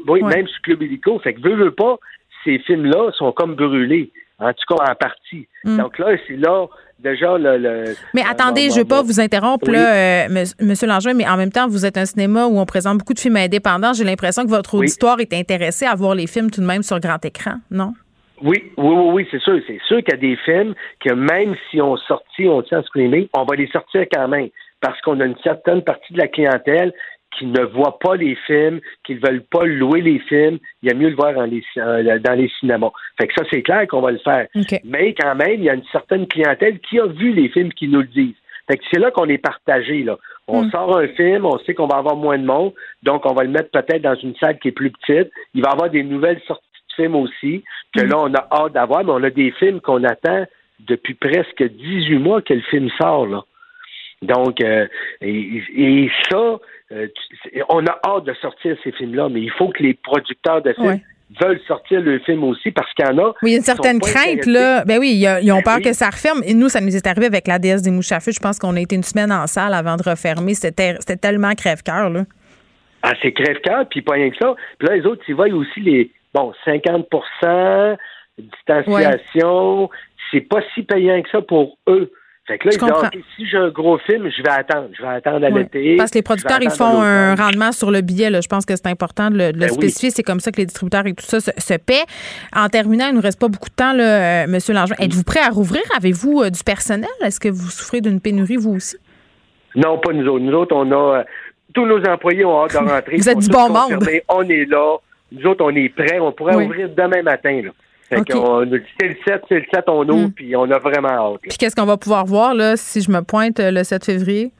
oui, même sur Club Illico. Fait que veux, veux pas, ces films-là sont comme brûlés, en tout cas en partie. Mm. Donc là, c'est là déjà le. mais attendez, je ne veux pas vous interrompre, là, euh, Monsieur Langevin, mais en même temps, vous êtes un cinéma où on présente beaucoup de films indépendants. J'ai l'impression que votre auditoire est intéressé à voir les films tout de même sur grand écran, non? Oui, oui, oui, oui c'est sûr. C'est sûr qu'il y a des films que même si on sortit, on tient en screening, on va les sortir quand même parce qu'on a une certaine partie de la clientèle qui ne voient pas les films, qui ne veulent pas louer les films, il y a mieux le voir dans les, euh, dans les cinémas. Fait que ça, c'est clair qu'on va le faire. Mais quand même, il y a une certaine clientèle qui a vu les films qui nous le disent. Fait que c'est là qu'on est partagé, là. On hmm. sort un film, on sait qu'on va avoir moins de monde, donc on va le mettre peut-être dans une salle qui est plus petite. Il va y avoir des nouvelles sorties de films aussi, que hmm. là, on a hâte d'avoir, mais on a des films qu'on attend depuis presque 18 mois que le film sort, là. Donc, euh, et, ça, euh, on a hâte de sortir ces films-là, mais il faut que les producteurs de films veulent sortir le film aussi parce qu'il y en a. Oui, il y a une certaine crainte, là. Ben oui, ils ont ben peur que ça referme. Et nous, ça nous est arrivé avec la déesse des mouches à feu. Je pense qu'on a été une semaine en salle avant de refermer. C'était tellement crève-cœur, là. Ah, c'est crève-cœur, puis pas rien que ça. Puis là, les autres, ils voient aussi les, bon, 50% distanciation. C'est pas si payant que ça pour eux. Fait que là, si j'ai un gros film, je vais attendre. Je vais attendre à l'été. Parce que les producteurs, ils font un rendement sur le billet. Je pense que c'est important de le, ben spécifier. C'est comme ça que les distributeurs et tout ça se, paient. En terminant, il ne nous reste pas beaucoup de temps, là, euh, M. Langevin. Êtes-vous prêt à rouvrir? Avez-vous euh, du personnel? Est-ce que vous souffrez d'une pénurie, vous aussi? Non, pas nous autres. Nous autres, on a. Euh, tous nos employés ont hâte de rentrer. vous êtes du bon monde. On est là. Nous autres, on est prêts. On pourrait ouvrir demain matin. Là. Fait c'est le 7, c'est le 7, on ouvre, hmm. puis on a vraiment hâte. Puis qu'est-ce qu'on va pouvoir voir, là, si je me pointe euh, le 7 février?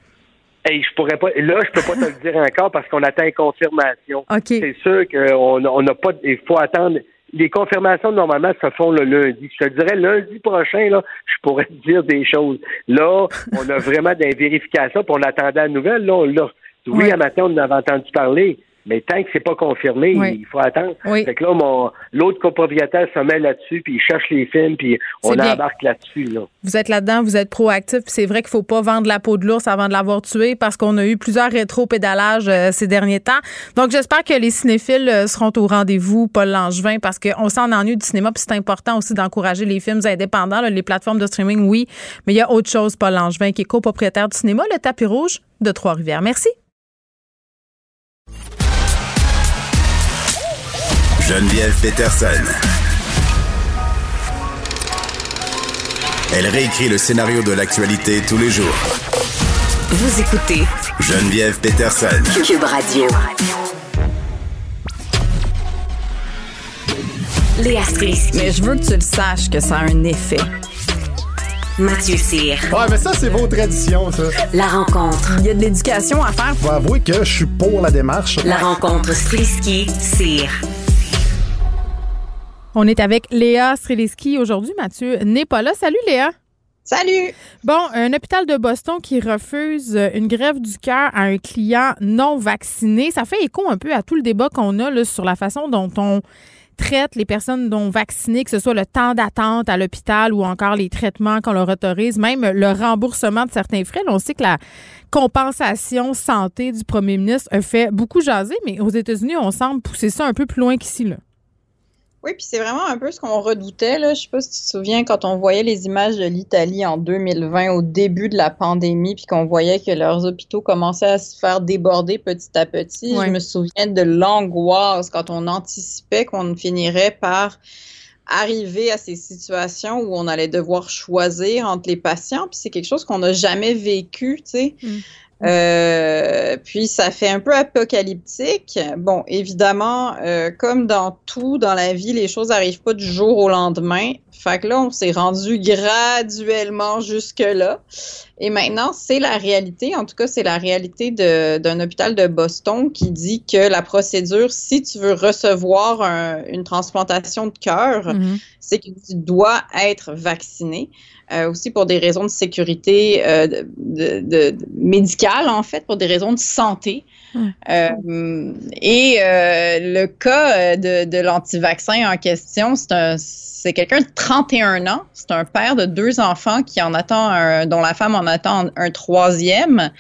Hey, je pourrais pas. Là, je peux pas te le dire encore parce qu'on attend une confirmation. C'est sûr qu'on n'a pas. Il faut attendre. les confirmations, normalement, se font le lundi. Je te dirais, lundi prochain, là, je pourrais te dire des choses. Là, on a vraiment des vérifications, puis on attendait la nouvelle. Là, on Oui, à matin, on en avait entendu parler. Mais tant que c'est pas confirmé, il faut attendre. Oui. Fait que là, mon, l'autre copropriétaire se met là-dessus, puis il cherche les films, puis on embarque là-dessus. Là. Vous êtes là-dedans, vous êtes proactif, c'est vrai qu'il faut pas vendre la peau de l'ours avant de l'avoir tué, parce qu'on a eu plusieurs rétro-pédalages euh, ces derniers temps. Donc, j'espère que les cinéphiles euh, seront au rendez-vous, Paul Langevin, parce qu'on s'en ennuie du cinéma, puis c'est important aussi d'encourager les films indépendants, les plateformes de streaming, oui, mais il y a autre chose, Paul Langevin, qui est copropriétaire du cinéma, le tapis rouge de Trois-Rivières. Merci. Geneviève Peterson. Elle réécrit le scénario de l'actualité tous les jours. Vous écoutez Geneviève Peterson. Cube Radio. Léa Strisky. Mais je veux que tu le saches que ça a un effet. Mathieu Cyr. Ouais, mais ça, c'est vos traditions, ça. La rencontre. Il y a de l'éducation à faire. Faut avouer que je suis pour la démarche. La rencontre Strisky-Cyr. On est avec Léa Streliski aujourd'hui. Mathieu n'est pas là. Salut Léa. Salut. Bon, un hôpital de Boston qui refuse une grève du cœur à un client non vacciné. Ça fait écho un peu à tout le débat qu'on a là, sur la façon dont on traite les personnes non vaccinées, que ce soit le temps d'attente à l'hôpital ou encore les traitements qu'on leur autorise, même le remboursement de certains frais. on sait que la compensation santé du premier ministre a fait beaucoup jaser, mais aux États-Unis, on semble pousser ça un peu plus loin qu'ici. Là. Oui, puis c'est vraiment un peu ce qu'on redoutait. Là. Je sais pas si tu te souviens quand on voyait les images de l'Italie en 2020 au début de la pandémie, puis qu'on voyait que leurs hôpitaux commençaient à se faire déborder petit à petit. Je me souviens de l'angoisse quand on anticipait qu'on finirait par arriver à ces situations où on allait devoir choisir entre les patients. Puis c'est quelque chose qu'on n'a jamais vécu, tu sais. Mm. Euh, puis ça fait un peu apocalyptique. Bon, évidemment, euh, comme dans tout dans la vie, les choses n'arrivent pas du jour au lendemain. Fait que là, on s'est rendu graduellement jusque-là. Et maintenant, c'est la réalité. En tout cas, c'est la réalité d'un hôpital de Boston qui dit que la procédure, si tu veux recevoir une transplantation de cœur, mm-hmm. c'est que tu dois être vacciné. Euh, aussi pour des raisons de sécurité euh, de, médicale, en fait, pour des raisons de santé. Euh, et le cas de, de l'anti-vaccin en question, c'est quelqu'un de 31 ans. C'est un père de deux enfants qui en attend un, dont la femme en attend un troisième.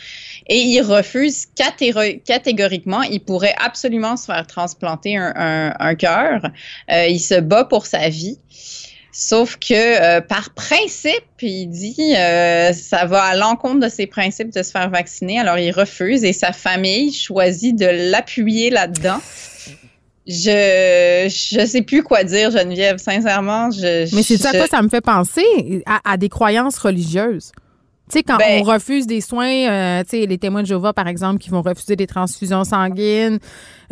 Et il refuse catégoriquement. Il pourrait absolument se faire transplanter un, un, un cœur. il se bat pour sa vie. Sauf que euh, par principe, il dit euh, ça va à l'encontre de ses principes de se faire vacciner, alors il refuse et sa famille choisit de l'appuyer là-dedans. Je je sais plus quoi dire, Geneviève. Sincèrement, je. Mais c'est ça quoi ça me fait penser à des croyances religieuses. Tu sais, quand ben on refuse des soins, euh, tu sais, les témoins de Jéhovah, par exemple, qui vont refuser des transfusions sanguines,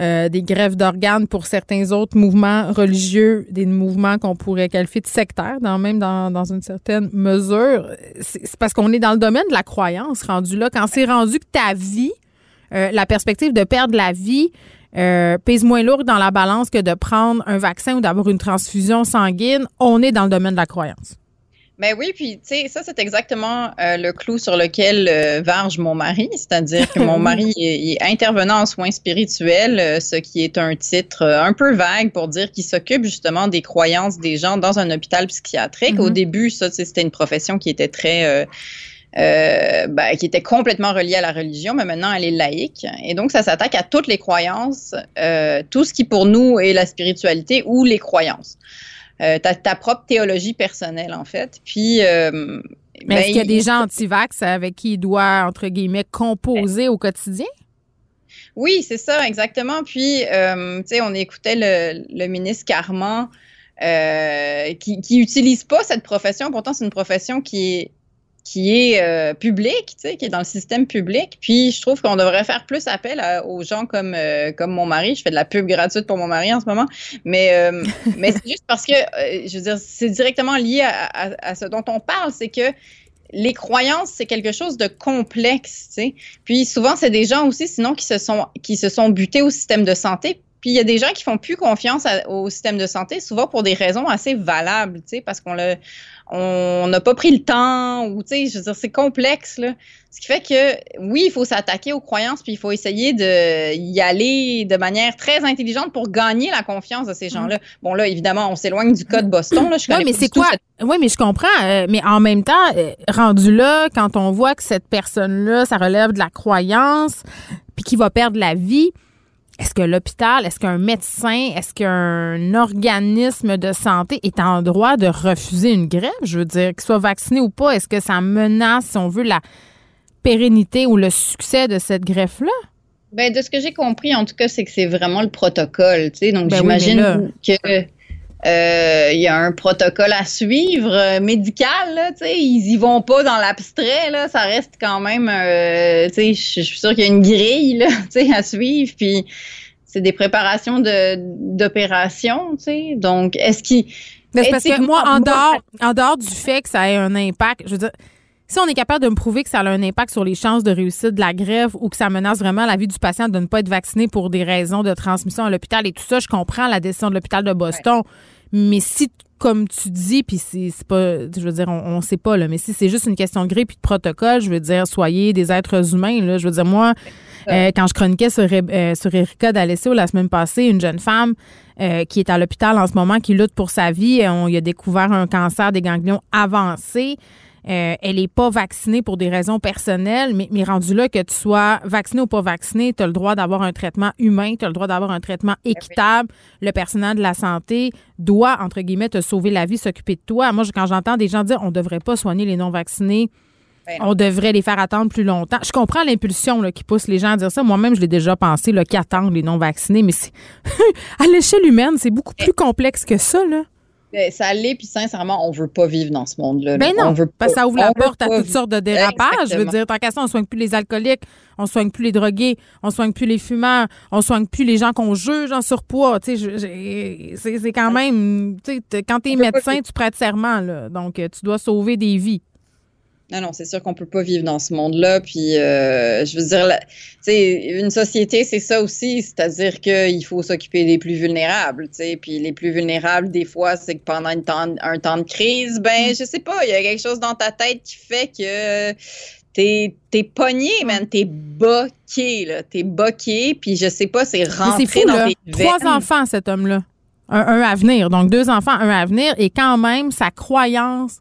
euh, des greffes d'organes pour certains autres mouvements religieux, des mouvements qu'on pourrait qualifier de sectaires, dans, même dans, dans une certaine mesure. C'est parce qu'on est dans le domaine de la croyance rendu là. Quand c'est rendu que ta vie, euh, la perspective de perdre la vie, pèse moins lourd dans la balance que de prendre un vaccin ou d'avoir une transfusion sanguine, on est dans le domaine de la croyance. Ben oui, puis tu sais, ça c'est exactement euh, le clou sur lequel euh, varge mon mari, c'est-à-dire que mon mari est, intervenant en soins spirituels, euh, ce qui est un titre un peu vague pour dire qu'il s'occupe justement des croyances des gens dans un hôpital psychiatrique. Au mm-hmm. début, ça c'était une profession qui était très ben, qui était complètement reliée à la religion, mais maintenant elle est laïque. Et donc, ça s'attaque à toutes les croyances, tout ce qui pour nous est la spiritualité ou les croyances. Euh, ta, propre théologie personnelle, en fait. Puis. Euh, Mais est-ce ben, qu'il y a des gens anti-vax avec qui il doit, entre guillemets, composer au quotidien? Oui, c'est ça, exactement. Puis, euh, tu sais, on écoutait le, le ministre Carman qui n'utilise pas cette profession. Pourtant, c'est une profession qui est qui est euh, public, tu sais, qui est dans le système public. Puis je trouve qu'on devrait faire plus appel aux gens comme euh, comme mon mari. Je fais de la pub gratuite pour mon mari en ce moment, mais euh, mais c'est juste parce que je veux dire, c'est directement lié à, à, ce dont on parle, c'est que les croyances, c'est quelque chose de complexe, tu sais. Puis souvent, c'est des gens aussi, sinon, qui se sont qui se sont butés au système de santé Puis il y a des gens qui font plus confiance au système de santé, souvent pour des raisons assez valables, tu sais, parce qu'on l'a, on n'a pas pris le temps, ou tu sais, je veux dire, c'est complexe, là. Ce qui fait que, oui, il faut s'attaquer aux croyances, puis il faut essayer de y aller de manière très intelligente pour gagner la confiance de ces gens-là. Bon, là, évidemment, on s'éloigne du cas de Boston, là. Je oui, mais c'est quoi? Oui, mais je comprends. Euh, mais en même temps, euh, rendu là, quand on voit que cette personne-là, ça relève de la croyance, puis qu'il va perdre la vie, est-ce que l'hôpital, est-ce qu'un médecin, est-ce qu'un organisme de santé est en droit de refuser une grève? Je veux dire, qu'il soit vacciné ou pas, est-ce que ça menace, si on veut, la pérennité ou le succès de cette greffe-là? Ben, de ce que j'ai compris, en tout cas, c'est que c'est vraiment le protocole, tu sais. Donc, ben j'imagine que euh, il y a un protocole à suivre euh, médical, là, tu sais, ils y vont pas dans l'abstrait, là, ça reste quand même, euh, tu sais, je suis sûre qu'il y a une grille, là, tu sais, à suivre, puis c'est des préparations de d'opération, tu sais, donc est-ce qu'il... parce que moi, en dehors, en dehors du fait que ça ait un impact, je veux dire, si on est capable de me prouver que ça a un impact sur les chances de réussite de la grève ou que ça menace vraiment la vie du patient de ne pas être vacciné pour des raisons de transmission à l'hôpital et tout ça, je comprends la décision de l'hôpital de Boston. Mais si, comme tu dis, puis c'est pas, je veux dire, on, ne sait pas, là, mais si c'est juste une question de grippe et de protocole, je veux dire, soyez des êtres humains, là. Je veux dire, moi, euh, quand je chroniquais sur, euh, sur Erika D'Alessio la semaine passée, une jeune femme euh, qui est à l'hôpital en ce moment, qui lutte pour sa vie, on y a découvert un cancer des ganglions avancé. Euh, elle n'est pas vaccinée pour des raisons personnelles, mais, mais rendu là, que tu sois vacciné ou pas vacciné, tu as le droit d'avoir un traitement humain, tu as le droit d'avoir un traitement ben équitable. Le personnel de la santé doit, entre guillemets, te sauver la vie, s'occuper de toi. Moi, quand j'entends des gens dire on ne devrait pas soigner les non-vaccinés, ben on devrait les faire attendre plus longtemps. Je comprends l'impulsion qui pousse les gens à dire ça. Moi-même, je l'ai déjà pensé, qu'attendre les non-vaccinés, mais à l'échelle humaine, c'est beaucoup plus complexe que ça. Là. Ben, ça l'est, puis sincèrement, on veut pas vivre dans ce monde-là. Ben non, parce que ça ouvre la porte à toutes sortes de dérapages. Je veux dire, tant qu'à ça, on soigne plus les alcooliques, on soigne plus les drogués, on soigne plus les fumeurs, on soigne plus les gens qu'on juge en surpoids. Tu sais, c'est quand même, tu sais, quand t'es médecin, tu prêtes serment, là. Donc, tu dois sauver des vies. Non, non, c'est sûr qu'on peut pas vivre dans ce monde-là. Puis, euh, je veux dire, sais, une société, c'est ça aussi, c'est-à-dire qu'il faut s'occuper des plus vulnérables, sais. Puis les plus vulnérables, des fois, c'est que pendant un temps, un temps de crise, ben, je sais pas, il y a quelque chose dans ta tête qui fait que t'es es pogné, man, t'es boqué, là, t'es boqué, puis je sais pas, c'est rentré dans tes Trois enfants, cet homme-là. Un, un à venir, donc deux enfants, un à venir, et quand même, sa croyance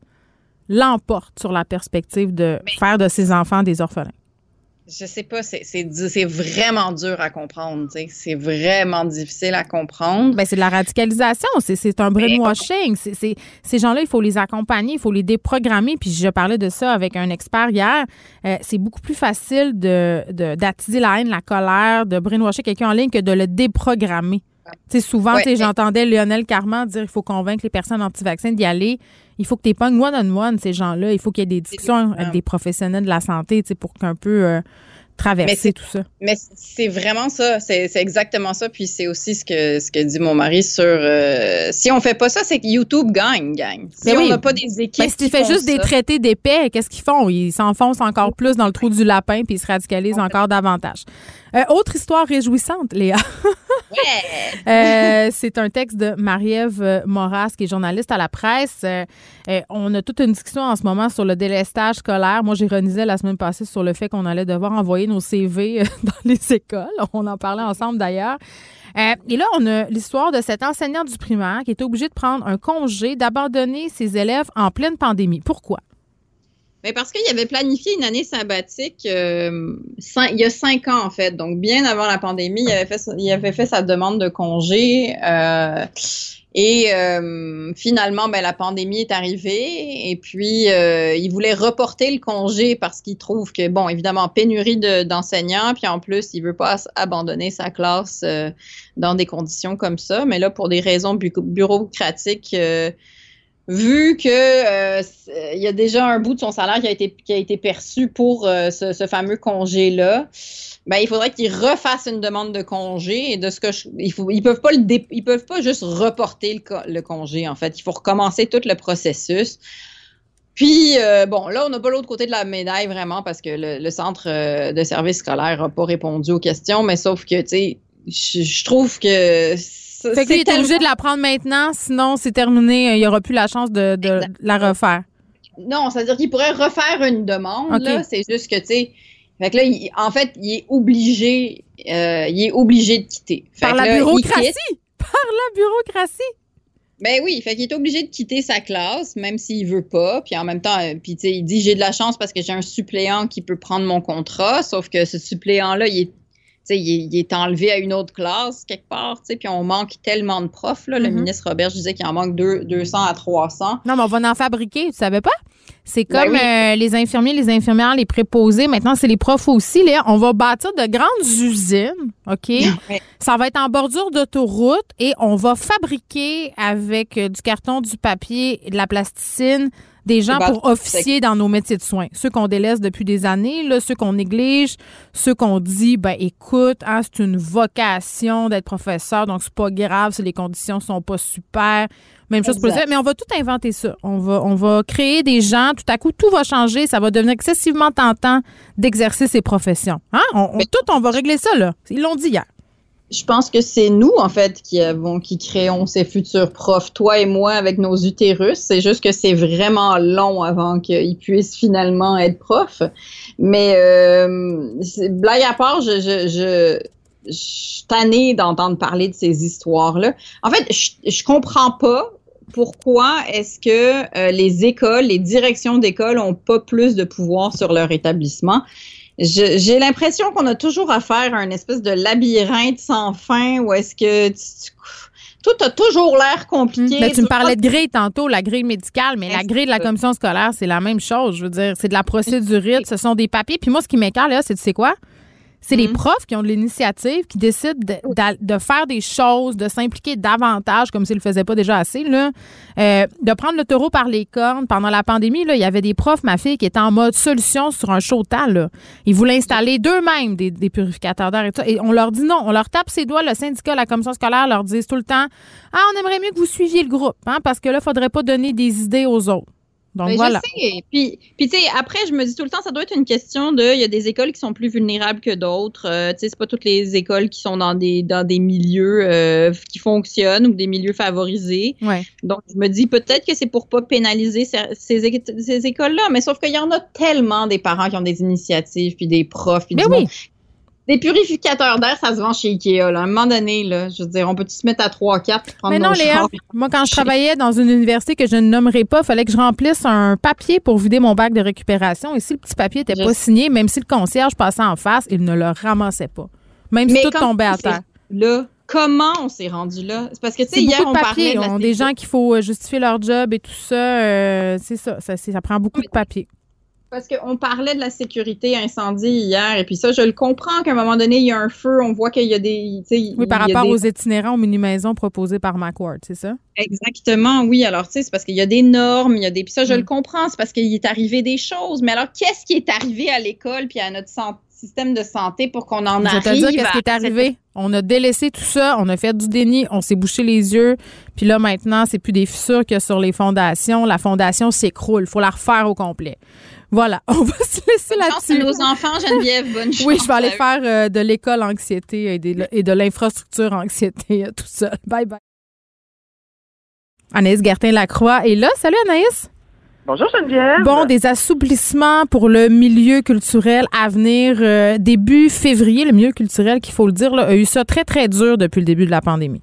l'emporte sur la perspective de faire de ses enfants des orphelins? Je sais pas, c'est vraiment dur à comprendre. C'est vraiment difficile à comprendre. Ben, c'est de la radicalisation, c'est un brainwashing. ces gens-là, il faut les accompagner, il faut les déprogrammer. Puis je parlais de ça avec un expert hier. Euh, c'est beaucoup plus facile d'attiser de, la haine, la colère, de brainwasher quelqu'un en ligne que de le déprogrammer. Sais, souvent, j'entendais Lionel Carman dire qu'il faut convaincre les personnes anti-vaccins d'y aller il faut que tu pognes one-on-one ces gens-là. Il faut qu'il y ait des discussions avec des professionnels de la santé pour qu'un peu euh, traverser tout ça. Mais c'est vraiment ça, c'est exactement ça. Puis c'est aussi ce que, ce que dit mon mari sur euh, si on fait pas ça, c'est que YouTube gagne, gagne. Si on n'a pas des équipes. Mais si tu fais juste des traités d'épais, qu'est-ce qu'ils font? Ils s'enfoncent encore plus dans le trou du lapin puis ils se radicalisent encore davantage. Euh, autre histoire réjouissante, Léa. Euh, c'est un texte de Marie-Ève Moras, qui est journaliste à la presse. on a toute une discussion en ce moment sur le délestage scolaire. Moi, j'ironisais la semaine passée sur le fait qu'on allait devoir envoyer nos CV euh, dans les écoles. On en parlait ensemble d'ailleurs. Euh, et là, on a l'histoire de cet enseignant du primaire qui est obligé de prendre un congé, d'abandonner ses élèves en pleine pandémie. Pourquoi? Mais parce qu'il avait planifié une année sabbatique euh, il y a cinq ans, en fait. Donc, bien avant la pandémie, il avait fait, il avait fait sa demande de congé. Et euh, finalement, ben, la pandémie est arrivée et puis euh, il voulait reporter le congé parce qu'il trouve que, bon, évidemment, pénurie d'enseignants, puis en plus, il veut pas abandonner sa classe euh, dans des conditions comme ça. Mais là, pour des raisons bureaucratiques, vu que il y a déjà un bout de son salaire qui a été, qui a été perçu pour ce, ce, fameux congé-là, ben, il faudrait qu'ils refassent une demande de congé et de ce que je, il ils peuvent pas le ils peuvent pas juste reporter le, congé en fait, il faut recommencer tout le processus. Puis euh, bon, là on n'a pas l'autre côté de la médaille vraiment parce que le, centre euh, de service scolaire n'a pas répondu aux questions, mais sauf que tu sais je, trouve que. Fait que lui, est obligé de la prendre maintenant, sinon c'est terminé, il n'y aura plus la chance de, de la refaire. Non, c'est-à-dire qu'il pourrait refaire une demande, là. C'est juste que, tu sais. Fait que là, en fait, il est obligé, euh, il est obligé de quitter. Par la bureaucratie! Par la bureaucratie! Ben oui, fait qu'il est obligé de quitter sa classe, même s'il veut pas. Puis en même temps, euh, puis il dit j'ai de la chance parce que j'ai un suppléant qui peut prendre mon contrat. Sauf que ce suppléant-là, il est il est, enlevé à une autre classe quelque part, puis on manque tellement de profs. Là. Le mm-hmm. ministre Robert, je disais qu'il en manque 200 à 300. Non, mais on va en fabriquer, tu savais pas? C'est ben comme euh, les infirmiers, les infirmières, les préposés. Maintenant, c'est les profs aussi. Là. On va bâtir de grandes usines, OK? Ça va être en bordure d'autoroute et on va fabriquer avec euh, du carton, du papier, de la plasticine, des gens pour officier dans nos métiers de soins. Ceux qu'on délaisse depuis des années, là, ceux qu'on néglige, ceux qu'on dit, ben écoute, hein, c'est une vocation d'être professeur, donc c'est pas grave si les conditions sont pas super. Même chose pour les mais on va tout inventer ça. On va, on va créer des gens, tout à coup, tout va changer, ça va devenir excessivement tentant d'exercer ces professions. Hein? On, tout, on va régler ça, là. Ils l'ont dit hier je pense que c'est nous, en fait, qui avons, qui créons ces futurs profs, toi et moi, avec nos utérus. C'est juste que c'est vraiment long avant qu'ils puissent finalement être profs. Mais, euh, blague à part, je, je, je, je tannée d'entendre parler de ces histoires-là. En fait, je, je comprends pas pourquoi est-ce que euh, les écoles, les directions d'école ont pas plus de pouvoir sur leur établissement j'ai l'impression qu'on a toujours affaire à un espèce de labyrinthe sans fin où est-ce que tout a toujours l'air compliqué. Mais tu me parlais de grille tantôt, la grille médicale, mais la grille de la commission scolaire, c'est la même chose. Je veux dire, c'est de la procédurite, ce sont des papiers. Puis moi, ce qui m'écarte, là, c'est tu sais quoi? C'est les mhm. profs qui ont de l'initiative, qui décident de, faire des choses, de s'impliquer davantage, comme s'ils ne le faisaient pas déjà assez, là. Euh, de prendre le taureau par les cornes. Pendant la pandémie, là, il y avait des profs, ma fille, qui étaient en mode solution sur un chautal. Ils voulaient installer d'eux-mêmes des, purificateurs d'air et tout. Et on leur dit non. On leur tape ses doigts. Le syndicat, la commission scolaire leur disent tout le temps Ah, on aimerait mieux que vous suiviez le groupe, hein, parce que là, il ne faudrait pas donner des idées aux autres. Donc voilà. Je sais. Puis, puis tu sais, après, je me dis tout le temps, ça doit être une question de. Il y a des écoles qui sont plus vulnérables que d'autres. Euh, tu sais, c'est pas toutes les écoles qui sont dans des, dans des milieux euh, qui fonctionnent ou des milieux favorisés. Ouais. Donc, je me dis peut-être que c'est pour pas pénaliser ces, ces, écoles-là. Mais sauf qu'il y en a tellement des parents qui ont des initiatives, puis des profs, puis Mais oui. Des purificateurs d'air, ça se vend chez Ikea. Là. À un moment donné, là, je veux dire, on peut se mettre à 3 4 prendre Mais non, Léa, moi, quand je travaillais dans une université que je ne nommerai pas, il fallait que je remplisse un papier pour vider mon bac de récupération. Et si le petit papier n'était pas signé, même si le concierge passait en face, il ne le ramassait pas. Même si tout tombait à terre. Là, comment on s'est rendu là? C'est parce que, tu sais, hier, on papier, parlait des gens qu'il faut euh, justifier leur job et tout ça. Euh, c'est ça, ça, ça prend beaucoup de papier. Parce qu'on parlait de la sécurité incendie hier, et puis ça, je le comprends qu'à un moment donné, il y a un feu, on voit qu'il y a des. Oui, par rapport aux itinérants aux mini-maisons proposés par McWard, c'est ça? Exactement, oui. Alors, tu sais, c'est parce qu'il y a des normes, il y a des. Puis ça, je le mm. comprends, c'est parce qu'il est arrivé des choses. Mais alors, qu'est-ce qui est arrivé à l'école puis à notre système de santé pour qu'on en arrive. Je vais te dire qu'est-ce qui est arrivé. On a délaissé tout ça, on a fait du déni, on s'est bouché les yeux, puis là maintenant, c'est plus des fissures que sur les fondations. La fondation s'écroule, il faut la refaire au complet. Voilà, on va se laisser là-dessus. nos enfants, Geneviève, bonne chance. Oui, je vais aller faire euh, de l'école anxiété et de, et de l'infrastructure anxiété tout ça. Bye bye. Anaïs Gertin-Lacroix est là. Salut Anaïs. Bonjour Geneviève. Bon, des assouplissements pour le milieu culturel à venir euh, début février. Le milieu culturel, qu'il faut le dire, a eu ça très, très dur depuis le début de la pandémie.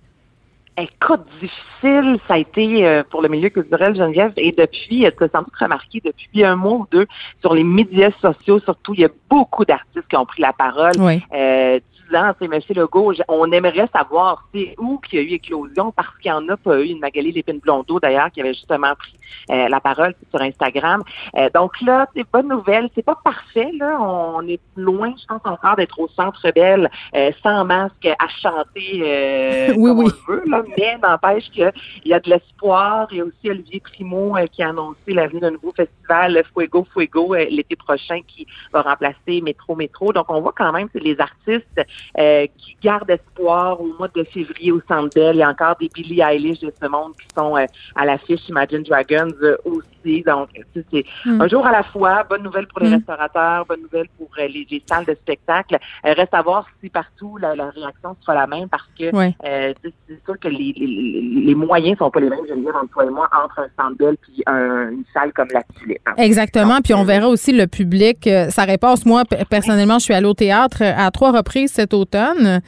Écoute, difficile, ça a été euh, pour le milieu culturel, Geneviève, et depuis, tu as sans doute remarqué, depuis un mois ou deux, sur les médias sociaux, surtout, il y a beaucoup d'artistes qui ont pris la parole. Oui. Euh, c'est M. Legault, on aimerait savoir c'est où qu'il y a eu éclosion parce qu'il n'y en a pas eu. Une Magali Lépine-Blondeau, d'ailleurs, qui avait justement pris euh, la parole sur Instagram. Euh, donc là, c'est bonne nouvelle. C'est pas parfait, là. On est loin, je pense, encore d'être au centre belle, euh, sans masque, à chanter oui, oui. on veut, là. Mais n'empêche qu'il y a de l'espoir. Il y a aussi Olivier Primo qui a annoncé l'avenue d'un nouveau festival, Fuego Fuego, l'été prochain, qui va remplacer Métro Métro. Donc, on voit quand même que les artistes euh, qui gardent espoir au mois de février au Centre Bell. Il y a encore des Billie Eilish de ce monde qui sont euh, à l'affiche Imagine Dragons euh, aussi. Donc, c'est Mm. un jour à la fois. Bonne nouvelle pour les Mm. restaurateurs, bonne nouvelle pour euh, les, les salles de spectacle. Euh, reste à voir si partout la, la réaction sera la même parce que euh, c'est sûr que les, les, les moyens sont pas les mêmes, je veux dire, entre toi et moi, entre un belle puis un- une salle comme la Tulipe. hein. Exactement. Puis on verra aussi le public, euh, sa réponse. Moi, personnellement, je suis allée au théâtre euh, à trois reprises cet automne.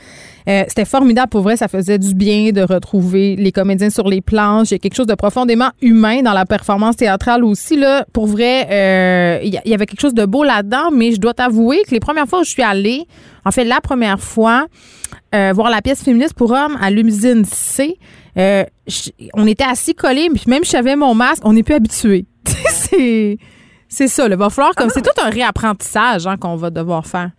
Euh, C'était formidable pour vrai. Ça faisait du bien de retrouver les comédiens sur les planches. Il y a quelque chose de profondément humain dans la performance théâtrale aussi. Là. Pour vrai, euh, il y, avait quelque chose de beau là-dedans, mais je dois t'avouer que les premières fois où je suis allée, en fait, la première fois, euh, voir la pièce féministe pour hommes à l'usine C, euh, je- on était assis collés, puis même si j'avais mon masque, on n'est plus habitué. c'est c'est ça. Il va falloir comme c'est tout un réapprentissage hein, qu'on va devoir faire.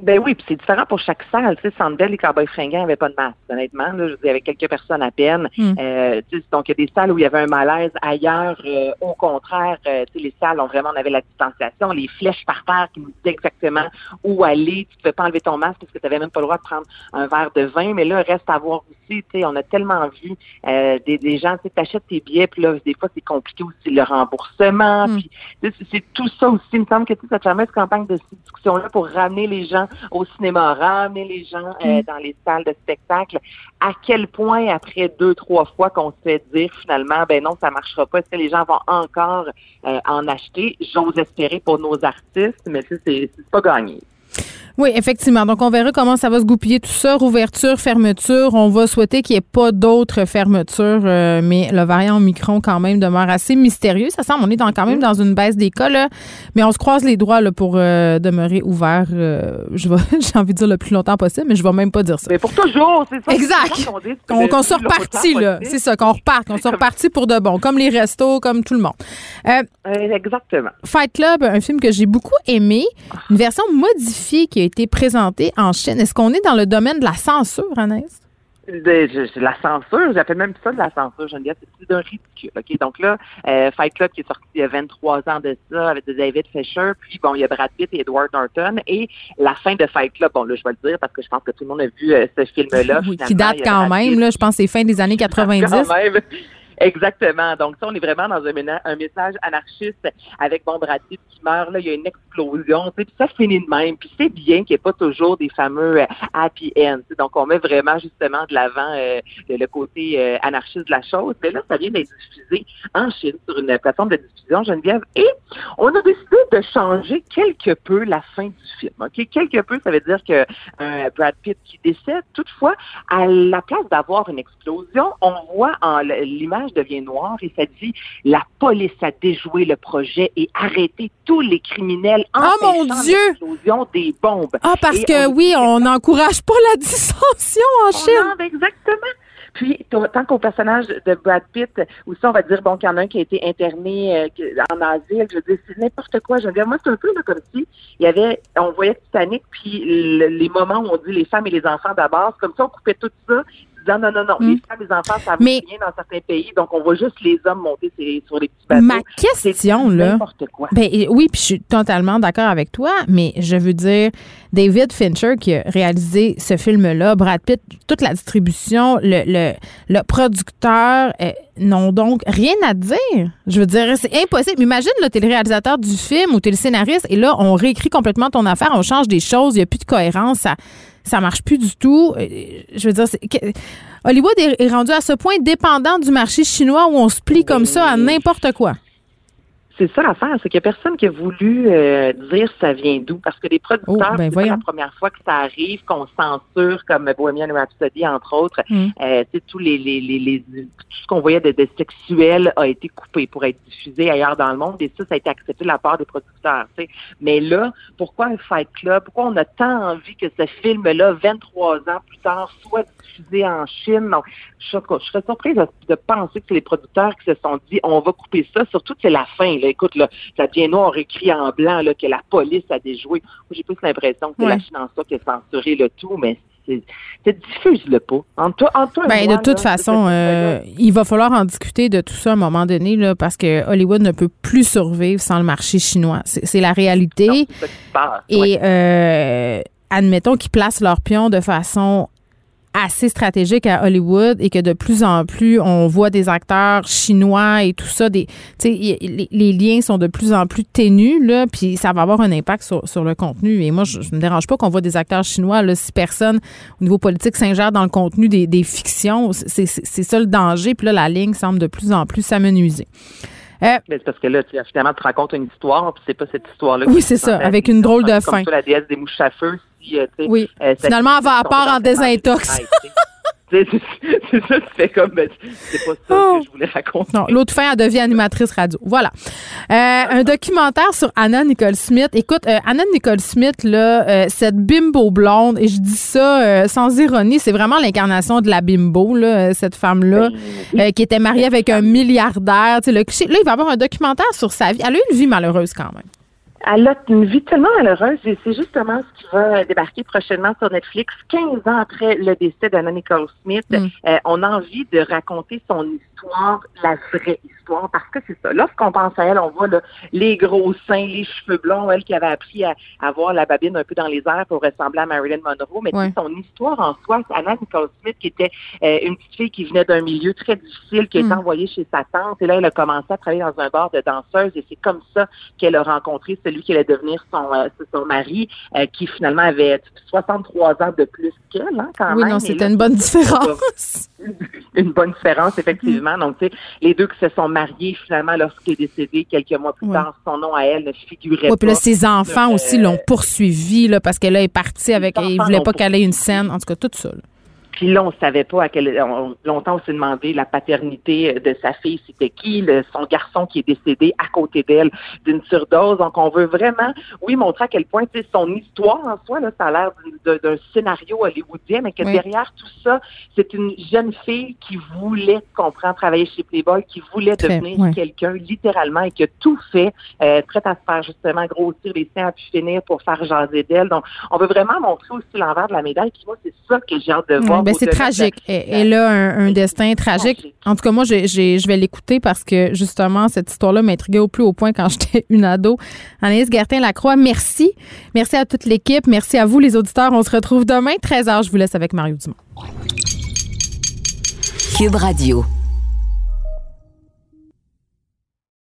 Ben oui, puis c'est différent pour chaque salle. Tu sais, Sandbell, les Cowboys fringants n'avaient pas de masque, honnêtement. Là, je il y avait quelques personnes à peine. Mm. Euh, donc, il y a des salles où il y avait un malaise. Ailleurs, euh, au contraire, euh, tu sais, les salles, ont vraiment, on avait la distanciation. Les flèches par terre qui nous disaient exactement où aller. Tu ne pouvais pas enlever ton masque parce que tu n'avais même pas le droit de prendre un verre de vin. Mais là, reste à voir aussi. Tu sais, on a tellement vu euh, des, des gens, tu sais, t'achètes tes billets, puis là, des fois, c'est compliqué aussi le remboursement. Mm. Puis, c'est tout ça aussi. Il me semble que tu sais, cette fameuse campagne de séduction-là pour ramener les gens au cinéma, ramener les gens euh, Mm. dans les salles de spectacle, à quel point après deux, trois fois qu'on se fait dire finalement, ben non, ça marchera pas, est-ce que les gens vont encore euh, en acheter? J'ose espérer pour nos artistes, mais c'est pas gagné. Oui, effectivement. Donc, on verra comment ça va se goupiller tout ça. Rouverture, fermeture. On va souhaiter qu'il n'y ait pas d'autres fermetures, euh, mais le variant Omicron, quand même, demeure assez mystérieux. Ça semble, on est dans- quand même dans une baisse des cas, là. Mais on se croise les doigts là, pour euh, demeurer ouvert. euh, je vais- J'ai envie de dire le plus longtemps possible, mais je ne vais même pas dire ça. Mais pour toujours, c'est ça. Exact. qu'on dit, Qu'on qu'on soit reparti, là. C'est ça, qu'on reparte, qu'on soit reparti pour de bon, comme les restos, comme tout le monde. Euh, exactement. Fight Club, un film que j'ai beaucoup aimé, une version modifiée qui a été présentée en Chine. Est-ce qu'on est dans le domaine de la censure, Anaïs? De, la censure, j'appelle même ça de la censure, Geneviève, c'est plus d'un ridicule. OK? Donc là, euh, Fight Club qui est sorti il y a 23 ans de ça avec David Fisher, puis bon, il y a Brad Pitt et Edward Norton, et la fin de Fight Club, bon là, je vais le dire parce que je pense que tout le monde a vu euh, ce film-là. Oui, qui date quand Brad même, Pitt là, je pense que c'est fin des années 90. quand même. Exactement. Donc ça, on est vraiment dans un, message anarchiste avec bon Brad Pitt qui meurt. Là, il y a une explosion. Puis ça finit de même. Puis c'est bien qu'il n'y ait pas toujours des fameux euh, happy ends. Donc on met vraiment justement de l'avant euh, le le côté euh, anarchiste de la chose. Mais là, ça vient d'être diffusé en Chine sur une plateforme de diffusion, Geneviève. Et on a décidé de changer quelque peu la fin du film. Ok, quelque peu, ça veut dire que euh, Brad Pitt qui décède. Toutefois, à la place d'avoir une explosion, on voit en l'image devient noire et ça dit la police a déjoué le projet et arrêté tous les criminels Oh, mon empêchant Dieu! l'explosion des bombes. Ah, parce Et que on- oui, on n'encourage pas la dissension en on Chine. en- exactement. Puis, tant qu'au personnage de Brad Pitt, aussi, on va dire, bon, qu'il y en a un qui a été interné euh, en asile, je veux dire, c'est n'importe quoi. Je veux dire, moi, c'est un peu là, comme si il y avait, on voyait Titanic, puis le- les moments où on dit les femmes et les enfants d'abord, c'est comme ça, on coupait tout ça, disant non, non, non, Mm. les femmes et les enfants, ça va Mais- bien dans certains pays, donc on voit juste les hommes monter sur, les petits bateaux. Ma question, là. n'importe quoi. Ben oui, puis je suis totalement d'accord avec toi, mais je veux dire, David Fincher qui a réalisé ce film-là, Brad Pitt, toute la distribution, le, le, le producteur euh, n'ont donc rien à dire. Je veux dire, c'est impossible. Imagine, là, t'es le réalisateur du film ou t'es le scénariste et là, on réécrit complètement ton affaire, on change des choses, il n'y a plus de cohérence, ça ça marche plus du tout. Euh, Je veux dire, Hollywood est, est rendu à ce point dépendant du marché chinois où on se plie comme ça à n'importe quoi. C'est ça l'affaire, c'est qu'il n'y a personne qui a voulu euh, dire ça vient d'où. Parce que les producteurs, Oh, ben c'est la première fois que ça arrive, qu'on censure comme Bohemian Rhapsody, entre autres. Mm. Euh, tu sais, tous les, les, les, les- tout ce qu'on voyait de, de sexuel a été coupé pour être diffusé ailleurs dans le monde. Et ça, ça a été accepté de la part des producteurs. tu sais. Mais là, pourquoi un Fight Club? Pourquoi on a tant envie que ce film-là, 23 ans plus tard, soit diffusé en Chine? Donc, je, serais- je serais surprise de, de penser que c'est les producteurs qui se sont dit on va couper ça, surtout que c'est la fin. Là. Écoute, là, ça devient noir écrit en blanc là, que la police a déjoué. Moi, j'ai plus l'impression que c'est Ouais. la Chine en soi qui a censuré le tout, mais c'est c'est- diffuse-le pas. Entre toi, entre toi Ben, moi, de toute là, façon, euh, il va falloir en discuter de tout ça à un moment donné, là, parce que Hollywood ne peut plus survivre sans le marché chinois. C'est la réalité. ça passe. Et Ouais. euh, admettons qu'ils placent leur pion de façon assez stratégique à Hollywood et que de plus en plus on voit des acteurs chinois et tout ça, des, les, les liens sont de plus en plus ténus là, puis ça va avoir un impact sur, sur le contenu. Et moi, je, ne me dérange pas qu'on voit des acteurs chinois là, si personne au niveau politique s'ingère dans le contenu des, des fictions, c'est ça le danger. Puis là, la ligne semble de plus en plus s'amenuiser. Euh, mais c'est parce que là, tu, finalement, tu racontes une histoire, puis c'est pas cette histoire-là. Oui, c'est ça, avec une drôle de fin. Comme la déesse des mouches à feu. Euh, oui. Euh, finalement, elle va à part en désintox. C'est ça, tu fais comme, ben, c'est pas ça que je voulais raconter. Non, l'autre fin, elle devient animatrice radio. Voilà. Euh, un documentaire sur Anna Nicole Smith. Écoute, euh, Anna Nicole Smith, là, euh, cette bimbo blonde, et je dis ça sans ironie, c'est vraiment l'incarnation de la bimbo, là, cette femme-là, ben, qui était mariée avec un milliardaire. Tu sais, le cliché. Là, il va y avoir un documentaire sur sa vie. Elle a eu une vie malheureuse quand même. Elle a une vie tellement malheureuse et c'est justement ce qui va débarquer prochainement sur Netflix. 15 ans après le décès d'Anna Nicole Smith, mm. euh, on a envie de raconter son histoire, la vraie histoire, parce que c'est ça. Lorsqu'on pense à elle, on voit les gros seins, les cheveux blonds, elle qui avait appris à avoir la babine un peu dans les airs pour ressembler à Marilyn Monroe. Mais son histoire en soi, c'est Anna Nicole Smith qui était euh, une petite fille qui venait d'un milieu très difficile, qui a été mm. envoyée chez sa tante. Et là, elle a commencé à travailler dans un bar de danseuse et c'est comme ça qu'elle a rencontré celui qui allait devenir son, euh, son mari, euh, qui finalement avait 63 ans de plus qu'elle, hein, quand oui, même. Oui, non, c'était une bonne différence. une bonne différence, effectivement. Donc, tu sais, les deux qui se sont mariés, finalement, lorsqu'il est décédé quelques mois plus tard, son nom à elle ne figurait pas. puis là, ses enfants aussi l'ont poursuivi, là, parce qu'elle est partie avec, il voulait pas qu'elle ait une scène. En tout cas, tout ça, puis là, on savait pas à quel longtemps on s'est demandé la paternité de sa fille, c'était qui, le, son garçon qui est décédé à côté d'elle d'une surdose. Donc, on veut vraiment, oui, montrer à quel point c'est son histoire en soi, là, ça a l'air d'un scénario hollywoodien, mais que derrière tout ça, c'est une jeune fille qui voulait, comprendre, travailler chez Playboy, qui voulait devenir quelqu'un littéralement et qui a tout fait, euh, prête à se faire justement grossir les seins à pu finir pour faire jaser d'elle. Donc, on veut vraiment montrer aussi l'envers de la médaille. Puis moi, c'est ça que j'ai hâte de voir. Ben, c'est tragique. Elle a un, destin tragique. En tout cas, moi, je vais l'écouter parce que justement, cette histoire-là m'intriguait au plus haut point quand j'étais une ado. Anaïs Gertin-Lacroix, merci. Merci à toute l'équipe. Merci à vous, les auditeurs. On se retrouve demain, 13h. Je vous laisse avec Mario Dumont. Cube Radio.